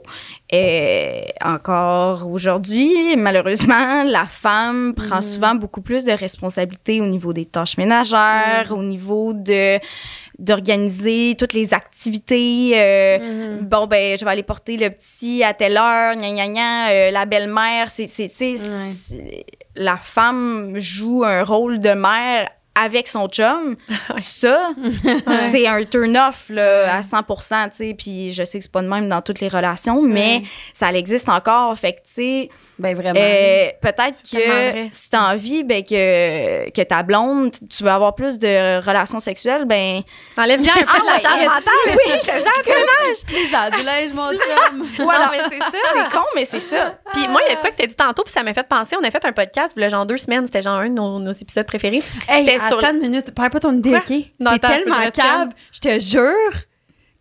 Speaker 5: euh, encore aujourd'hui, malheureusement, (laughs) la femme prend
Speaker 2: Mm.
Speaker 5: souvent beaucoup plus de responsabilités au niveau des tâches ménagères,
Speaker 2: Mm.
Speaker 5: au niveau de d'organiser toutes les activités. euh,
Speaker 2: Mm-hmm.
Speaker 5: Bon, ben, je vais aller porter le petit à telle heure, gna gna gna, euh, la belle-mère, c'est,
Speaker 1: Ouais.
Speaker 5: c'est- la femme joue un rôle de mère avec son chum. (laughs) Ça, c'est un turn-off là, à 100% tu sais. Puis je sais que c'est pas de même dans toutes les relations, mais
Speaker 1: Ouais.
Speaker 5: ça existe encore. Fait que, tu sais,
Speaker 1: Ben vraiment.
Speaker 5: euh, peut-être que
Speaker 2: vrai.
Speaker 5: si t'as envie ben, que, que ta blonde, tu veux avoir plus de relations sexuelles, ben.
Speaker 2: Enlève-y un peu de la
Speaker 5: ouais,
Speaker 2: charge mentale.
Speaker 5: Oui, (laughs) c'est ça.
Speaker 1: les adulèges, mon chum. (laughs)
Speaker 5: Voilà.
Speaker 2: Non, mais c'est ça.
Speaker 5: C'est con, mais c'est ça.
Speaker 2: Puis moi, il y a quoi que t'as dit tantôt, puis ça m'a fait penser. On a fait un podcast, a genre deux semaines, c'était genre un de nos, nos épisodes préférés.
Speaker 1: Hey,
Speaker 2: C'était sur
Speaker 1: attends une minute, perds pas ton idée? OK?
Speaker 2: Non,
Speaker 1: C'est tellement cave. Je te jure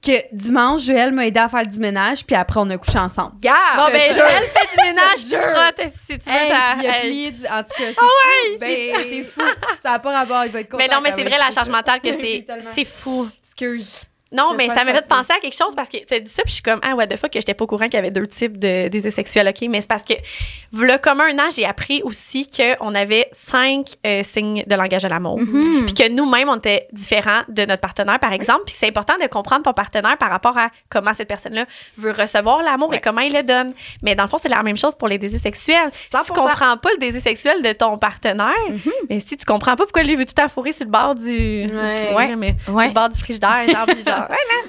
Speaker 1: que dimanche, Joël m'a aidé à faire du ménage, puis après, on a couché ensemble.
Speaker 5: Gars!
Speaker 2: Bon, ben,
Speaker 1: je-
Speaker 2: Joël fait du ménage, (laughs)
Speaker 1: je
Speaker 2: frottes si tu veux.
Speaker 1: Hey,
Speaker 2: ta-
Speaker 1: il a
Speaker 2: hey.
Speaker 1: plié du- En tout cas, c'est fou. Ben, c'est fou. Ça n'a pas rapport, il va être content.
Speaker 2: Mais non, mais c'est vrai, la charge mentale, que (laughs) c'est fou.
Speaker 1: Excuse.
Speaker 2: Non, mais ça m'a fait penser à quelque chose parce que tu as dit ça, puis je suis comme, ah, what the fuck, que j'étais pas au courant qu'il y avait deux types de désirs sexuels, OK? Mais c'est parce que, le comme un an, j'ai appris aussi qu'on avait cinq euh, signes de langage de l'amour.
Speaker 5: Mhm.
Speaker 2: Puis que nous-mêmes, on était différents de notre partenaire, par exemple. Puis c'est important de comprendre ton partenaire par rapport à comment cette personne-là veut recevoir l'amour et comment il le donne. Mais dans le fond, c'est la même chose pour les désirs sexuels. Si tu
Speaker 5: 100%.
Speaker 2: comprends pas le désir sexuel de ton partenaire, mais si tu comprends pas pourquoi lui veut tout affourrer sur le bord du...
Speaker 1: Ouais.
Speaker 2: Ouais, mais le bord du frigidaire, genre,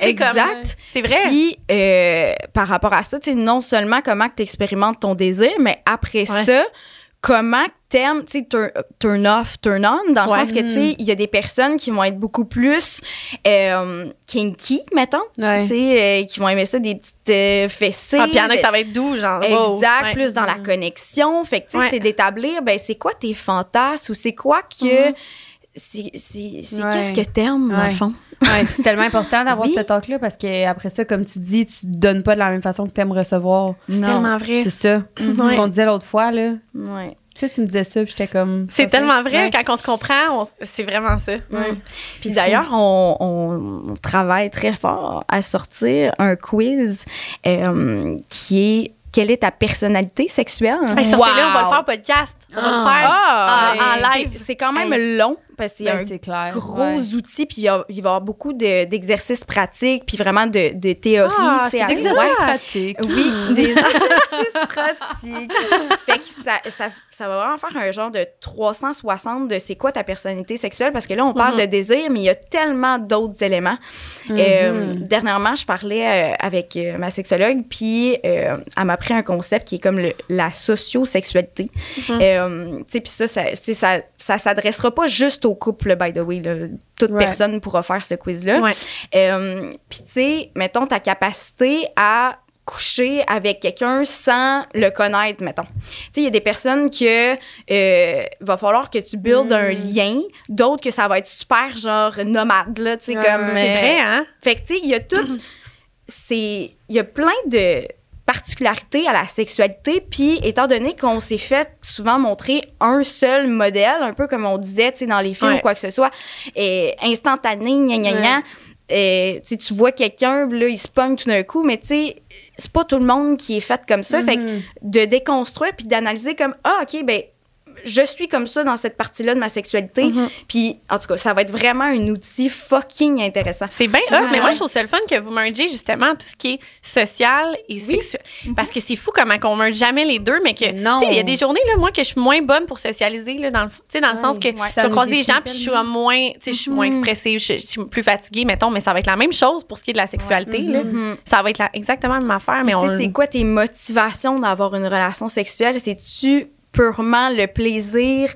Speaker 2: c'est
Speaker 5: Exact.
Speaker 2: C'est vrai.
Speaker 5: Puis, euh, par rapport à ça, tu sais, non seulement comment tu expérimentes ton désir, mais après
Speaker 2: Ouais.
Speaker 5: ça, comment que t'aimes, tu sais, turn, turn off, turn on, dans le
Speaker 2: Ouais.
Speaker 5: sens que, tu sais, il y a des personnes qui vont être beaucoup plus euh, kinky, mettons,
Speaker 1: Ouais.
Speaker 5: tu sais, euh, qui vont aimer ça, des petites euh, fessées.
Speaker 2: Ah, puis il y en a que ça va être doux, genre. wow.
Speaker 5: Exact,
Speaker 2: Ouais.
Speaker 5: plus dans la connexion. Fait que, tu sais, c'est d'établir, ben, c'est quoi tes fantasmes ou c'est quoi que. C'est c'est- c'est
Speaker 1: Ouais.
Speaker 5: qu'est-ce que t'aimes, dans le fond?
Speaker 1: Ouais, c'est tellement important d'avoir
Speaker 5: Oui.
Speaker 1: ce talk-là parce que après ça, comme tu dis, tu te donnes pas de la même façon que tu aimes recevoir.
Speaker 2: C'est tellement vrai.
Speaker 1: C'est ça.
Speaker 2: Ouais.
Speaker 1: Ce qu'on disait l'autre fois, là.
Speaker 5: Ouais.
Speaker 1: Tu sais, tu me disais ça, puis j'étais comme.
Speaker 2: C'est tellement vrai.
Speaker 1: Ouais.
Speaker 2: Quand on se comprend, on- c'est vraiment ça.
Speaker 5: Ouais. Puis d'ailleurs, on, on travaille très fort à sortir un quiz euh, qui est quelle est ta personnalité sexuelle?
Speaker 2: Hey, sortez-le, on va le faire en podcast. On va le faire
Speaker 5: Ah,
Speaker 2: en, en
Speaker 5: c'est-
Speaker 2: live.
Speaker 5: C'est quand même long parce qu'il y a
Speaker 1: Ben,
Speaker 5: un
Speaker 1: c'est clair.
Speaker 5: gros
Speaker 1: ouais.
Speaker 5: outil, puis il, y a- il va y avoir beaucoup de- d'exercices pratiques, puis vraiment de, de théorie.
Speaker 2: Ah,
Speaker 1: Exercice
Speaker 5: Ouais.
Speaker 1: pratique.
Speaker 5: Oui, des (laughs) exercices pratiques. fait que ça, ça, ça va vraiment faire un genre de 360 de c'est quoi ta personnalité sexuelle, parce que là, on parle de désir, mais il y a tellement d'autres éléments. Euh, dernièrement, je parlais euh, avec euh, ma sexologue, puis euh, elle m'a pris un concept qui est comme le- la sociosexualité. Euh, tu sais, puis ça, ça, ça, ça s'adressera pas juste au couple, by the way. là. Toute personne pourra faire ce quiz-là.
Speaker 2: Ouais.
Speaker 5: Euh, Puis, tu sais, mettons ta capacité à coucher avec quelqu'un sans le connaître, mettons. Tu sais, il y a des personnes que euh, va falloir que tu builds un lien, d'autres que ça va être super genre nomade là, tu sais comme
Speaker 2: C'est
Speaker 5: euh,
Speaker 2: vrai, hein?
Speaker 5: Fait que tu sais, il y a tout (clears throat) c'est il y a plein de particularités à la sexualité puis étant donné qu'on s'est fait souvent montrer un seul modèle un peu comme on disait dans les films
Speaker 2: Ouais.
Speaker 5: ou quoi que ce soit et instantané gna gna gna euh, tu vois quelqu'un, là, il se pogne tout d'un coup, mais tu sais, c'est pas tout le monde qui est fait comme ça. Fait que de déconstruire puis d'analyser comme, ah, OK, ben, je suis comme ça dans cette partie-là de ma sexualité. Puis, en tout cas, ça va être vraiment un outil fucking intéressant.
Speaker 2: C'est bien
Speaker 1: C'est
Speaker 2: hot, mais moi, je trouve ça le fun que vous mergez justement tout ce qui est social et sexuel. Parce que c'est fou comment on merge jamais les deux, mais que, tu
Speaker 1: Non.
Speaker 2: sais, il y a des journées, là, moi, que je suis moins bonne pour socialiser, là, dans le, tu sais, dans le sens que
Speaker 1: Ouais.
Speaker 2: je croiser des gens, puis je suis moins, tu sais, je suis moins expressive, je, je suis plus fatiguée, mettons, mais ça va être la même chose pour ce qui est de la sexualité, là. Ça va être la- exactement la même affaire, mais on.
Speaker 5: sais, c'est quoi tes motivations d'avoir une relation sexuelle? C'est-tu purement le plaisir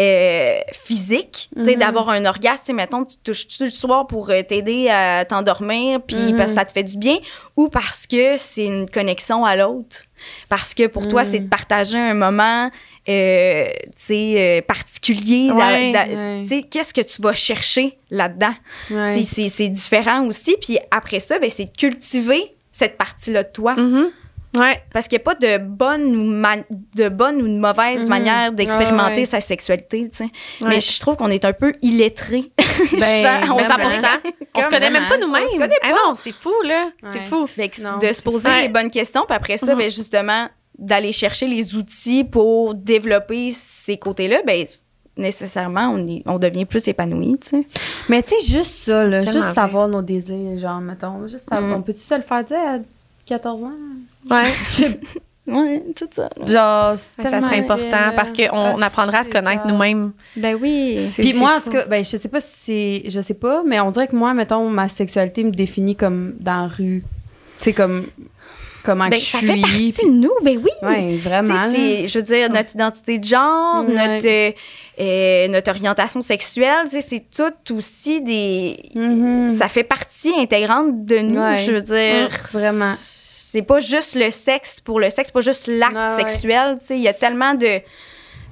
Speaker 5: euh, physique, tu sais, d'avoir un orgasme, mettons, tu touches-tu le soir pour euh, t'aider à t'endormir, puis parce que ça te fait du bien, ou parce que c'est une connexion à l'autre? Parce que pour toi, c'est de partager un moment euh, tu sais, particulier.
Speaker 2: Ouais,
Speaker 4: ouais.
Speaker 5: Tu sais, qu'est-ce que tu vas chercher là-dedans?
Speaker 4: Ouais.
Speaker 5: Tu sais, C'est c'est différent aussi. Puis après ça, ben, c'est de cultiver cette partie-là de toi.
Speaker 2: Ouais.
Speaker 5: Parce qu'il n'y a pas de bonne ou, ma- de bonne ou de mauvaise
Speaker 4: Mhm.
Speaker 5: manière d'expérimenter
Speaker 4: Ouais, ouais.
Speaker 5: sa sexualité. tu sais.
Speaker 2: Ouais.
Speaker 5: Mais je trouve qu'on est un peu illettrés. (laughs)
Speaker 4: Ben,
Speaker 5: on.
Speaker 2: On se connaît même pas nous-mêmes.
Speaker 5: On se connaît
Speaker 2: Ah non, c'est fou, là. C'est fou.
Speaker 5: Fait que
Speaker 4: Non,
Speaker 5: de se poser
Speaker 2: Ouais.
Speaker 5: les bonnes questions, puis après ça,
Speaker 2: Mhm.
Speaker 5: ben, justement, d'aller chercher les outils pour développer ces côtés-là, ben, nécessairement, on, est- on devient plus épanoui, tu sais.
Speaker 4: Mais tu sais, juste ça, là, juste
Speaker 2: vrai.
Speaker 4: savoir nos désirs, genre, mettons, juste savoir,
Speaker 5: Mm.
Speaker 4: on peut-tu se le faire dire à 14 ans?
Speaker 2: Ouais. (laughs)
Speaker 5: Ouais, tout ça.
Speaker 4: Genre,
Speaker 2: Ça serait important
Speaker 4: vrai,
Speaker 2: parce qu'on
Speaker 4: Ah,
Speaker 2: apprendra à se connaître nous-mêmes.
Speaker 5: Ben oui.
Speaker 4: Puis moi, en tout cas, ben, je sais pas si c'est. Je sais pas, mais on dirait que moi, mettons, ma sexualité me définit comme dans la rue. Tu sais, comme. Comment
Speaker 5: Ben,
Speaker 4: que je
Speaker 5: ça
Speaker 4: suis.
Speaker 5: fait partie de nous, ben oui.
Speaker 4: Ouais,
Speaker 5: Tu
Speaker 4: vraiment.
Speaker 5: je veux dire, notre identité de genre,
Speaker 4: Ouais.
Speaker 5: notre, euh, euh, notre orientation sexuelle, tu sais, c'est tout aussi des...
Speaker 4: Mhm.
Speaker 5: Ça fait partie intégrante de nous,
Speaker 4: Ouais.
Speaker 5: je veux dire.
Speaker 4: Mm, vraiment.
Speaker 5: C'est pas juste le sexe pour le sexe, pas juste l'acte
Speaker 4: ouais.
Speaker 5: sexuel, tu sais. Il y a tellement de,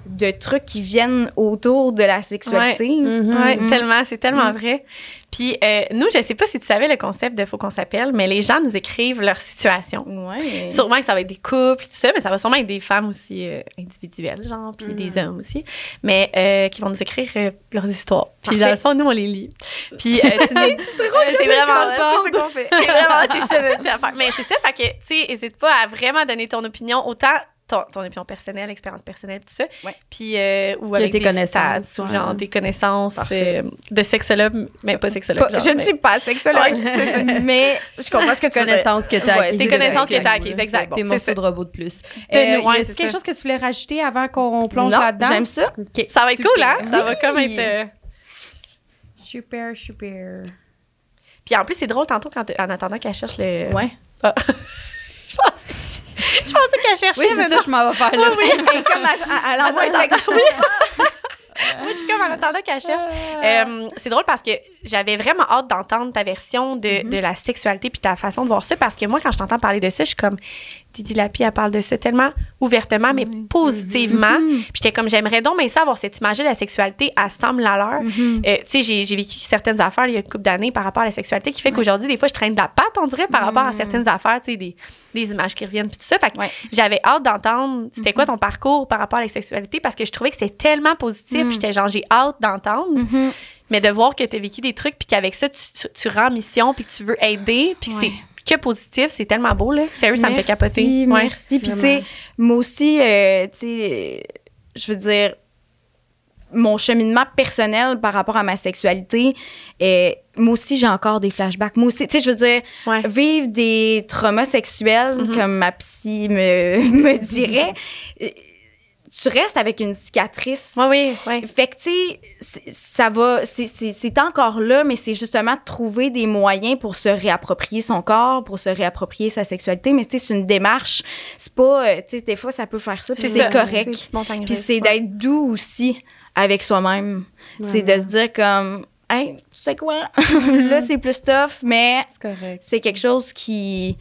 Speaker 5: de trucs qui viennent autour de la sexualité.
Speaker 4: Mhm.
Speaker 2: Ouais,
Speaker 5: Mhm.
Speaker 2: tellement, c'est tellement
Speaker 5: Mhm.
Speaker 2: vrai. Puis euh, nous, je sais pas si tu savais le concept de Faut qu'on s'appelle, mais les gens nous écrivent leur situation.
Speaker 5: Ouais.
Speaker 2: Sûrement que ça va être des couples, tout ça, mais ça va sûrement être des femmes aussi euh, individuelles, genre, puis des hommes aussi, mais euh, qui vont nous écrire euh, leurs histoires. Puis dans le fond, nous, on les lit. Puis euh, (laughs) c'est nous- Euh, c'est vraiment
Speaker 5: C'est ça qu'on fait. (laughs)
Speaker 2: c'est vraiment c'est ça notre affaire. Mais c'est ça, fait que, tu sais, n'hésite pas à vraiment donner ton opinion, autant ton, ton opinion personnelle, expérience personnelle, tout ça.
Speaker 5: Ouais.
Speaker 2: Puis, euh, ou avec des
Speaker 4: connaissances,
Speaker 2: stats, ou
Speaker 4: ouais.
Speaker 2: genre des connaissances euh, de sexologue, mais pas sexologue.
Speaker 5: Pas-
Speaker 2: genre,
Speaker 5: je ne
Speaker 2: mais-
Speaker 5: suis pas sexologue, (laughs) mais je comprends ce que tu veux dire.
Speaker 4: connaissances que tu as acquises.
Speaker 2: Des
Speaker 5: c'est
Speaker 2: connaissances que tu as acquises,
Speaker 5: bon,
Speaker 2: exact.
Speaker 4: Des
Speaker 2: c'est
Speaker 4: morceaux
Speaker 2: ça.
Speaker 4: de robot de plus. Euh, y quelque chose que tu voulais rajouter avant qu'on plonge là-dedans?
Speaker 5: j'aime ça.
Speaker 2: Ça va être
Speaker 4: super.
Speaker 2: cool, hein? Ça va comme être. euh,
Speaker 4: Super, super.
Speaker 2: Puis en plus, c'est drôle tantôt quand en attendant qu'elle cherche le.
Speaker 5: Ouais.
Speaker 2: Ah. Je pensais, qu'elle cherchait,
Speaker 4: Oui,
Speaker 2: mais
Speaker 4: c'est
Speaker 2: non.
Speaker 4: ça, je m'en vais faire là.
Speaker 5: Oui, (laughs) et comme elle, elle envoie un texto. (laughs)
Speaker 2: Moi, je suis comme en attendant qu'elle cherche. Euh, c'est drôle parce que j'avais vraiment hâte d'entendre ta version de, de la sexualité puis ta façon de voir ça parce que moi, quand je t'entends parler de ça, je suis comme Didi Lapi, elle parle de ça tellement ouvertement, mais positivement. Puis j'étais comme, j'aimerais donc mais ça avoir cette image de la sexualité à semble à l'heure. Euh, tu sais, j'ai, vécu certaines affaires il y a une couple d'années par rapport à la sexualité qui fait qu'aujourd'hui, des fois, je traîne de la patte, on dirait, par rapport à certaines affaires, tu sais, des, des images qui reviennent puis tout ça. Fait que
Speaker 5: Ouais.
Speaker 2: j'avais hâte d'entendre c'était quoi ton parcours par rapport à la sexualité parce que je trouvais que c'était tellement positif. puis J'étais genre, j'ai hâte d'entendre.
Speaker 5: Mhm.
Speaker 2: Mais de voir que tu as vécu des trucs, puis qu'avec ça, tu, tu, tu rends mission, puis que tu veux aider, puis que
Speaker 5: Ouais.
Speaker 2: c'est que positif, c'est tellement beau, là. Sérieux, ça me fait capoter.
Speaker 5: Merci,
Speaker 2: Ouais.
Speaker 5: Merci. Puis, tu sais, moi aussi, euh, tu sais, je veux dire, mon cheminement personnel par rapport à ma sexualité, euh, moi aussi, j'ai encore des flashbacks. Moi aussi, tu sais, je veux dire,
Speaker 2: Ouais.
Speaker 5: vivre des traumas sexuels,
Speaker 2: Mhm.
Speaker 5: comme ma psy me, (laughs) me dirait, tu restes avec une cicatrice.
Speaker 2: Oui, oui, oui.
Speaker 5: Fait que, tu sais, ça va, c'est- encore là, mais c'est justement de trouver des moyens pour se réapproprier son corps, pour se réapproprier sa sexualité. Mais tu sais, c'est une démarche. C'est pas, euh, tu sais, des fois, ça peut faire ça, puis c'est correct. Puis c'est d'être doux aussi avec soi-même. C'est de se dire comme, hey, tu sais quoi, (laughs) là, c'est plus tough, mais
Speaker 4: c'est
Speaker 5: quelque chose qui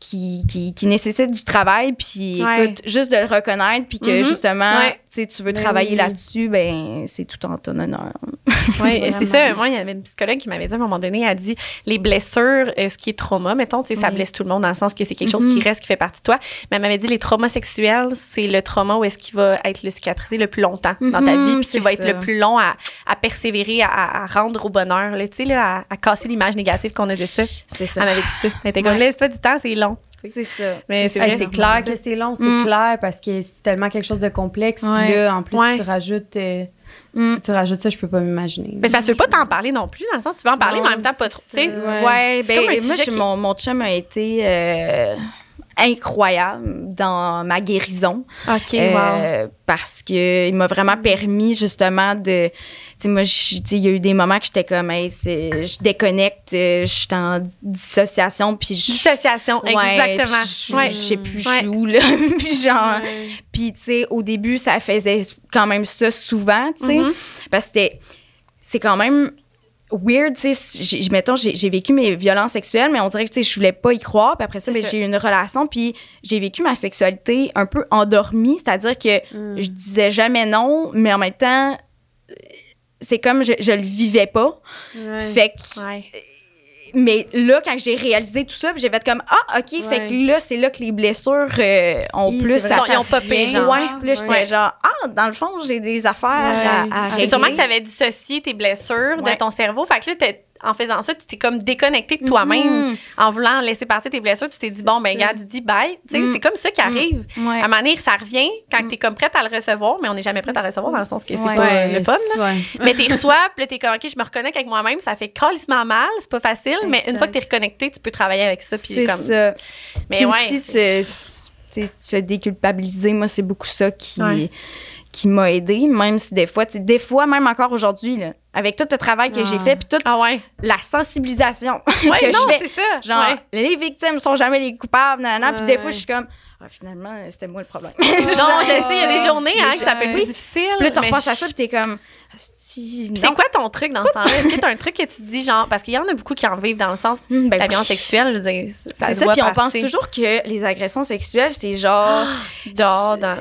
Speaker 5: qui, qui, qui nécessite du travail puis
Speaker 2: Ouais.
Speaker 5: écoute juste de le reconnaître puis que
Speaker 2: Mhm.
Speaker 5: justement
Speaker 2: Ouais.
Speaker 5: Tu sais tu veux
Speaker 4: Ben
Speaker 5: travailler
Speaker 4: oui.
Speaker 5: là-dessus ben c'est tout en ton honneur
Speaker 2: Oui, (laughs) c'est ça. Moi, il y avait une psychologue qui m'avait dit à un moment donné, elle a dit les blessures, euh, ce qui est trauma, mettons, tu sais, ça blesse tout le monde dans le sens que c'est quelque chose qui reste, qui fait partie de toi. Mais elle m'avait dit les traumas sexuels, c'est le trauma où est-ce qu'il va être le cicatrisé le plus longtemps dans ta
Speaker 5: Mhm,
Speaker 2: vie, puis qui va être le plus long à, à persévérer, à, à rendre au bonheur, là, tu sais, là, à, à casser l'image négative qu'on a de ça.
Speaker 5: c'est
Speaker 2: Elle
Speaker 5: ça
Speaker 2: m'avait dit ça. Elle était comme,
Speaker 5: Ouais.
Speaker 2: laisse-toi du temps, c'est long.
Speaker 5: C'est ça
Speaker 2: Mais c'est
Speaker 4: Hey,
Speaker 2: vrai.
Speaker 4: c'est clair que c'est long, c'est
Speaker 5: Mm.
Speaker 4: clair, parce que c'est tellement quelque chose de complexe. Puis là, en plus,
Speaker 2: Ouais.
Speaker 4: tu rajoutes... euh,
Speaker 5: Mm.
Speaker 4: si tu rajoutes ça, je peux pas m'imaginer.
Speaker 2: Mais parce que tu veux pas t'en parler non plus, dans le sens, tu veux en parler,
Speaker 4: Non,
Speaker 2: mais en même temps, pas trop. Tu sais,
Speaker 4: ça.
Speaker 5: ouais,
Speaker 4: Ouais.
Speaker 2: C'est
Speaker 5: ben
Speaker 2: comme un
Speaker 5: moi
Speaker 2: sujet
Speaker 5: j'ai-
Speaker 2: qui-
Speaker 5: mon mon chum a été euh, incroyable dans ma guérison
Speaker 2: OK,
Speaker 5: Euh, parce que il m'a vraiment permis justement de tu sais moi il y a eu des moments que j'étais comme hey, je déconnecte euh, je suis en dissociation puis je
Speaker 2: Dissociation,
Speaker 5: Ouais,
Speaker 2: exactement.
Speaker 5: je,
Speaker 2: Ouais.
Speaker 5: sais plus
Speaker 2: Ouais.
Speaker 5: je suis où là (laughs) puis genre puis tu sais au début ça faisait quand même ça souvent tu sais
Speaker 2: Mhm.
Speaker 5: parce que c'est quand même weird, tu sais, mettons, j'ai vécu mes violences sexuelles, mais on dirait que, tu sais, je voulais pas y croire. Puis après ça, ben, j'ai eu une relation, puis j'ai vécu ma sexualité un peu endormie, c'est-à-dire que
Speaker 2: Mm.
Speaker 5: je disais jamais non, mais en même temps, euh, c'est comme je, je le vivais pas. Fait que,
Speaker 2: Ouais.
Speaker 5: Mais là, quand j'ai réalisé tout ça, j'ai fait comme, ah, OK, fait que là, c'est là que les blessures euh, ont
Speaker 4: Hi,
Speaker 5: plus
Speaker 4: vrai,
Speaker 5: à
Speaker 2: Ils ont- ils ont popé, genre.
Speaker 5: Ouais, puis là, j'étais
Speaker 2: Ouais.
Speaker 5: genre, ah, dans le fond, j'ai des affaires à, à
Speaker 2: C'est
Speaker 5: régler.
Speaker 2: sûrement que tu avais dissocié tes blessures
Speaker 5: Ouais.
Speaker 2: de ton cerveau. Fait que là, t'es- en faisant ça, tu t'es comme déconnecté de toi-même.
Speaker 5: Mhm.
Speaker 2: En voulant laisser partir tes blessures, tu t'es dit, bon, ben, regarde, Didi, bye.
Speaker 5: Mm.
Speaker 2: c'est comme ça qui arrive.
Speaker 5: Ouais.
Speaker 2: À un moment donné, ça revient quand t'es comme prête à le recevoir, mais on n'est jamais prête à le recevoir dans le sens que c'est
Speaker 5: Ouais.
Speaker 2: pas
Speaker 4: Ouais,
Speaker 2: le fun. là. Mais t'es reçois, puis t'es comme, OK, je me reconnecte avec moi-même, ça fait calissement mal, c'est pas facile, mais une fois que t'es reconnecté, tu peux travailler avec ça. Puis
Speaker 5: C'est
Speaker 2: comme,
Speaker 5: ça.
Speaker 2: Mais
Speaker 5: Puis
Speaker 2: ouais.
Speaker 5: aussi, tu se déculpabiliser, moi, c'est beaucoup ça qui. Qui m'a aidé, même si des fois, des fois, même encore aujourd'hui, avec tout le travail que j'ai
Speaker 4: Ah.
Speaker 5: fait, puis toute
Speaker 2: Ah ouais.
Speaker 5: la sensibilisation (laughs)
Speaker 2: Ouais,
Speaker 5: que
Speaker 2: non,
Speaker 5: je fais.
Speaker 2: ça.
Speaker 5: Genre,
Speaker 2: Ouais.
Speaker 5: les victimes sont jamais les coupables, nanana. Puis des fois, je suis comme, ah, finalement, c'était moi le problème.
Speaker 2: Non, (laughs) je sais, il y a des journées hein, que ça peut être plus difficile.
Speaker 5: Puis là, tu
Speaker 2: mais
Speaker 5: repenses à ça, puis t'es comme,
Speaker 2: C'est quoi ton truc dans ce temps-là? Est-ce que t'as un truc que tu te dis, genre, parce qu'il y en a beaucoup qui en vivent dans le sens
Speaker 5: Hmm, ben
Speaker 2: la sexuelle, je veux dire, ça
Speaker 5: C'est ça, puis on pense toujours que les agressions sexuelles, c'est genre. (gasps)
Speaker 2: dehors dans.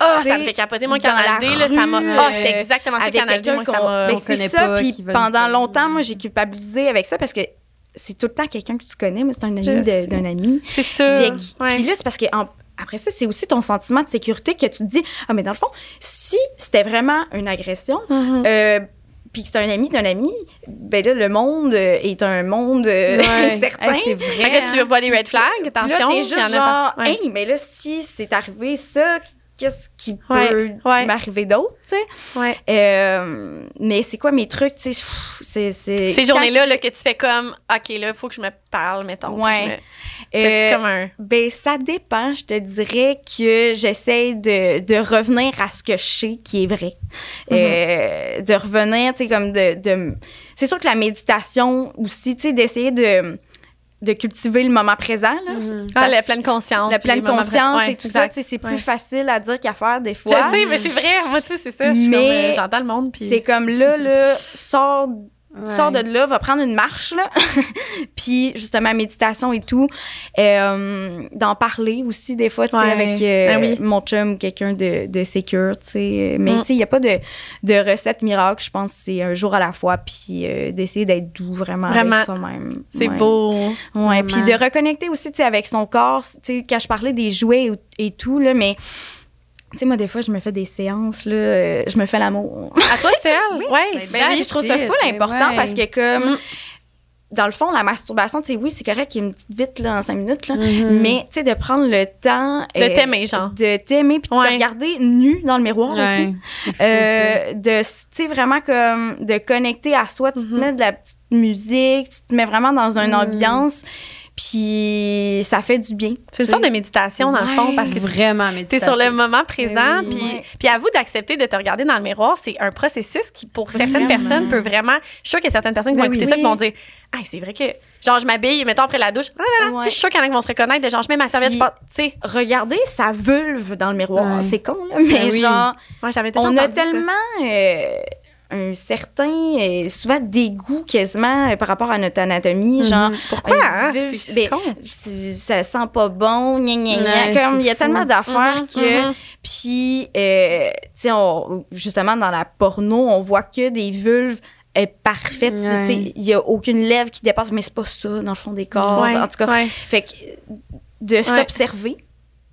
Speaker 2: Ah, ça me fait capoter, moi, Canal D, là, ça m'a. Ah,
Speaker 5: euh,
Speaker 2: c'est exactement ça,
Speaker 5: avec
Speaker 2: Canal D, moi, ça m'a.
Speaker 5: ben, c'est ça
Speaker 4: pas,
Speaker 5: puis pendant longtemps moi j'ai culpabilisé avec ça parce que c'est tout le temps quelqu'un que tu connais moi c'est un ami d'un ami
Speaker 2: C'est sûr. Ouais.
Speaker 5: puis là c'est parce que en- après ça c'est aussi ton sentiment de sécurité que tu te dis ah mais dans le fond si c'était vraiment une agression euh, puis que c'est un ami d'un ami, ben là, le monde euh, est un monde euh,
Speaker 4: Ouais.
Speaker 5: certain. (laughs)
Speaker 4: Hey, c'est
Speaker 2: Fait
Speaker 4: vrai.
Speaker 2: que tu vois des red flags,
Speaker 5: Puis
Speaker 2: attention.
Speaker 5: là, t'es juste genre,
Speaker 2: pas- ouais.
Speaker 5: hey, mais là, si c'est arrivé ça, qu'est-ce qui peut
Speaker 2: Ouais,
Speaker 5: m'arriver d'autre, tu sais?
Speaker 2: Ouais.
Speaker 5: Euh, mais c'est quoi mes trucs, tu sais? C'est,
Speaker 2: Ces journées-là, là, que tu fais comme, OK, là, il faut que je me parle, mettons.
Speaker 5: Ouais.
Speaker 2: me-
Speaker 5: Euh,
Speaker 2: comme un.
Speaker 5: Ben, ça dépend. Je te dirais que j'essaie de, de revenir à ce que je sais qui est vrai. Euh, de revenir, tu sais, comme de. de- c'est sûr que la méditation aussi, tu sais, d'essayer de, de cultiver le moment présent, là.
Speaker 2: Ah,
Speaker 5: Parce-
Speaker 2: la pleine conscience.
Speaker 5: La pleine conscience et tout ça,
Speaker 2: exact.
Speaker 5: c'est plus
Speaker 2: Ouais.
Speaker 5: facile à dire qu'à faire des
Speaker 2: Je
Speaker 5: fois.
Speaker 2: sais, mais c'est vrai. Moi, tu sais, c'est ça. Je
Speaker 5: Mais
Speaker 2: comme, euh, J'entends le monde. Puis.
Speaker 5: C'est comme là, là, sors,
Speaker 4: Ouais.
Speaker 5: sors de là, va prendre une marche, là. (laughs) puis justement, méditation et tout. Euh, D'en parler aussi, des fois, tu sais,
Speaker 2: Ouais.
Speaker 5: avec euh,
Speaker 2: Ben oui.
Speaker 5: mon chum ou quelqu'un de, de secure, tu sais. Mais
Speaker 2: Mm.
Speaker 5: tu sais, il n'y a pas de, de recette miracle. Je pense que c'est un jour à la fois, puis euh, d'essayer d'être doux vraiment,
Speaker 2: Vraiment.
Speaker 5: avec soi-même.
Speaker 2: C'est
Speaker 5: Ouais.
Speaker 2: beau.
Speaker 5: Ouais, puis de reconnecter aussi, tu sais, avec son corps. Tu sais, quand je parlais des jouets ou- et tout, là, mais... Tu sais, moi, des fois, je me fais des séances, là, euh, je me fais l'amour.
Speaker 2: À toi seule? Oui.
Speaker 5: Ben oui, je trouve ça
Speaker 4: it,
Speaker 5: full
Speaker 4: ben
Speaker 5: important
Speaker 4: ouais.
Speaker 5: parce que comme
Speaker 2: Mm.
Speaker 5: dans le fond la masturbation tu sais oui c'est correct qu'il y ait une petite vite là en cinq minutes là
Speaker 4: Mhm.
Speaker 5: mais tu sais de prendre le temps
Speaker 2: De
Speaker 5: euh,
Speaker 2: t'aimer, genre.
Speaker 5: de t'aimer puis de
Speaker 2: Ouais.
Speaker 5: te regarder nu dans le miroir
Speaker 4: Ouais.
Speaker 5: aussi Euh, de tu sais vraiment comme de connecter à soi tu te
Speaker 2: Mhm.
Speaker 5: mets de la petite musique tu te mets vraiment dans une
Speaker 4: Mhm.
Speaker 5: ambiance puis ça fait du bien
Speaker 2: C'est une sorte de méditation, dans le fond, parce que tu
Speaker 4: vraiment
Speaker 2: T'es
Speaker 4: méditatif.
Speaker 2: sur le moment présent,
Speaker 4: oui.
Speaker 2: puis
Speaker 5: Ouais.
Speaker 2: puis à vous d'accepter de te regarder dans le miroir, c'est un processus qui pour certaines
Speaker 5: Vraiment.
Speaker 2: personnes peut vraiment. Je suis sûre qu'il y a certaines personnes qui vont
Speaker 4: Ben
Speaker 2: écouter
Speaker 5: oui.
Speaker 2: ça qui vont dire, ah c'est vrai que genre je m'habille, mettons après la douche, ah,
Speaker 5: Ouais.
Speaker 2: tu sais, je suis sûre qu'il y en a qui vont se reconnaître, de genre je mets ma serviette,
Speaker 5: Puis-
Speaker 2: je tu sais,
Speaker 5: regarder sa vulve dans le miroir c'est con là mais
Speaker 4: Ben oui.
Speaker 5: genre
Speaker 2: moi j'avais déjà
Speaker 5: on a tellement euh, un certain, euh, souvent dégoût quasiment euh, par rapport à notre anatomie, genre.
Speaker 2: Pourquoi
Speaker 5: un
Speaker 2: hein?
Speaker 5: vulve, ben, ça sent pas bon, gna gna gna.
Speaker 4: Ouais,
Speaker 5: comme il y a tellement d'affaires
Speaker 2: Mhm,
Speaker 5: que.
Speaker 2: mhm.
Speaker 5: Puis, euh, tu sais, on- justement, dans la porno, on voit que des vulves euh.
Speaker 4: Ouais.
Speaker 5: Tu sais, il y a aucune lèvre qui dépasse, mais c'est pas ça, dans le fond des corps.
Speaker 2: Ouais,
Speaker 5: En tout cas,
Speaker 2: ouais.
Speaker 5: fait que de s'observer.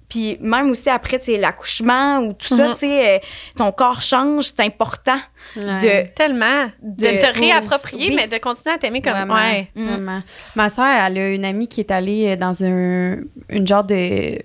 Speaker 5: Puis même aussi après, tu sais, l'accouchement ou tout ça,
Speaker 2: Mhm.
Speaker 5: tu sais, euh, ton corps change, c'est important
Speaker 4: Ouais.
Speaker 2: Tellement. De,
Speaker 5: De-
Speaker 2: te réapproprier,
Speaker 5: Oui.
Speaker 2: mais de continuer à t'aimer comme.
Speaker 4: Vraiment,
Speaker 2: Ouais.
Speaker 5: Mm.
Speaker 4: vraiment. Ma soeur, elle a une amie qui est allée euh, dans un une genre de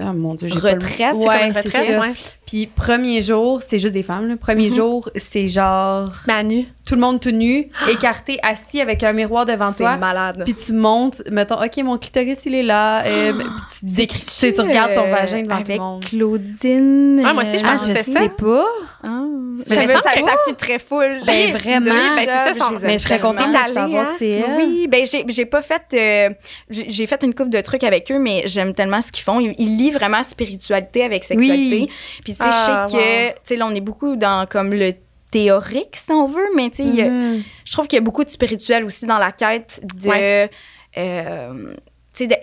Speaker 4: oh mon dieu, j'ai le.
Speaker 5: Retraite, c'est
Speaker 4: ouais, c'est
Speaker 2: retraite, ouais.
Speaker 4: Puis premier jour, c'est juste des femmes. Là. Premier
Speaker 5: Mhm.
Speaker 4: jour, c'est genre
Speaker 2: Manu.
Speaker 4: tout le monde tout nu, (gasps) écarté, assis avec un miroir devant
Speaker 5: C'est
Speaker 4: toi.
Speaker 5: malade.
Speaker 4: Puis tu montes, mettons, OK, mon clitoris, il est là. euh, (gasps) puis tu décris, tu, sais, tu regardes ton vagin devant tout
Speaker 5: avec
Speaker 4: le monde.
Speaker 5: Claudine.
Speaker 2: Ah, moi aussi, je
Speaker 5: euh,
Speaker 2: pense que
Speaker 4: je
Speaker 2: c'était ça.
Speaker 4: sais pas.
Speaker 5: Ah,
Speaker 2: Mais
Speaker 5: ça, ça, ça fut très full.
Speaker 4: Ben, vraiment.
Speaker 2: Oui, ben, c'est ça, son-
Speaker 5: Je
Speaker 4: Mais je serais contente de savoir
Speaker 2: hein?
Speaker 4: que c'est elle.
Speaker 5: Oui, ben j'ai j'ai pas fait euh, j'ai j'ai fait une coupe de trucs avec eux mais j'aime tellement ce qu'ils font, ils, lient vraiment spiritualité avec sexualité.
Speaker 4: Oui.
Speaker 5: Puis tu sais
Speaker 2: Ah,
Speaker 5: je sais que tu sais là on est beaucoup dans comme le théorique, si on veut, mais tu sais,
Speaker 1: Mhm.
Speaker 5: je trouve qu'il y a beaucoup de spirituel aussi dans la quête de,
Speaker 2: Ouais.
Speaker 5: euh, tu sais, de,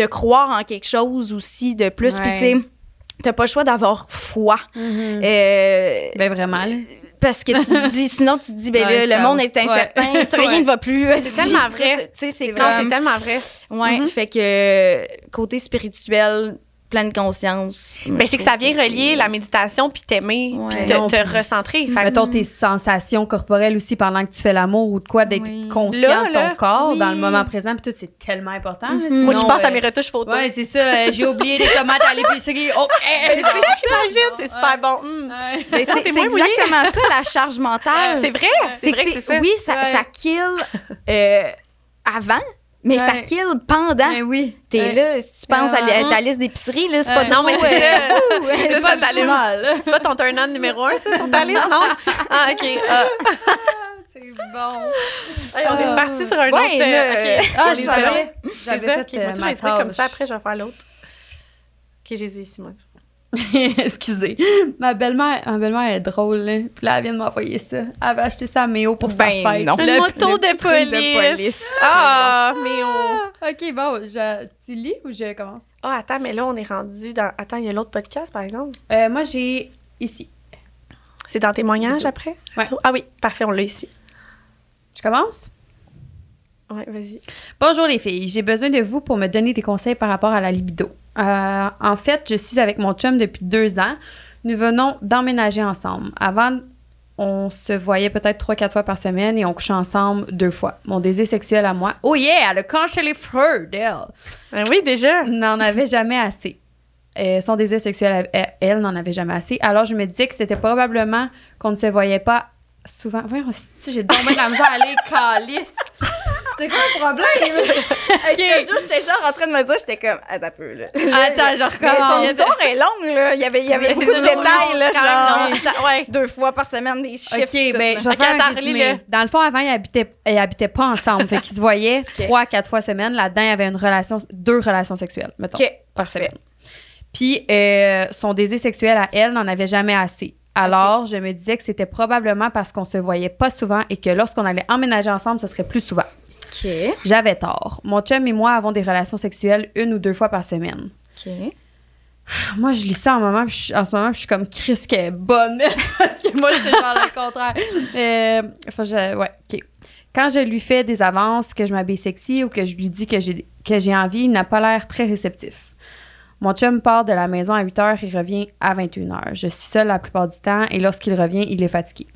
Speaker 5: de croire en quelque chose aussi de plus. Puis,
Speaker 1: Ouais.
Speaker 5: tu sais, t'as pas le choix d'avoir foi.
Speaker 1: Mhm.
Speaker 5: Euh,
Speaker 1: Ben vraiment, là.
Speaker 5: Parce que tu te dis, (laughs) sinon tu te dis, ben là, le monde est incertain, (laughs) rien ne va plus.
Speaker 2: C'est tellement vrai.
Speaker 5: Tu sais, c'est
Speaker 2: Non,
Speaker 5: comme.
Speaker 2: c'est tellement vrai.
Speaker 5: Ouais,
Speaker 2: Mhm.
Speaker 5: fait que euh, côté spirituel, pleine conscience. moi,
Speaker 2: Ben,
Speaker 5: je
Speaker 2: c'est que ça vient relier la méditation, puis t'aimer,
Speaker 5: Ouais.
Speaker 2: puis te,
Speaker 1: Non,
Speaker 2: te
Speaker 1: puis-
Speaker 2: recentrer. Fait
Speaker 1: Mettons tes sensations corporelles aussi pendant que tu fais l'amour ou de quoi, d'être
Speaker 5: Oui.
Speaker 1: conscient
Speaker 2: Là,
Speaker 1: de
Speaker 2: là,
Speaker 1: ton corps
Speaker 5: oui.
Speaker 1: dans le moment présent. Puis tout, c'est tellement important.
Speaker 5: Mhm.
Speaker 2: Moi qui
Speaker 1: sinon,
Speaker 2: pense à
Speaker 1: euh,
Speaker 2: mes retouches photos.
Speaker 1: Ouais, c'est ça. euh, J'ai oublié les tomates à l'épicerie. (laughs) OK.
Speaker 2: Imagine, c'est super bon. Mm.
Speaker 5: Ben,
Speaker 2: Ah,
Speaker 5: c'est c'est exactement ça, la charge mentale.
Speaker 2: C'est vrai, c'est
Speaker 5: C'est
Speaker 2: vrai c'est
Speaker 5: c'est-
Speaker 2: ça.
Speaker 5: oui, ça kill (laughs) euh, avant, mais ça
Speaker 1: Ouais.
Speaker 5: kill pendant.
Speaker 1: Ben oui.
Speaker 5: T'es
Speaker 1: Ouais.
Speaker 5: là, si tu penses à, la-
Speaker 1: Euh,
Speaker 5: ta liste d'épicerie, là, c'est pas
Speaker 1: euh,
Speaker 5: trop...
Speaker 2: non, mais c'est
Speaker 5: euh,
Speaker 2: ça. C'est pas pas ton turn-on numéro un, ça, ta liste? Non, Ah, OK. Ah. (laughs)
Speaker 1: C'est bon.
Speaker 2: Hey, on est
Speaker 1: Ah.
Speaker 2: parti sur un
Speaker 5: Ouais,
Speaker 2: autre... euh,
Speaker 5: là,
Speaker 2: OK.
Speaker 1: Ah, j'avais,
Speaker 2: ça,
Speaker 1: fait
Speaker 2: moi,
Speaker 1: euh, ma
Speaker 2: j'ai fait comme ça, après, je vais faire l'autre. OK, j'ai les ici, moi. (laughs)
Speaker 1: Excusez. Ma belle-mère, ma belle-mère est drôle, là. Puis là, elle vient de m'envoyer ça. Elle avait acheté ça à Méo pour
Speaker 5: Ben
Speaker 1: sa fête.
Speaker 5: non.
Speaker 1: Là,
Speaker 2: moto
Speaker 1: le
Speaker 2: de
Speaker 1: truc
Speaker 2: police. Ah, mais on...
Speaker 1: Ah, OK, bon, je- tu lis ou je commence?
Speaker 2: Ah, attends, mais là, on est rendu dans... Attends, il y a l'autre podcast, par exemple?
Speaker 1: Euh, moi, j'ai ici.
Speaker 2: C'est dans témoignage, après?
Speaker 1: Ouais.
Speaker 2: Ah oui, parfait, on l'a ici.
Speaker 1: Je commence?
Speaker 2: Ouais, vas-y.
Speaker 1: Bonjour les filles, j'ai besoin de vous pour me donner des conseils par rapport à la libido. Euh, en fait, je suis avec mon chum depuis deux ans. Nous venons d'emménager ensemble. Avant, on se voyait peut-être trois, quatre fois par semaine et on couchait ensemble deux fois. Mon désir sexuel à moi, oh yeah, elle a canché les feux d'elle,
Speaker 2: Ben oui, déjà.
Speaker 1: n'en avait jamais assez. Euh, son désir sexuel, elle, n'en avait jamais assez. Alors, je me disais que c'était probablement qu'on ne se voyait pas souvent. Voyons, si j'ai de la misère à aller (laughs) calice. C'est quoi le problème? (laughs)
Speaker 5: Ok, un jour, j'étais genre en train de me dire, j'étais comme, attends un peu, là.
Speaker 1: Attends, je
Speaker 5: Mais son
Speaker 1: recommence.
Speaker 5: histoire est longue, là. Il y avait, il y avait beaucoup de détails, là, genre.
Speaker 2: Ouais.
Speaker 5: deux fois par semaine, des chiffres.
Speaker 1: OK, ben, je vais faire un résumé. Dans le fond, avant, ils habitaient, ils habitaient pas ensemble. fait qu'ils se voyaient (laughs) trois, quatre fois semaine. Là-dedans, il y avait une relation, deux relations sexuelles, mettons,
Speaker 5: OK,
Speaker 1: par semaine. Puis, euh, son désir sexuel à elle n'en avait jamais assez. Alors, je me disais que c'était probablement parce qu'on se voyait pas souvent et que lorsqu'on allait emménager ensemble, ce serait plus souvent.
Speaker 5: OK,
Speaker 1: J'avais tort. Mon chum et moi avons des relations sexuelles une ou deux fois par semaine.
Speaker 5: OK. (sighs)
Speaker 1: Moi, je lis ça en, moment, puis je- en ce moment, puis je suis comme Chris qui est bonne. (laughs) Parce que moi, c'est genre le contraire. Euh, faut que je- ouais, OK. Quand je lui fais des avances, que je m'habille sexy ou que je lui dis que j'ai, que j'ai envie, il n'a pas l'air très réceptif. Mon chum part de la maison à 8 heures et revient à 21 heures. Je suis seule la plupart du temps et lorsqu'il revient, il est fatigué.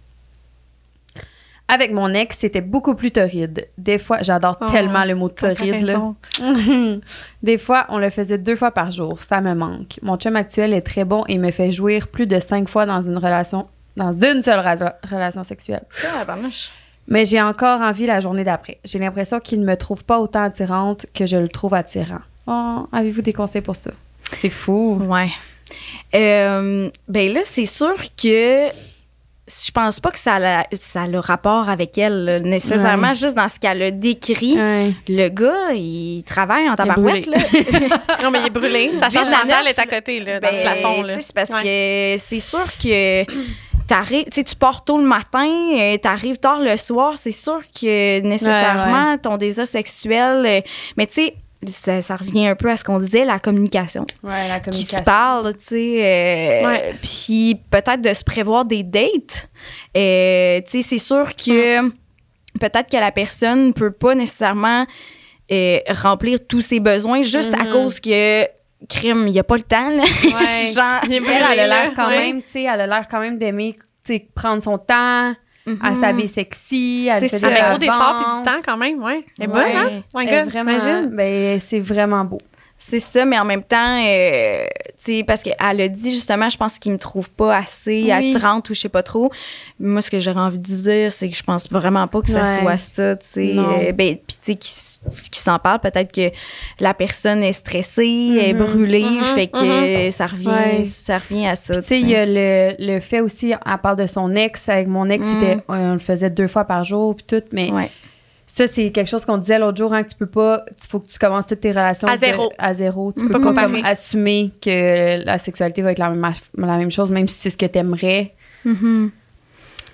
Speaker 1: Avec mon ex, c'était beaucoup plus torride. Des fois, j'adore
Speaker 2: Oh,
Speaker 1: tellement le mot torride. là. (laughs) Des fois, on le faisait deux fois par jour. Ça me manque. Mon chum actuel est très bon et me fait jouir plus de cinq fois dans une relation, dans une seule relation sexuelle.
Speaker 5: Ah.
Speaker 1: Mais j'ai encore envie la journée d'après. J'ai l'impression qu'il ne me trouve pas autant attirante que je le trouve attirant. Oh, avez-vous des conseils pour ça? C'est fou.
Speaker 5: Ouais. Euh, ben là, c'est sûr que je pense pas que ça a, ça a le rapport avec elle, là, nécessairement, juste dans ce qu'elle a décrit.
Speaker 1: Ouais.
Speaker 5: Le gars, il travaille en tabarouette, là. (laughs)
Speaker 2: Non, mais il est brûlé.
Speaker 5: Vite à
Speaker 2: mentale
Speaker 5: neuf,
Speaker 2: est à côté, là, dans
Speaker 5: Ben,
Speaker 2: le plafond. Là.
Speaker 5: sais, c'est parce
Speaker 2: Ouais.
Speaker 5: que c'est sûr que t'arrives, tu pars tôt le matin, euh, t'arrives tard le soir, c'est sûr que nécessairement ton désir sexuel, euh, mais tu sais, ça, ça revient un peu à ce qu'on disait, la communication.
Speaker 1: Ouais, la
Speaker 5: Qui
Speaker 1: communication.
Speaker 5: se parle, tu sais. euh. Puis peut-être de se prévoir des dates. Euh, tu sais, c'est sûr que peut-être que la personne ne peut pas nécessairement euh, remplir tous ses besoins juste à
Speaker 1: Mhm.
Speaker 5: cause que crime, il n'y a pas le temps. Là.
Speaker 1: Ouais. (laughs)
Speaker 5: Genre,
Speaker 1: Elle, a l'air quand même, tu sais, elle a l'air quand même d'aimer, prendre son temps,
Speaker 5: mhm.
Speaker 1: elle s'habille sexy, elle
Speaker 5: C'est
Speaker 1: fait
Speaker 5: ça.
Speaker 1: des
Speaker 2: Avec trop d'efforts puis du temps, quand même, ouais. Elle est
Speaker 1: Ouais.
Speaker 2: bonne, hein? My
Speaker 1: Elle est
Speaker 2: God,
Speaker 1: vraiment,
Speaker 2: imagine.
Speaker 1: ben, c'est vraiment beau.
Speaker 5: C'est ça, mais en même temps, euh, tu sais, parce qu'elle a dit justement, je pense qu'il me trouve pas assez
Speaker 1: Oui.
Speaker 5: attirante ou je sais pas trop. Moi, ce que j'aurais envie de dire, c'est que je pense vraiment pas que ça
Speaker 1: Ouais.
Speaker 5: soit ça, tu sais. Euh, ben, puis tu sais, qui, qui s'en parle, peut-être que la personne est stressée, est
Speaker 1: Mhm.
Speaker 5: brûlée,
Speaker 2: Mhm,
Speaker 5: fait que ça revient,
Speaker 1: Ouais.
Speaker 5: ça revient à ça.
Speaker 1: Tu sais, il y a le, le fait aussi, elle parle de son ex. Avec mon ex,
Speaker 5: Mm.
Speaker 1: c'était, on le faisait deux fois par jour, puis tout. Mais
Speaker 5: Ouais.
Speaker 1: Ça, c'est quelque chose qu'on disait l'autre jour, hein, que tu peux pas, il faut que tu commences toutes tes relations
Speaker 2: À
Speaker 1: de-
Speaker 2: zéro.
Speaker 1: à zéro. Tu peux
Speaker 2: Pas
Speaker 1: comme assumer que la sexualité va être la même, la même chose, même si c'est ce que tu aimerais.
Speaker 5: Mhm.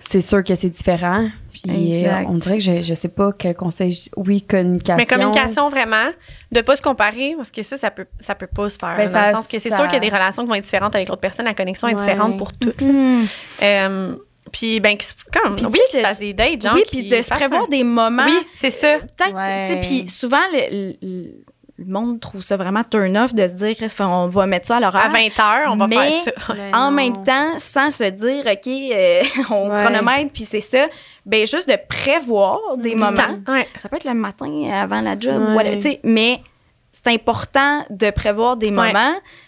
Speaker 1: c'est sûr que c'est différent. Puis euh, on dirait que je, je sais pas quel conseil. je- Oui, communication.
Speaker 2: Mais communication, vraiment, de pas se comparer, parce que ça, ça peut, ça peut pas se faire.
Speaker 1: Ben,
Speaker 2: dans
Speaker 1: ça-
Speaker 2: le sens que c'est
Speaker 1: ça-
Speaker 2: sûr qu'il y a des relations qui vont être différentes avec l'autre personne. La connexion est
Speaker 1: Ouais.
Speaker 2: différente pour toutes.
Speaker 5: Mhm.
Speaker 2: Euh, puis, ben, comme,
Speaker 5: Puis,
Speaker 2: oui,
Speaker 5: de-
Speaker 2: des dates, genre.
Speaker 5: oui,
Speaker 2: qui
Speaker 5: puis de se prévoir
Speaker 2: un-
Speaker 5: des moments.
Speaker 2: Oui, c'est ça.
Speaker 5: Peut-être,
Speaker 1: Ouais.
Speaker 5: tu sais, puis souvent, le, le- le monde trouve ça vraiment turn-off de se dire qu'on va mettre ça à l'horaire.
Speaker 2: À 20 heures, on va
Speaker 5: Mais-
Speaker 2: faire ça.
Speaker 1: Mais (laughs)
Speaker 5: en
Speaker 1: non.
Speaker 5: même temps, sans se dire, OK, euh, (laughs) on
Speaker 1: Ouais.
Speaker 5: chronomètre, puis c'est ça, ben juste de prévoir des
Speaker 2: Du
Speaker 5: moments.
Speaker 2: temps. Ouais.
Speaker 5: Ça peut être le matin avant la job,
Speaker 1: Ouais.
Speaker 5: sais, mais c'est important de prévoir des
Speaker 2: Ouais.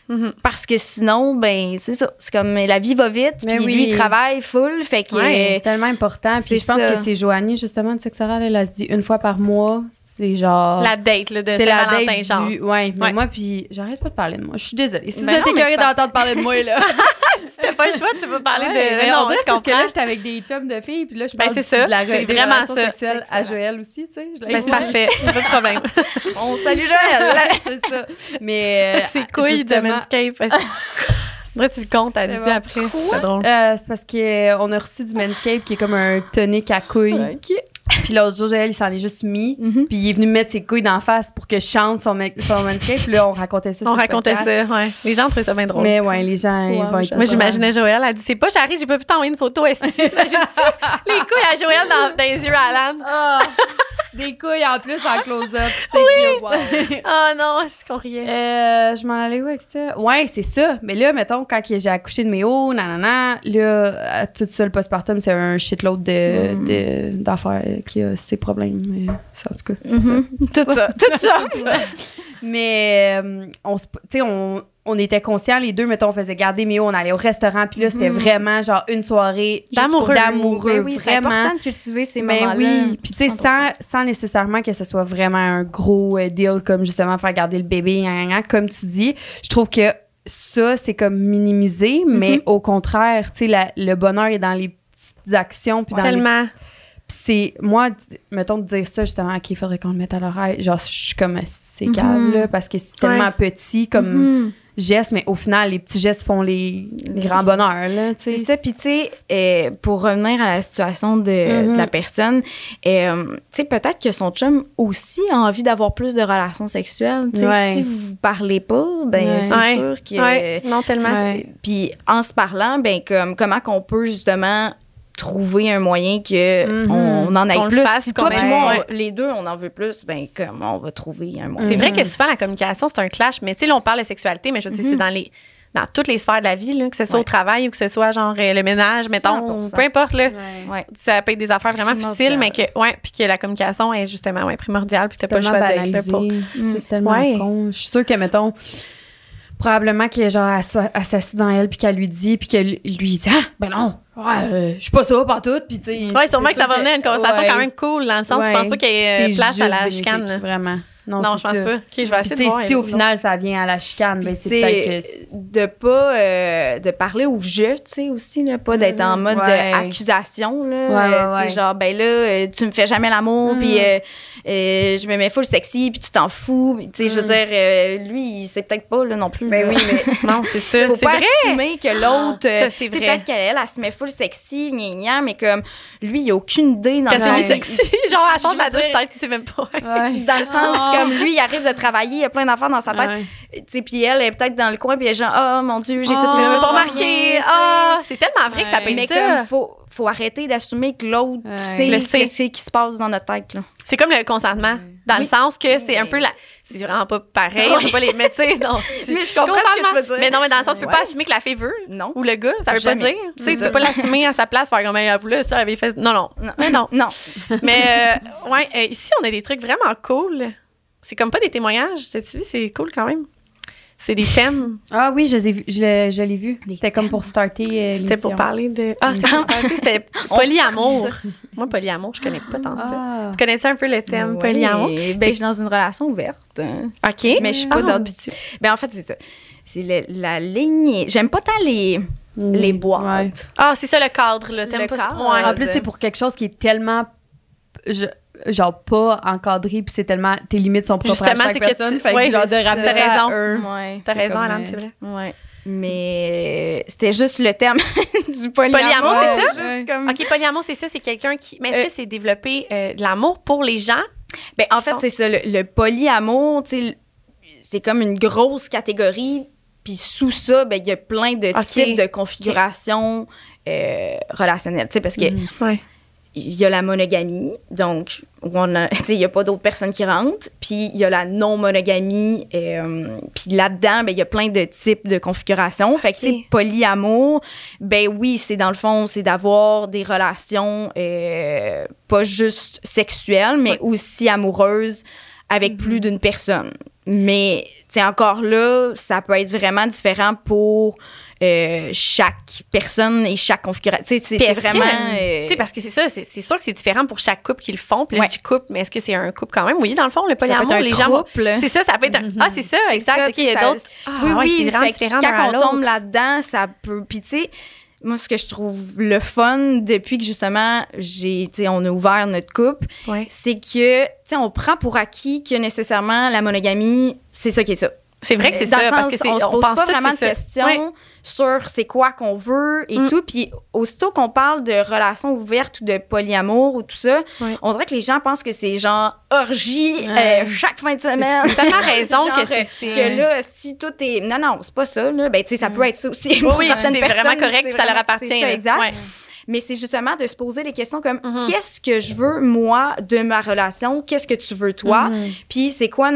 Speaker 2: Mhm.
Speaker 5: parce que sinon, ben, c'est ça. C'est comme la vie va vite,
Speaker 1: Mais
Speaker 5: puis
Speaker 1: oui.
Speaker 5: lui, il travaille full, fait que.
Speaker 1: Ouais, c'est tellement important. Puis je pense
Speaker 5: ça.
Speaker 1: que c'est Joanie, justement, de sexe oral, elle a se dit une fois par mois. C'est genre.
Speaker 2: La date là, de
Speaker 1: c'est la date
Speaker 2: genre.
Speaker 1: du... Ouais, mais
Speaker 2: Ouais.
Speaker 1: moi, puis j'arrête pas de parler de moi. Je suis désolée. Si
Speaker 5: Ben
Speaker 1: vous êtes
Speaker 5: pas-
Speaker 1: d'entendre parler de moi, là. (laughs)
Speaker 2: T'as pas le choix, tu peux pas parler
Speaker 1: Ouais,
Speaker 2: de.
Speaker 1: mais
Speaker 2: non,
Speaker 1: on dirait parce que là, j'étais avec des chums de filles, puis là, je
Speaker 2: Ben,
Speaker 1: parle
Speaker 2: ça.
Speaker 1: de la
Speaker 2: ça.
Speaker 1: sexuelles à. Joël aussi, tu sais.
Speaker 2: Ben, c'est parfait. Pas de problème. (laughs)
Speaker 5: On salue Joël! (laughs)
Speaker 1: c'est ça. Mais.
Speaker 2: C'est couilles de (laughs) Faudrait que tu le comptes Lydie
Speaker 1: bon.
Speaker 2: après. C'est drôle.
Speaker 1: Euh, c'est parce qu'on a reçu du Manscaped qui est comme un tonic à couilles.
Speaker 5: OK.
Speaker 1: Puis l'autre jour, Joël, il s'en est juste mis.
Speaker 5: Mhm.
Speaker 1: Puis il est venu me mettre ses couilles d'en face pour que je chante son, ma- son. Puis là, on racontait ça
Speaker 2: On
Speaker 1: sur
Speaker 2: racontait
Speaker 1: podcast.
Speaker 2: ça, ouais. Les gens trouvaient ça bien drôle.
Speaker 1: Mais ouais, les gens ils vont être.
Speaker 2: Moi, j'imaginais Joël, elle dit C'est pas Charlie, j'ai pas pu t'envoyer une photo. Les couilles à Joël dans, dans les yeux à Alan.
Speaker 1: Ah! des couilles en plus en close-up. C'est. Wow.
Speaker 2: Oh (laughs) non, est-ce qu'on riait?
Speaker 1: Euh, je m'en allais où avec ça? Ouais, c'est ça. Mais là, mettons, quand j'ai accouché de mes hauts, nanana, là, euh, tout ça, le postpartum, c'est un shitload de,
Speaker 5: Mm.
Speaker 1: de, d'affaires qui a ses problèmes. Mais ça, en tout cas.
Speaker 5: Mhm. (laughs) Tout ça. Tout ça. (laughs)
Speaker 1: Mais euh, on, on, on était conscients, les deux, mettons, on faisait garder hauts, on allait au restaurant, puis là, c'était
Speaker 5: Mhm.
Speaker 1: vraiment genre une soirée
Speaker 2: D'amoureux.
Speaker 1: d'amoureux.
Speaker 5: Ben oui, c'est important de cultiver ces
Speaker 1: Ben
Speaker 5: moments-là.
Speaker 1: oui, puis tu sais,
Speaker 5: 100%.
Speaker 1: sans, sans nécessairement que ce soit vraiment un gros euh, deal comme justement faire garder le bébé, comme tu dis, je trouve que ça, c'est comme minimisé, mais au contraire, tu sais, le bonheur est dans les petites actions, puis dans les
Speaker 2: Tellement.
Speaker 1: puis c'est moi mettons de dire ça justement ok il faudrait qu'on le mette à l'oreille genre je suis comme c'est
Speaker 5: Mhm.
Speaker 1: calme là parce que c'est tellement
Speaker 2: Ouais.
Speaker 1: petit comme
Speaker 5: Mhm.
Speaker 1: geste mais au final les petits gestes font les, les grands bonheurs là tu sais
Speaker 5: C'est ça. Puis, tu sais, euh, pour revenir à la situation de, de la personne, euh, tu sais, peut-être que son chum aussi a envie d'avoir plus de relations sexuelles. Tu sais,
Speaker 1: Ouais.
Speaker 5: si vous parlez pas, ben,
Speaker 1: Ouais.
Speaker 5: c'est
Speaker 2: Ouais.
Speaker 5: sûr que.
Speaker 2: Ouais, non, tellement.
Speaker 1: Ouais.
Speaker 5: Puis, en se parlant, ben, comme, comment qu'on peut justement trouver un moyen que
Speaker 1: Mhm.
Speaker 5: on en aille
Speaker 2: le
Speaker 5: plus.
Speaker 2: fasse,
Speaker 5: si toi moi, on- les deux, on en veut plus, ben, comme on va trouver un moyen.
Speaker 2: C'est vrai
Speaker 1: Mhm.
Speaker 2: que souvent, la communication, c'est un clash. Mais tu sais, là, on parle de sexualité, mais je veux dire, c'est dans les dans toutes les sphères de la vie, là, que ce soit
Speaker 5: Ouais.
Speaker 2: au travail ou que ce soit genre euh, le ménage, mettons,
Speaker 5: 100%.
Speaker 2: peu importe, là.
Speaker 5: Ouais.
Speaker 2: Ça peut être des affaires vraiment futiles, mais que, ouais, puis que la communication est justement, ouais, primordiale, puis t'as pas le
Speaker 1: tellement
Speaker 2: choix d'être là pour.
Speaker 1: Tu c'est tellement
Speaker 2: Ouais.
Speaker 1: con je suis sûre que mettons probablement que genre elle soit s'assied dans elle puis qu'elle lui dit puis que lui dit ah ben non ouais, euh, je suis pas ça partout puis tu sais
Speaker 2: Ouais, sûrement que ça va venir une conversation
Speaker 1: ouais.
Speaker 2: quand même cool, dans le sens, je
Speaker 1: Ouais.
Speaker 2: pense pas qu'il y ait place à la
Speaker 1: bénéfique,
Speaker 2: chicane, là.
Speaker 1: vraiment non,
Speaker 2: Non, je pense
Speaker 1: ça.
Speaker 2: pas. Ok, je vais essayer de voir.
Speaker 1: si au
Speaker 2: elle.
Speaker 1: final ça vient à la chicane, ben c'est peut-être que.
Speaker 5: de pas euh, de parler au je, tu sais aussi là, pas d'être en mode
Speaker 1: Mhm. Ouais.
Speaker 5: accusation là,
Speaker 1: Ouais, ouais,
Speaker 5: Euh,
Speaker 1: ouais.
Speaker 5: genre ben là euh, tu me fais jamais l'amour
Speaker 1: Mhm.
Speaker 5: puis euh, euh, je me mets full sexy puis tu t'en fous, tu sais je veux
Speaker 1: Mhm.
Speaker 5: dire euh, lui il sait peut-être pas là non plus.
Speaker 1: Ben
Speaker 5: là.
Speaker 1: oui, mais. (laughs)
Speaker 2: Non, c'est ça.
Speaker 5: Faut pas
Speaker 2: vrai.
Speaker 5: assumer que l'autre,
Speaker 2: Ah, c'est vrai.
Speaker 5: peut-être qu'elle, elle se met full sexy, gna mais comme lui, il a aucune idée dans
Speaker 2: Que
Speaker 5: le (laughs)
Speaker 2: c'est
Speaker 5: sens-
Speaker 2: oui, sexy. Genre, de la douche, peut-être qu'il sait même pas.
Speaker 5: Dans le sens,
Speaker 1: Oh.
Speaker 5: Comme lui, il arrive de travailler, il y a plein d'affaires dans sa tête.
Speaker 1: Ouais.
Speaker 5: Tu sais, puis elle est peut-être dans le coin, puis elle est genre, oh mon Dieu, j'ai
Speaker 1: Oh.
Speaker 5: tout fait
Speaker 2: pas
Speaker 5: sais.
Speaker 2: Ah, c'est tellement vrai que ça
Speaker 1: Ouais.
Speaker 2: peut être
Speaker 5: Mais
Speaker 2: ça.
Speaker 5: comme, faut, faut arrêter d'assumer que l'autre
Speaker 1: Ouais.
Speaker 5: sait
Speaker 2: Le sait.
Speaker 5: qu'est-ce qui se passe dans notre tête.
Speaker 2: C'est comme le consentement, dans le
Speaker 5: Oui.
Speaker 2: sens que c'est un peu la. C'est vraiment pas pareil, on peut pas les mettre, tu sais, non. (laughs)
Speaker 5: Mais je comprends ce que tu veux dire.
Speaker 2: Mais non, mais dans le sens, tu peux
Speaker 5: Ouais.
Speaker 2: pas assumer que la fille veut.
Speaker 5: Non.
Speaker 2: Ou le gars, ça veut
Speaker 5: Jamais.
Speaker 2: pas dire. Tu sais, tu peux pas l'assumer à sa place, faire comme elle voulait ça, elle avait fait. Non, non.
Speaker 5: Non.
Speaker 2: Mais non. (laughs)
Speaker 5: Non.
Speaker 2: Mais euh, ouais, euh, ici, on a des trucs vraiment cool. C'est comme pas des témoignages. T'as-tu vu? C'est cool quand même. C'est des thèmes. (laughs)
Speaker 1: Ah oui, je les ai vus- je l'ai je l'ai vu. C'était comme pour starter. euh,
Speaker 2: C'était pour parler de. Ah, c'était (laughs) pour starter, c'était (laughs) polyamour. Moi, polyamour, je connais pas tant ça.
Speaker 1: Ah.
Speaker 2: Tu connais-tu un peu le thème
Speaker 5: Ouais.
Speaker 2: polyamour?
Speaker 5: Ben, je suis dans une relation ouverte.
Speaker 2: OK.
Speaker 5: Mais je suis pas
Speaker 2: Ah.
Speaker 5: dans Ben, en fait, c'est ça. C'est le- la ligne. J'aime pas tant les, les boîtes.
Speaker 1: Ouais.
Speaker 2: Ah, c'est ça le cadre, là. T'aimes
Speaker 5: Le
Speaker 2: pas
Speaker 5: cadre.
Speaker 2: ça? Ouais.
Speaker 1: En plus, c'est pour quelque chose qui est tellement. je- genre pas encadré puis c'est tellement tes limites sont propres
Speaker 2: Justement,
Speaker 1: à
Speaker 2: c'est
Speaker 1: chaque
Speaker 2: que
Speaker 1: personne
Speaker 2: tu-
Speaker 1: fait que
Speaker 2: ouais,
Speaker 1: genre de à
Speaker 2: raison.
Speaker 1: eux.
Speaker 5: Ouais.
Speaker 2: T'as
Speaker 1: c'est
Speaker 2: raison, Alan,
Speaker 1: euh,
Speaker 2: c'est vrai.
Speaker 5: Ouais. mais c'était juste le terme (laughs) du polyamour.
Speaker 2: Polyamour, c'est ça?
Speaker 5: Juste comme-
Speaker 2: OK, polyamour, c'est ça, c'est quelqu'un qui. Mais est-ce
Speaker 5: Euh,
Speaker 2: que c'est développer euh, de l'amour pour les gens?
Speaker 5: Ben, en fait,
Speaker 2: sont-
Speaker 5: c'est ça. Le, le polyamour, tu c'est comme une grosse catégorie. Puis sous ça, ben, il y a plein de types de configurations euh, relationnelles. Tu sais, parce que
Speaker 2: Ouais.
Speaker 5: Il y a la monogamie, donc où on a, (laughs) tu sais, il y a pas d'autres personnes qui rentrent. Puis il y a la non-monogamie. euh, puis là-dedans, ben, il y a plein de types de configurations. Fait que, tu sais, polyamour, ben oui, c'est dans le fond, c'est d'avoir des relations euh, pas juste sexuelles, mais aussi amoureuses avec plus d'une personne. Mais, tu sais, encore là, ça peut être vraiment différent pour euh, chaque personne et chaque configuration. C'est vraiment... euh,
Speaker 2: Tu sais, parce que c'est ça, c'est sûr que c'est différent pour chaque couple qui le font. Puis là,
Speaker 5: Ouais.
Speaker 2: je dis couple, mais est-ce que c'est un couple quand même? Oui, dans le fond, le polyamour, les gens. C'est ça, ça peut être. un- Ah, c'est ça, exact.
Speaker 5: ça,
Speaker 2: OK, il y a d'autres. Ah,
Speaker 5: oui,
Speaker 2: ouais,
Speaker 5: oui,
Speaker 2: c'est différent
Speaker 5: quand on tombe là-dedans, ça peut... Puis tu sais, moi, ce que je trouve le fun depuis que justement, j'ai, on a ouvert notre couple,
Speaker 2: Ouais.
Speaker 5: c'est que, tu sais, on prend pour acquis que nécessairement la monogamie, c'est ça qui est ça.
Speaker 2: C'est vrai que c'est ça,
Speaker 5: le
Speaker 2: parce
Speaker 5: sens,
Speaker 2: que c'est.
Speaker 5: on se pose
Speaker 2: pense
Speaker 5: pas vraiment de
Speaker 2: c'est
Speaker 5: questions sur c'est quoi qu'on veut et
Speaker 2: Mm.
Speaker 5: tout. Puis aussitôt qu'on parle de relations ouvertes ou de polyamour ou tout ça, on dirait que les gens pensent que c'est genre orgie
Speaker 1: Ouais.
Speaker 5: euh, chaque fin de semaine.
Speaker 2: T'as (laughs) raison
Speaker 5: Genre,
Speaker 2: que c'est- c'est.
Speaker 5: que là, si tout est. Non, non, c'est pas ça. Là. Ben, tu sais, ça peut être ça aussi. Pour
Speaker 2: oui,
Speaker 5: certaines
Speaker 2: c'est
Speaker 5: personnes,
Speaker 2: vraiment correct,
Speaker 5: c'est
Speaker 2: puis ça leur appartient.
Speaker 5: c'est ça, exact.
Speaker 2: Ouais.
Speaker 5: Mais c'est justement de se poser les questions comme
Speaker 2: Mhm.
Speaker 5: qu'est-ce que je veux, moi, de ma relation? Qu'est-ce que tu veux, toi?
Speaker 2: Mhm.
Speaker 5: Puis c'est quoi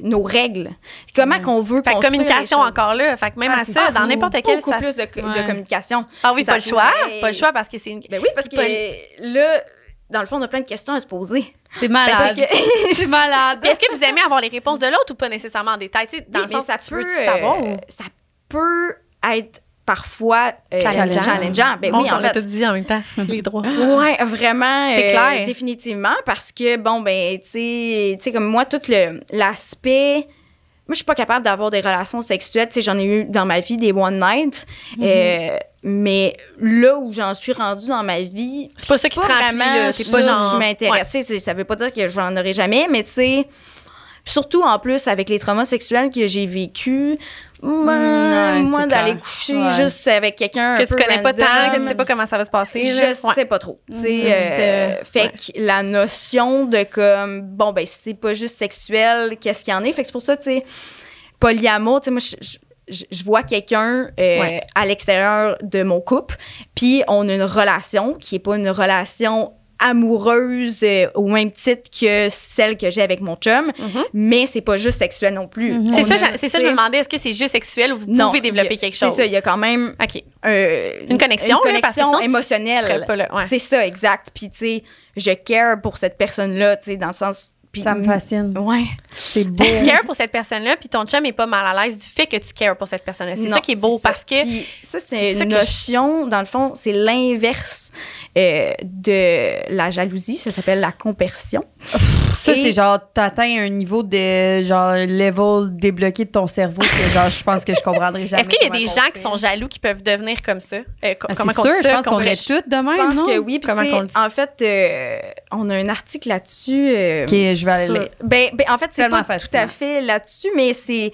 Speaker 5: nos règles? Comment qu'on veut
Speaker 2: Fait
Speaker 5: construire
Speaker 2: communication
Speaker 5: les
Speaker 2: encore là. Fait que même
Speaker 5: Ah,
Speaker 2: à
Speaker 5: c'est
Speaker 2: ça, dans
Speaker 5: c'est
Speaker 2: n'importe quelle
Speaker 5: Beaucoup plus de, communication.
Speaker 2: Ah oui,
Speaker 5: Ça
Speaker 2: pas le choix.
Speaker 5: pourrait-
Speaker 2: Pas le choix parce que c'est une.
Speaker 5: Ben oui, parce que là, dans le fond, on a plein de questions à se poser.
Speaker 1: C'est malade.
Speaker 5: que (laughs)
Speaker 1: Je suis malade. (laughs)
Speaker 2: Est-ce que vous aimez avoir les réponses de l'autre ou pas nécessairement en détail? Dans
Speaker 5: Oui,
Speaker 2: le sens
Speaker 5: ça
Speaker 2: tu
Speaker 5: peut,
Speaker 2: veux savoir
Speaker 5: euh, ça peut être parfois euh,
Speaker 2: Challengeant.
Speaker 5: challengeant. Ben oui, en fait.
Speaker 2: tout dit en même temps. C'est les droits.
Speaker 5: Ouais, vraiment.
Speaker 2: C'est
Speaker 5: euh,
Speaker 2: clair.
Speaker 5: Définitivement, parce que, bon, ben, tu sais, comme moi, tout le- l'aspect. Moi, je suis pas capable d'avoir des relations sexuelles. Tu sais, j'en ai eu dans ma vie des one night.
Speaker 2: Mhm.
Speaker 5: euh, mais là où j'en suis rendue dans ma vie,
Speaker 2: C'est pas ça qui te remplit, là. C'est pas genre.
Speaker 5: qui m'intéresse. Tu sais, Ça veut pas dire que j'en aurai jamais, mais tu sais, surtout en plus avec les traumas sexuels que j'ai vécus, moi,
Speaker 1: ouais,
Speaker 5: moi d'aller coucher
Speaker 1: Ouais.
Speaker 5: juste avec quelqu'un
Speaker 2: Que
Speaker 5: un
Speaker 2: tu
Speaker 5: peu
Speaker 2: connais pas tant, que tu sais pas comment ça va se passer.
Speaker 5: je
Speaker 2: là. Ouais.
Speaker 5: sais pas trop.
Speaker 2: Mhm.
Speaker 5: euh, fait
Speaker 2: ouais.
Speaker 5: que la notion de comme, bon, ben, si c'est pas juste sexuel, qu'est-ce qu'il y en est? Fait que c'est pour ça, tu sais, polyamour, tu sais, moi, je, je- je vois quelqu'un euh, à l'extérieur de mon couple, puis on a une relation qui est pas une relation amoureuse euh, au même titre que celle que j'ai avec mon chum,
Speaker 2: Mhm.
Speaker 5: mais c'est pas juste sexuel non plus.
Speaker 1: Mhm.
Speaker 2: C'est ça,
Speaker 5: a-
Speaker 2: j'a- c'est ça, je me demandais, est-ce que c'est juste sexuel ou vous
Speaker 5: non,
Speaker 2: pouvez développer
Speaker 5: a-
Speaker 2: quelque chose?
Speaker 5: C'est ça, il y a quand même euh,
Speaker 2: Une connexion,
Speaker 5: une connexion émotionnelle.
Speaker 2: là, ouais.
Speaker 5: C'est ça, exact. Puis, tu sais, je care pour cette personne-là, tu sais, dans le sens. Puis-
Speaker 1: Ça me fascine.
Speaker 5: Ouais.
Speaker 1: C'est beau.
Speaker 2: Tu cares pour cette personne-là, puis ton chum est pas mal à l'aise du fait que tu cares pour cette personne-là. C'est ça qui est beau parce que.
Speaker 5: Puis ça,
Speaker 2: c'est
Speaker 5: une
Speaker 2: je-
Speaker 5: notion, dans le fond, c'est l'inverse euh, de la jalousie. Ça s'appelle la compersion.
Speaker 1: Ça,
Speaker 5: Et-
Speaker 1: c'est genre, t'atteins un niveau de genre level débloqué de ton cerveau que genre, je pense que je comprendrai jamais.
Speaker 2: Est-ce qu'il y a des gens
Speaker 1: fait.
Speaker 2: qui sont jaloux qui peuvent devenir comme ça? Euh, co-
Speaker 1: Ah,
Speaker 2: comment
Speaker 1: c'est
Speaker 2: qu'on
Speaker 1: sûr, je pense qu'on est toutes de même,
Speaker 5: Je pense
Speaker 1: non?
Speaker 5: que oui. Puis, en fait, euh, on a un article là-dessus. euh,
Speaker 1: je vais aller
Speaker 5: sur-
Speaker 1: lire.
Speaker 5: Ben, ben, en fait, c'est pas tout à fait là-dessus, mais c'est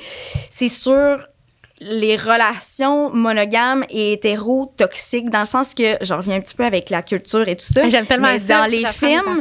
Speaker 5: c'est sur les relations monogames et hétéro toxiques dans le sens que je reviens un petit peu avec la culture et tout ça.
Speaker 2: J'aime tellement
Speaker 5: mais
Speaker 2: ça,
Speaker 5: dans les films,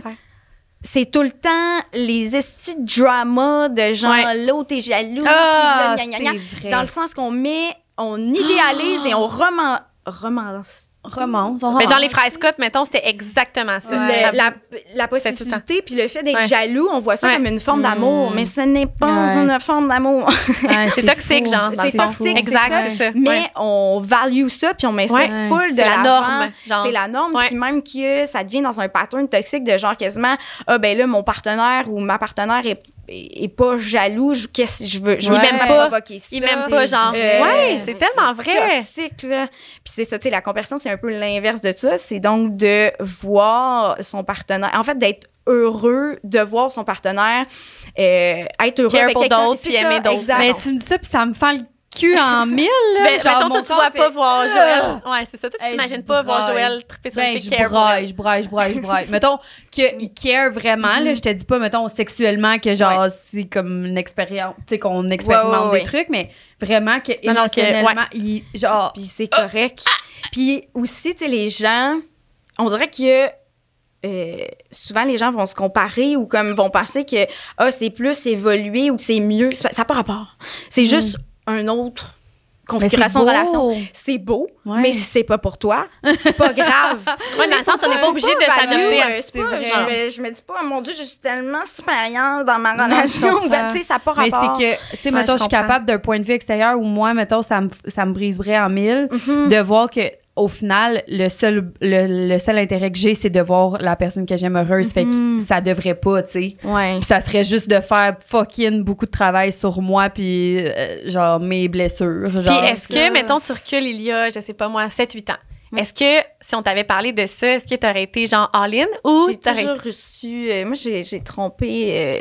Speaker 5: c'est tout le temps les estis de drama de genre
Speaker 2: Ouais.
Speaker 5: l'autre est jaloux
Speaker 1: Ah,
Speaker 5: puis là, gna, gna, gna.
Speaker 1: c'est vrai.
Speaker 5: dans le sens qu'on met on idéalise et on roman romance
Speaker 1: Romance.
Speaker 2: Mais genre les fraises Scott, mettons, c'était exactement ça.
Speaker 5: le- la, la possessivité puis le fait d'être
Speaker 2: Ouais.
Speaker 5: jaloux, on voit ça
Speaker 2: Ouais.
Speaker 5: comme une forme d'amour,
Speaker 1: Mm.
Speaker 5: mais ce n'est pas
Speaker 1: Ouais.
Speaker 5: une forme d'amour.
Speaker 1: Ouais, (laughs)
Speaker 2: C'est toxique,
Speaker 1: fou.
Speaker 2: genre,
Speaker 5: C'est toxique, c'est
Speaker 2: Exact,
Speaker 5: ça. mais
Speaker 2: Ouais.
Speaker 5: on value ça puis on met
Speaker 2: Ouais.
Speaker 5: ça full de
Speaker 2: la norme, genre.
Speaker 5: C'est la norme, puis même que ça devient dans un pattern toxique de genre quasiment ah ben là mon partenaire ou ma partenaire est, est, est pas jaloux, je, qu'est-ce je veux je
Speaker 1: Ouais.
Speaker 5: même pas provoquer ça.
Speaker 2: Il m'aime pas, genre.
Speaker 5: Euh,
Speaker 2: ouais, c'est tellement vrai.
Speaker 5: toxique là. Puis c'est ça, tu sais, la conversion c'est un peu l'inverse de ça, c'est donc de voir son partenaire, en fait d'être heureux de voir son partenaire euh, être heureux
Speaker 2: Care
Speaker 5: avec
Speaker 2: pour d'autres, puis aimer d'autres.
Speaker 1: Mais tu me dis ça, puis ça me fait le en (laughs) mille.
Speaker 2: Tu
Speaker 1: là,
Speaker 2: fais-
Speaker 1: genre,
Speaker 2: mettons, toi, tu vois
Speaker 1: fait-
Speaker 2: pas voir Joël. Ouais, c'est ça. Toi, tu
Speaker 1: Hey,
Speaker 2: t'imagines pas voir. Joël triper sur
Speaker 1: Ben,
Speaker 2: une
Speaker 1: je
Speaker 2: care.
Speaker 1: braille, je braille, je braille, je braille. (laughs) Mettons qu'il care vraiment, là. Je te dis pas, mettons, sexuellement, que genre, c'est comme une expérience, tu sais, qu'on expérimente
Speaker 5: Ouais, ouais,
Speaker 1: des trucs, mais vraiment que
Speaker 2: Non, non, que-
Speaker 1: émotionnellement, il, genre,
Speaker 5: Puis c'est correct. Puis aussi, tu sais, les gens, on dirait que euh, souvent les gens vont se comparer ou comme vont penser que ah, c'est plus évolué ou que c'est mieux. Ça n'a pas rapport. C'est juste un autre configuration de relation. C'est beau,
Speaker 1: Ouais.
Speaker 5: mais c'est pas pour toi. C'est pas grave. (laughs)
Speaker 2: Ouais, dans le sens, on n'est pas obligé de s'adapter à
Speaker 1: vrai.
Speaker 5: je, me, je me dis pas, mon Dieu, je suis tellement supérieure dans ma relation. (laughs) tu sais, ça n'a pas
Speaker 1: Mais c'est que, tu sais, mettons,
Speaker 2: je
Speaker 1: suis capable d'un point de vue extérieur où moi, mettons, ça me, ça me briserait en mille
Speaker 5: Mhm.
Speaker 1: de voir que au final, le seul, le, le seul intérêt que j'ai, c'est de voir la personne que j'aime heureuse. Fait
Speaker 5: Mhm.
Speaker 1: que ça devrait pas, tu sais.
Speaker 5: Ouais.
Speaker 1: Puis ça serait juste de faire fucking beaucoup de travail sur moi, puis euh, genre mes blessures.
Speaker 2: Puis est-ce que, mettons, tu recules il y a, je sais pas moi, 7-8 ans, est-ce que si on t'avait parlé de ça, est-ce que t'aurais été genre all-in ou
Speaker 5: J'ai
Speaker 2: t'aurais
Speaker 5: toujours reçu. euh, moi, j'ai j'ai trompé euh,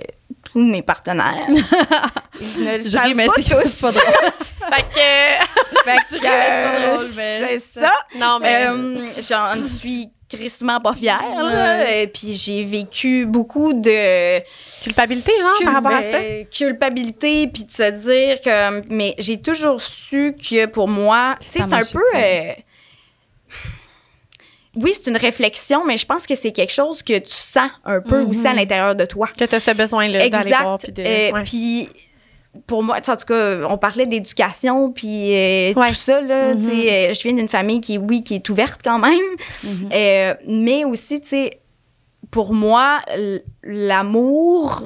Speaker 5: tous mes partenaires. (laughs) je ne le
Speaker 1: je
Speaker 5: savais pas
Speaker 1: c'est
Speaker 5: tous.
Speaker 1: pas drôle. (laughs)
Speaker 2: Fait que.
Speaker 5: Fait que, euh,
Speaker 1: drôle, mais
Speaker 5: c'est ça.
Speaker 2: Non, mais.
Speaker 5: Euh, J'en suis crissement pas fière. là. Et Puis j'ai vécu beaucoup de
Speaker 2: culpabilité, genre, par rapport à ça?
Speaker 5: ben, culpabilité, puis de se dire que. Mais j'ai toujours su que pour moi, tu sais,
Speaker 1: Ça
Speaker 5: c'est un peu. euh, oui, c'est une réflexion, mais je pense que c'est quelque chose que tu sens un peu aussi à l'intérieur de toi.
Speaker 2: Que t'as ce besoin-là d'aller voir.
Speaker 5: Exact.
Speaker 2: Puis de.
Speaker 5: Euh,
Speaker 2: ouais.
Speaker 5: Puis pour moi, tu en tout cas, on parlait d'éducation puis euh,
Speaker 2: Ouais.
Speaker 5: tout ça là.
Speaker 1: Mhm.
Speaker 5: tu sais, euh, je viens d'une famille qui, oui, qui est ouverte quand même,
Speaker 1: Mhm.
Speaker 5: Euh, mais aussi, tu sais, pour moi, l'amour,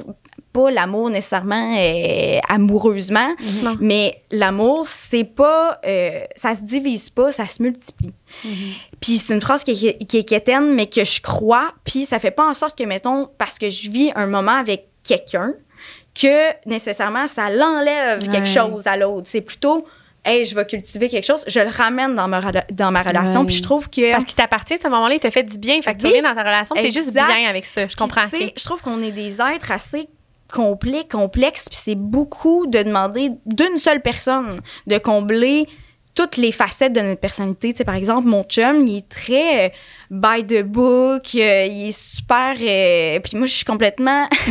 Speaker 5: pas l'amour nécessairement euh, amoureusement,
Speaker 2: Non.
Speaker 5: mais l'amour, c'est pas, euh, ça se divise pas, ça se multiplie. Puis c'est une phrase qui est, qui est quétaine, mais que je crois. Puis ça fait pas en sorte que, mettons, parce que je vis un moment avec quelqu'un, que nécessairement ça l'enlève
Speaker 1: Ouais.
Speaker 5: quelque chose à l'autre. C'est plutôt, hey, je vais cultiver quelque chose, je le ramène dans ma, dans ma relation. Puis je trouve que.
Speaker 2: Parce qu'il t'appartient, à ce moment-là, il te fait du bien. Fait que tu
Speaker 5: Oui.
Speaker 2: reviens dans ta relation, t'es juste
Speaker 5: Exact.
Speaker 2: bien avec ça. Je
Speaker 5: Puis,
Speaker 2: comprends.
Speaker 5: tu
Speaker 2: ok.
Speaker 5: Je trouve qu'on est des êtres assez complets, complexes, puis c'est beaucoup de demander d'une seule personne de combler toutes les facettes de notre personnalité. Tu sais, par exemple, mon chum, il est très euh, by the book, euh, il est super... euh, puis moi, je suis complètement... (laughs)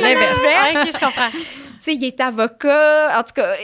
Speaker 1: L'inverse.
Speaker 2: Ouais, je comprends.
Speaker 5: tu sais, il est avocat. En tout cas,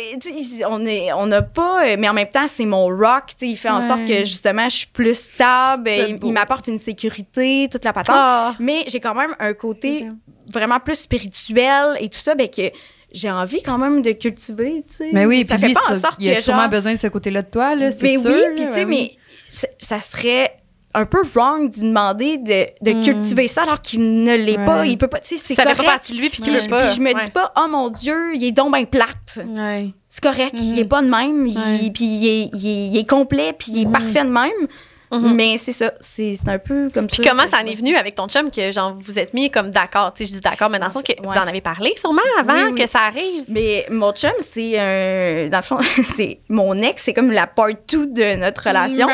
Speaker 5: on est, on n'a pas, euh, mais en même temps, c'est mon rock. Tu sais, il fait en sorte que justement, je suis plus stable. Il, il m'apporte une sécurité, toute la patente.
Speaker 2: Ah.
Speaker 5: Mais j'ai quand même un côté vraiment plus spirituel et tout ça, ben que j'ai envie quand même de cultiver, tu sais.
Speaker 1: Mais oui,
Speaker 5: ça
Speaker 1: puis
Speaker 5: fait
Speaker 1: lui,
Speaker 5: pas en sorte
Speaker 1: il a
Speaker 5: que
Speaker 1: sûrement
Speaker 5: genre...
Speaker 1: besoin de ce côté-là de toi, là, c'est
Speaker 5: Mais
Speaker 1: sûr.
Speaker 5: oui,
Speaker 1: là,
Speaker 5: puis tu sais,
Speaker 1: ben
Speaker 5: mais ça- serait un peu wrong d'y demander de, de cultiver ça alors qu'il ne l'est pas.
Speaker 1: Hmm. Ouais.
Speaker 5: Il peut pas, tu sais, c'est
Speaker 2: Ça fait pas partie de lui, puis qu'il
Speaker 5: Puis
Speaker 2: veut
Speaker 5: je-
Speaker 2: pas.
Speaker 5: puis je me
Speaker 2: Ouais.
Speaker 5: dis pas, oh mon Dieu, il est donc bien plate.
Speaker 1: Ouais.
Speaker 5: C'est correct, il
Speaker 1: Mhm.
Speaker 5: est pas de même, il-
Speaker 1: Ouais.
Speaker 5: puis il est, il est- il est complet, puis il est parfait de même.
Speaker 2: Mhm.
Speaker 5: Mais c'est ça, c'est c'est un peu comme
Speaker 2: Puis
Speaker 5: ça.
Speaker 2: comment
Speaker 5: que
Speaker 2: ça en est venu avec ton chum que genre vous vous êtes mis comme d'accord, tu sais je dis d'accord mais dans le sens que vous en avez parlé sûrement avant
Speaker 5: Oui, oui.
Speaker 2: que ça arrive.
Speaker 5: Mais mon chum, c'est un. Dans le fond, (laughs) c'est mon ex, c'est comme la part 2 de notre relation.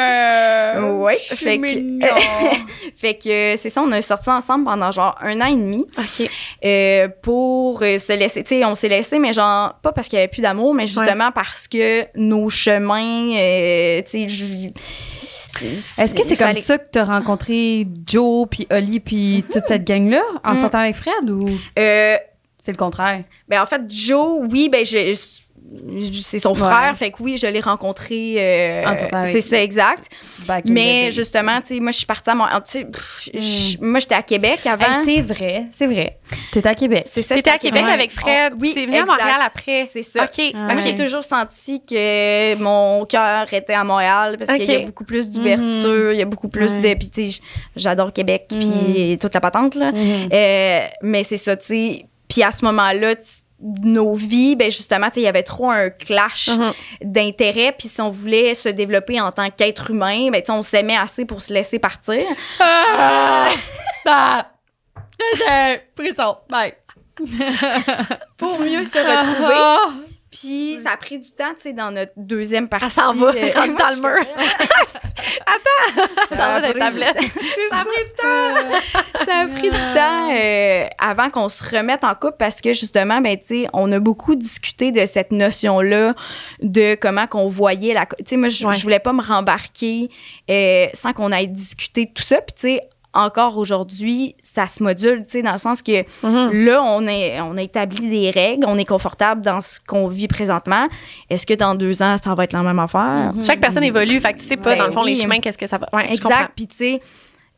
Speaker 5: Ouais. Fait que, (laughs) fait que c'est ça, on a sorti ensemble pendant genre un an et demi
Speaker 2: OK.
Speaker 5: euh, pour euh, se laisser. Tu sais, on s'est laissé, mais genre, pas parce qu'il y avait plus d'amour, mais justement parce que nos chemins. euh, tu sais, je-
Speaker 1: Est-ce que c'est comme
Speaker 5: fallait-
Speaker 1: ça que tu as rencontré Joe, puis Oli, puis toute cette gang-là, en
Speaker 5: Mhm.
Speaker 1: sortant avec Fred, ou
Speaker 5: Euh,
Speaker 1: c'est le contraire?
Speaker 5: Ben, en fait, Joe, oui, ben, je, je- c'est son
Speaker 1: Ouais.
Speaker 5: frère, fait que oui, je l'ai rencontré. euh,
Speaker 1: avec-
Speaker 5: c'est ça, exact. Mais justement, tu sais, moi, je suis partie à sais, pff, je- moi, j'étais à Québec avant.
Speaker 1: Hey, c'est vrai, c'est vrai. T'es à Québec.
Speaker 5: c'est ça,
Speaker 2: T'étais
Speaker 5: j'étais
Speaker 2: à Québec
Speaker 1: Ouais.
Speaker 2: avec Fred.
Speaker 5: On- oui,
Speaker 2: c'est venu à. Montréal après.
Speaker 5: C'est ça.
Speaker 2: OK.
Speaker 1: Ouais.
Speaker 5: Moi, j'ai toujours senti que mon cœur était à Montréal parce qu'il y a beaucoup plus d'ouverture, il y a beaucoup plus de. Puis, tu sais, j'adore Québec,
Speaker 1: Mhm.
Speaker 5: puis toute la patente, là.
Speaker 1: Mhm.
Speaker 5: Euh, mais c'est ça, tu sais. Puis à ce moment-là, nos vies, ben justement, il y avait trop un clash
Speaker 2: Mhm.
Speaker 5: d'intérêts. Puis si on voulait se développer en tant qu'être humain, ben, on s'aimait assez pour se laisser partir.
Speaker 1: Ah! (laughs) Ah! J'ai. Bye.
Speaker 5: Pour mieux se (laughs) retrouver. Puis ça a pris du temps, tu sais, dans notre deuxième partie.
Speaker 2: Elle s'en va,
Speaker 5: euh,
Speaker 2: dans le mur. (laughs) Attends! Ça
Speaker 5: Ça
Speaker 2: va
Speaker 5: a
Speaker 2: tablettes.
Speaker 5: du
Speaker 2: Ça a pris du temps.
Speaker 5: ça a pris du temps euh, avant qu'on se remette en couple parce que justement, ben, tu sais, on a beaucoup discuté de cette notion-là de comment qu'on voyait la. Tu sais, moi, je
Speaker 2: Ouais.
Speaker 5: je voulais pas me rembarquer euh, sans qu'on aille discuter de tout ça. Puis, tu sais, encore aujourd'hui, ça se module, tu sais, dans le sens que
Speaker 2: Mhm.
Speaker 5: là, on, est, on a établi des règles, on est confortable dans ce qu'on vit présentement. Est-ce que dans deux ans, ça va être la même affaire?
Speaker 2: Chaque personne évolue, fait que tu sais pas,
Speaker 5: Ben
Speaker 2: dans le fond, les
Speaker 5: oui.
Speaker 2: chemins, qu'est-ce que ça va. Ouais.
Speaker 5: Exact. Puis, tu sais,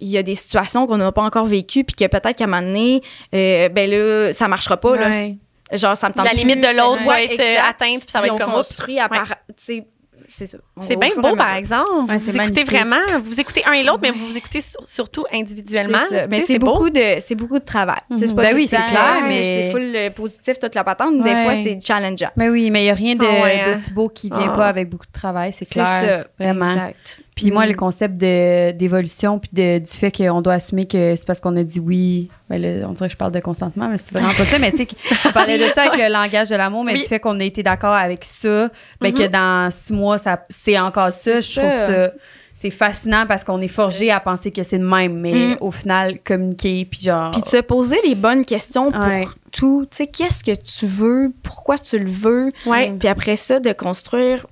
Speaker 5: il y a des situations qu'on n'a pas encore vécues, puis que peut-être qu'à un moment donné, euh, ben là, ça marchera pas. Là. Genre, ça me tente
Speaker 2: La
Speaker 5: plus.
Speaker 2: limite de l'autre va
Speaker 5: Ouais,
Speaker 2: être
Speaker 5: exact.
Speaker 2: euh, atteinte, puis ça va être
Speaker 5: on
Speaker 2: comme oups.
Speaker 5: construit à part. C'est ça.
Speaker 2: C'est bien beau, par exemple.
Speaker 1: Ouais,
Speaker 2: vous
Speaker 1: c'est
Speaker 2: écoutez vraiment, vous écoutez un et l'autre, mais vous vous écoutez sur- surtout individuellement.
Speaker 5: C'est ça. Mais c'est
Speaker 2: beau.
Speaker 5: beaucoup de c'est beaucoup de travail. Sais, c'est pas
Speaker 1: Ben oui, c'est clair, mais-
Speaker 5: c'est full euh, positif toute la patente. Des fois, c'est challengeant.
Speaker 1: Mais oui, mais il n'y a rien de-
Speaker 2: Ah ouais, hein.
Speaker 1: d'aussi beau qui vient
Speaker 2: Ah.
Speaker 1: pas avec beaucoup de travail, c'est
Speaker 5: C'est
Speaker 1: clair.
Speaker 5: ça.
Speaker 1: Vraiment.
Speaker 5: Exact.
Speaker 1: Puis moi,
Speaker 5: Mm.
Speaker 1: le concept de- d'évolution, puis de- du fait qu'on doit assumer que c'est parce qu'on a dit oui. Ben là, on dirait que je parle de consentement, mais c'est vraiment pas ça. Mais tu sais, on parlait de ça avec le langage de l'amour, mais
Speaker 2: Oui.
Speaker 1: du fait qu'on a été d'accord avec ça, ben que dans six mois, ça, c'est encore ça.
Speaker 5: C'est
Speaker 1: Je trouve
Speaker 5: ça.
Speaker 1: C'est fascinant parce qu'on est forgé à penser que c'est le même, mais
Speaker 5: Mm.
Speaker 1: au final, communiquer, puis genre.
Speaker 5: Puis de se poser les bonnes questions pour
Speaker 1: Ouais.
Speaker 5: tout. Tu sais, qu'est-ce que tu veux? Pourquoi tu le veux? Puis après ça, de construire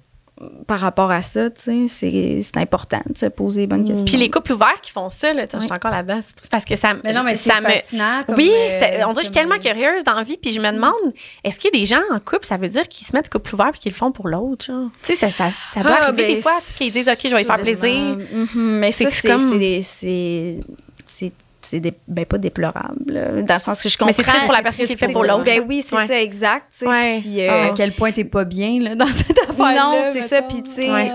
Speaker 5: par rapport à ça, tu sais, c'est c'est important de se poser les bonnes questions.
Speaker 2: Puis les couples ouverts qui font ça, là, je suis encore là-dedans, c'est parce que ça me.
Speaker 1: Mais non, mais c'est
Speaker 2: ça me.
Speaker 1: comme,
Speaker 2: Oui,
Speaker 1: euh,
Speaker 2: c'est- on dirait que je suis tellement curieuse dans la vie, puis je me demande, est-ce qu'il y a des gens en couple, ça veut dire qu'ils se mettent couple ouvert puis qu'ils le font pour l'autre, genre? Tu sais, ça, ça, ça doit
Speaker 5: Ah,
Speaker 2: arriver
Speaker 5: ben,
Speaker 2: des fois qu'ils disent, OK, je vais lui faire plaisir.
Speaker 5: Mhm, mais
Speaker 2: C'est
Speaker 5: ça,
Speaker 2: que c'est
Speaker 5: c'est
Speaker 2: comme-
Speaker 5: c'est c'est dé- ben pas déplorable là, dans le sens que je comprends
Speaker 2: Mais c'est triste pour la personne qui fait pour l'autre.
Speaker 5: ben oui c'est
Speaker 2: Ouais.
Speaker 5: ça exact
Speaker 2: Ouais.
Speaker 5: euh,
Speaker 1: Ah, à quel point t'es pas bien là, (laughs) dans cette affaire
Speaker 5: non c'est ça puis tu sais
Speaker 2: Ouais.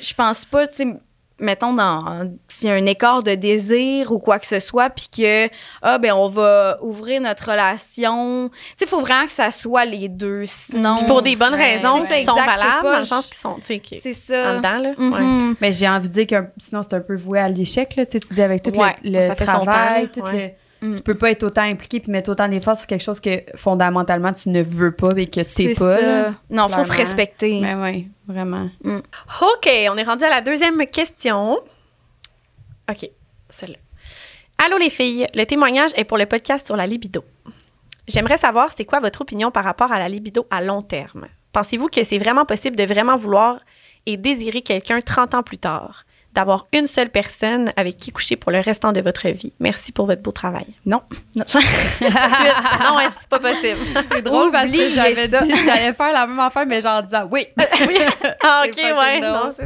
Speaker 5: je pense pas tu sais mettons dans s'il y a un écart de désir ou quoi que ce soit puis que ah ben on va ouvrir notre relation tu sais faut vraiment que ça soit les deux sinon
Speaker 2: Puis pour des bonnes
Speaker 5: Ouais.
Speaker 2: raisons
Speaker 5: C'est
Speaker 2: qui sont valables, dans le sens qu'ils sont, tu sais,
Speaker 5: c'est
Speaker 2: en
Speaker 5: ça
Speaker 2: dedans, là. Ouais.
Speaker 1: Mais j'ai envie de dire que sinon c'est un peu voué à l'échec là, tu sais, tu dis avec tout
Speaker 5: Ouais,
Speaker 1: le, travail,
Speaker 2: temps,
Speaker 1: tout
Speaker 2: ouais.
Speaker 1: le
Speaker 5: Mm.
Speaker 1: tu peux pas être autant impliqué puis mettre autant d'efforts sur quelque chose que fondamentalement tu ne veux pas et que t'es pas
Speaker 5: ça. non faut se respecter
Speaker 1: Mais oui, vraiment.
Speaker 2: OK, on est rendu à la deuxième question. OK, celle-là. Allô les filles, le témoignage est pour le podcast sur la libido. J'aimerais savoir c'est quoi votre opinion par rapport à la libido à long terme? Pensez-vous que c'est vraiment possible de vraiment vouloir et désirer quelqu'un 30 ans plus tard? D'avoir une seule personne avec qui coucher pour le restant de votre vie. Merci pour votre beau travail.
Speaker 5: non, non. (laughs)
Speaker 2: Suite. non, ouais, c'est pas possible. (laughs)
Speaker 1: C'est drôle parce que j'avais dit- j'allais faire la même affaire mais genre en disant oui. (laughs) oui.
Speaker 2: Ah, OK, ouais. Non, ça.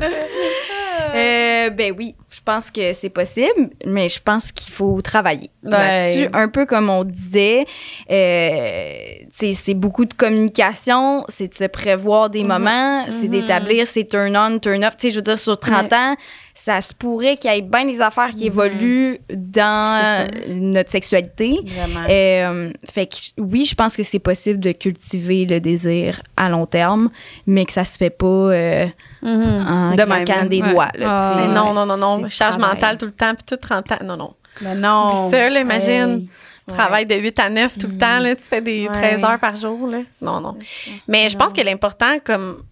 Speaker 5: Euh, ben oui, je pense que c'est possible, mais je pense qu'il faut travailler
Speaker 1: Ouais.
Speaker 5: Un peu comme on disait, euh, c'est beaucoup de communication, c'est de se prévoir des moments, c'est d'établir ses turn-on, turn-off. Je veux dire, sur 30 ans, ça se pourrait qu'il y ait bien des affaires qui évoluent dans notre sexualité. Euh, fait que oui, je pense que c'est possible de cultiver le désir à long terme, mais que ça se fait pas euh, en
Speaker 1: De même,
Speaker 5: claquant des
Speaker 1: Ouais.
Speaker 5: doigts. Là,
Speaker 1: Ah.
Speaker 2: Mais non, non, non, non. Charge
Speaker 5: travail.
Speaker 2: mentale tout le temps, puis tout 30 ans. Non, non.
Speaker 1: Mais non.
Speaker 2: Puis ça, là, imagine.
Speaker 1: Hey.
Speaker 2: Tu travailles de 8 à 9 tout le temps, là, tu fais des
Speaker 1: Ouais.
Speaker 2: 13 heures par jour. Là. Non, non. Mais je pense que l'important, comme.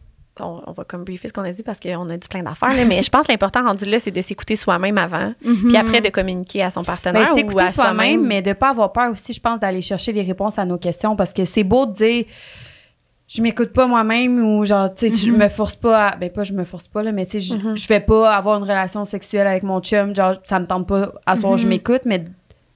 Speaker 2: On, on va comme briefer ce qu'on a dit parce qu'on a dit plein d'affaires, là, mais je pense que l'important rendu là, c'est de s'écouter soi-même avant,
Speaker 5: Mhm.
Speaker 2: puis après de communiquer à son
Speaker 1: Ben,
Speaker 2: partenaire
Speaker 1: c'est
Speaker 2: ou
Speaker 1: écouter
Speaker 2: à
Speaker 1: soi-même,
Speaker 2: soi-même.
Speaker 1: mais de pas avoir peur aussi, je pense, d'aller chercher les réponses à nos questions parce que c'est beau de dire je m'écoute pas moi-même ou genre tu sais je me force pas à, ben pas je me force pas là mais tu sais je je vais pas avoir une relation sexuelle avec mon chum genre ça me tente pas à soir je m'écoute mais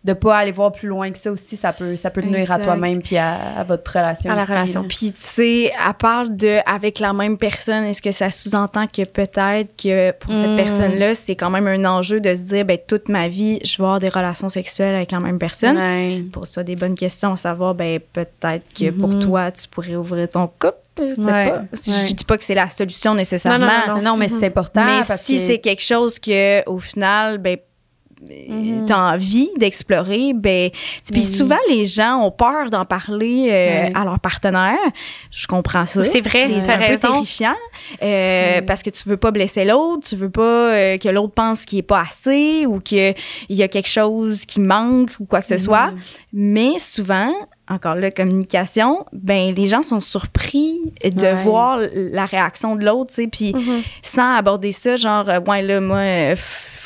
Speaker 1: de pas aller voir plus loin que ça aussi ça peut ça peut nuire à toi-même puis à, à votre relation
Speaker 2: À la
Speaker 1: aussi,
Speaker 2: relation.
Speaker 5: Puis, tu sais, à part de avec la même personne, est-ce que ça sous-entend que peut-être que pour cette
Speaker 1: Mm.
Speaker 5: personne-là, c'est quand même un enjeu de se dire, ben toute ma vie, je vais avoir des relations sexuelles avec la même personne?
Speaker 1: Ouais.
Speaker 5: Pose-toi des bonnes questions, savoir, ben peut-être que pour toi, tu pourrais ouvrir ton couple. Je sais
Speaker 1: Ouais.
Speaker 5: pas.
Speaker 1: Ouais.
Speaker 5: Je dis pas que c'est la solution nécessairement.
Speaker 2: Non, non, non,
Speaker 1: non, mais c'est important
Speaker 5: Mais
Speaker 1: parce
Speaker 5: si
Speaker 1: que-
Speaker 5: c'est quelque chose que, au final, ben, mm t'as envie d'explorer, ben, puis souvent les gens ont peur d'en parler euh, à leur partenaire. Je comprends ça.
Speaker 2: C'est vrai,
Speaker 5: c'est un peu terrifiant euh, parce que tu veux pas blesser l'autre, tu veux pas euh, que l'autre pense qu'il est pas assez ou qu'il y a quelque chose qui manque ou quoi que ce soit. Mais souvent, encore la communication, ben les gens sont surpris de voir la réaction de l'autre, tu sais, puis mm-hmm. sans aborder ça, genre, ouais, là, moi,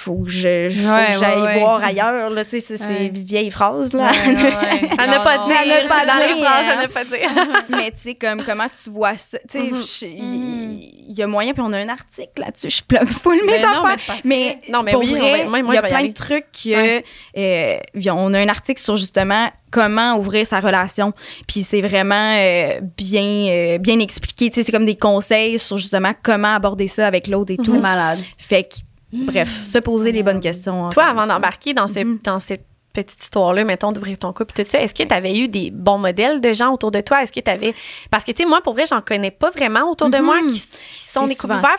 Speaker 5: faut que j'aille voir ailleurs là tu sais c'est vieille phrase là.
Speaker 2: Elle n'a pas dit elle n'a pas (laughs) dans les phrases n'a pas
Speaker 5: dit. Mais tu sais comme comment tu vois ça? Tu sais mm-hmm. il y, a moyen puis on a un article là-dessus. Je plug (laughs) full mes ben affaires. mais, non mais pour oui, vrai il y a plein de trucs que euh, on a un article sur justement comment ouvrir sa relation. Puis c'est vraiment euh, bien, euh, bien expliqué. Tu sais, c'est comme des conseils sur justement comment aborder ça avec l'autre et tout.
Speaker 1: malade.
Speaker 5: Fait que Bref, se poser les bonnes questions.
Speaker 2: Toi, avant d'embarquer dans, ce, mm-hmm. dans cette petite histoire-là, mettons, d'ouvrir ton couple, tout ça, est-ce que tu avais eu des bons modèles de gens autour de toi? Est-ce que tu avais. Parce que, tu sais, moi, pour vrai, j'en connais pas vraiment autour de moi mm-hmm. qui, sont des couples ouverts.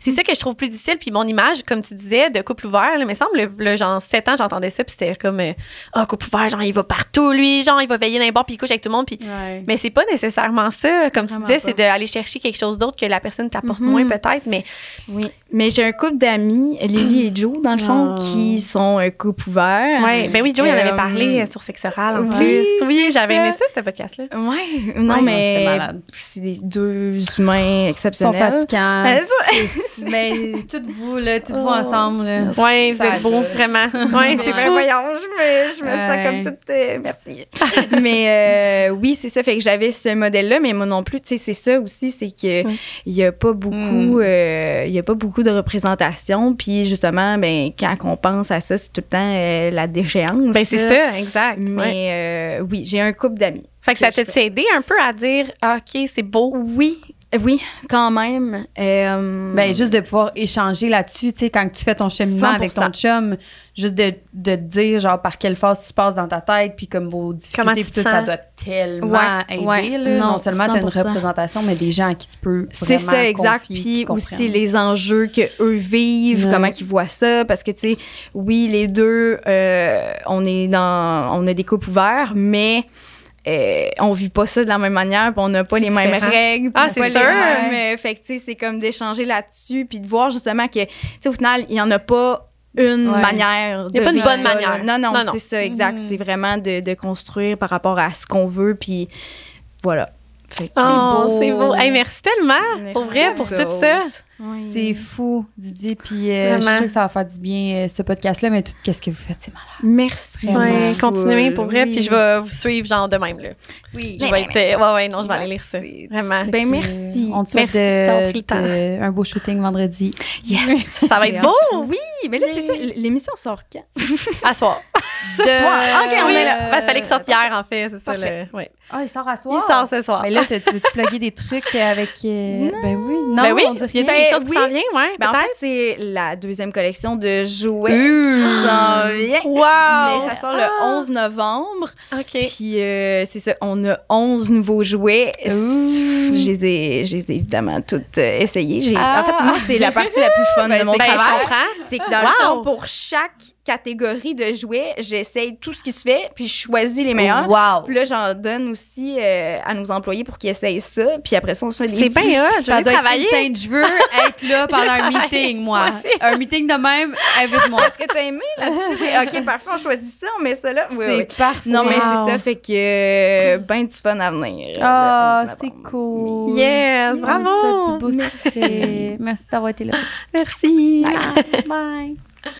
Speaker 2: c'est ça que je trouve plus difficile. Puis mon image, comme tu disais, de couple ouvert, il me semble, le, genre, 7 ans, j'entendais ça, puis c'était comme, euh, ah, oh, couple ouvert, genre, il va partout, lui, genre, il va veiller n'importe, puis il couche avec tout le monde. Puis, Mais c'est pas nécessairement ça. Comme tu disais, c'est d'aller chercher quelque chose d'autre que la personne t'apporte mm-hmm. moins, peut-être. Mais.
Speaker 5: Oui. Mais j'ai un couple d'amis, Lily et Joe, dans le fond, ah. qui sont un couple ouvert.
Speaker 2: Oui, ben oui, Joe, il en avait parlé euh, sur Sexe Oral, en oui, plus. Oui, j'avais aimé ça, ce podcast-là.
Speaker 5: Oui, non, mais c'est des deux humains exceptionnels.
Speaker 1: Ils sont fatigants. (laughs) mais toutes vous, là, toutes vous oh. ensemble.
Speaker 2: Oui, vous êtes beaux, vraiment. (laughs)
Speaker 5: Oui, c'est vrai. Voyons, je me, je me sens comme toute. Euh, merci. (laughs) mais euh, oui, c'est ça. Fait que j'avais ce modèle-là, mais moi non plus, tu sais, c'est ça aussi, c'est qu'il n'y a pas beaucoup. Mm. Il y a pas beaucoup de représentation. Puis justement, ben, quand on pense à ça, c'est tout le temps euh, la déchéance.
Speaker 2: Ben, c'est ça, exact.
Speaker 5: Mais euh, oui, j'ai un couple d'amis.
Speaker 2: Fait que, ça t'a aidé un peu à dire, ah, OK, c'est beau.
Speaker 5: Oui, oui, quand même.
Speaker 1: Euh, ben, juste de pouvoir échanger là-dessus, tu sais, quand tu fais ton cheminement avec ton chum, juste de, de te dire, genre, par quelle phase tu passes dans ta tête, puis comme vos difficultés, puis tout, ça doit tellement aider, là. Non, seulement tu as une représentation, mais des gens à qui tu peux
Speaker 5: C'est ça, exact. Puis aussi les enjeux qu'eux vivent, comment ils voient ça, parce que, tu sais, oui, les deux, euh, on est dans... On a des coupes ouverts, mais euh, on vit pas ça de la même manière, on n'a pas les mêmes règles.
Speaker 2: Ah, c'est sûr!
Speaker 5: Mêmes, fait que, c'est comme d'échanger là-dessus, puis de voir justement que, tu sais, au final, il y en a pas une manière
Speaker 2: Il n'y a pas une bonne manière.
Speaker 5: Non, non, c'est ça, exact. Mm. C'est vraiment de, de, construire par rapport à ce qu'on veut, puis voilà.
Speaker 2: Oh, c'est beau. merci tellement, pour vrai, pour tout ça.
Speaker 1: C'est fou, Didier. Puis euh, je suis sûre que ça va faire du bien, euh, ce podcast-là, mais tout ce que vous faites, c'est malade.
Speaker 5: Merci.
Speaker 2: Ouais, continuez pour vrai, puis je vais vous suivre genre de même. Là.
Speaker 5: Oui.
Speaker 2: Je vais être. Euh, ouais, ouais, non, je vais aller lire ça. Vraiment.
Speaker 5: Ben, merci.
Speaker 1: On te souhaite de, un beau shooting vendredi.
Speaker 5: Yes. (laughs)
Speaker 2: ça va être beau.
Speaker 5: Oui, mais là, c'est ça. L'émission sort quand? (laughs)
Speaker 2: À soir. (laughs)
Speaker 5: Ce soir. OK, on est là.
Speaker 2: Ben, fallait que sorte hier, en fait. C'est ça. Le... Ouais.
Speaker 1: Ah, il sort à soir?
Speaker 2: Il sort ce soir.
Speaker 1: Mais là, tu veux-tu plugger des trucs avec. Ben oui.
Speaker 2: Non, ben oui. On dirait chose qui s'en vient, ouais.
Speaker 5: Ben, en fait, c'est la deuxième collection de jouets qui s'en vient.
Speaker 2: Wow!
Speaker 5: Mais ça sort le 11 ah. novembre.
Speaker 2: OK.
Speaker 5: Puis euh, c'est ça, on a 11 nouveaux jouets. Je les, ai, ai évidemment toutes euh, essayées. En fait, moi, c'est la partie la plus fun (laughs) de mon travail.
Speaker 2: Je comprends.
Speaker 5: C'est que dans le fond, pour chaque catégorie de jouets, j'essaye tout ce qui se fait, puis je choisis les meilleurs.
Speaker 1: Wow.
Speaker 5: Puis là, j'en donne aussi euh, à nos employés pour qu'ils essayent ça. Puis après ça, on se fait
Speaker 2: des C'est bien hot, je vais travailler.
Speaker 1: je veux être là (laughs) pendant un meeting, moi. un meeting de même, invite-moi.
Speaker 5: Est-ce que t'as aimé là-dessus? OK, parfait, on choisit ça, on met ça là. Oui,
Speaker 1: c'est parfait.
Speaker 5: Non, mais c'est ça, fait que euh, ben du fun à venir.
Speaker 1: Ah, oh, c'est cool.
Speaker 2: Yes, bravo.
Speaker 1: Merci d'avoir été là.
Speaker 2: Merci.
Speaker 1: Bye. Bye.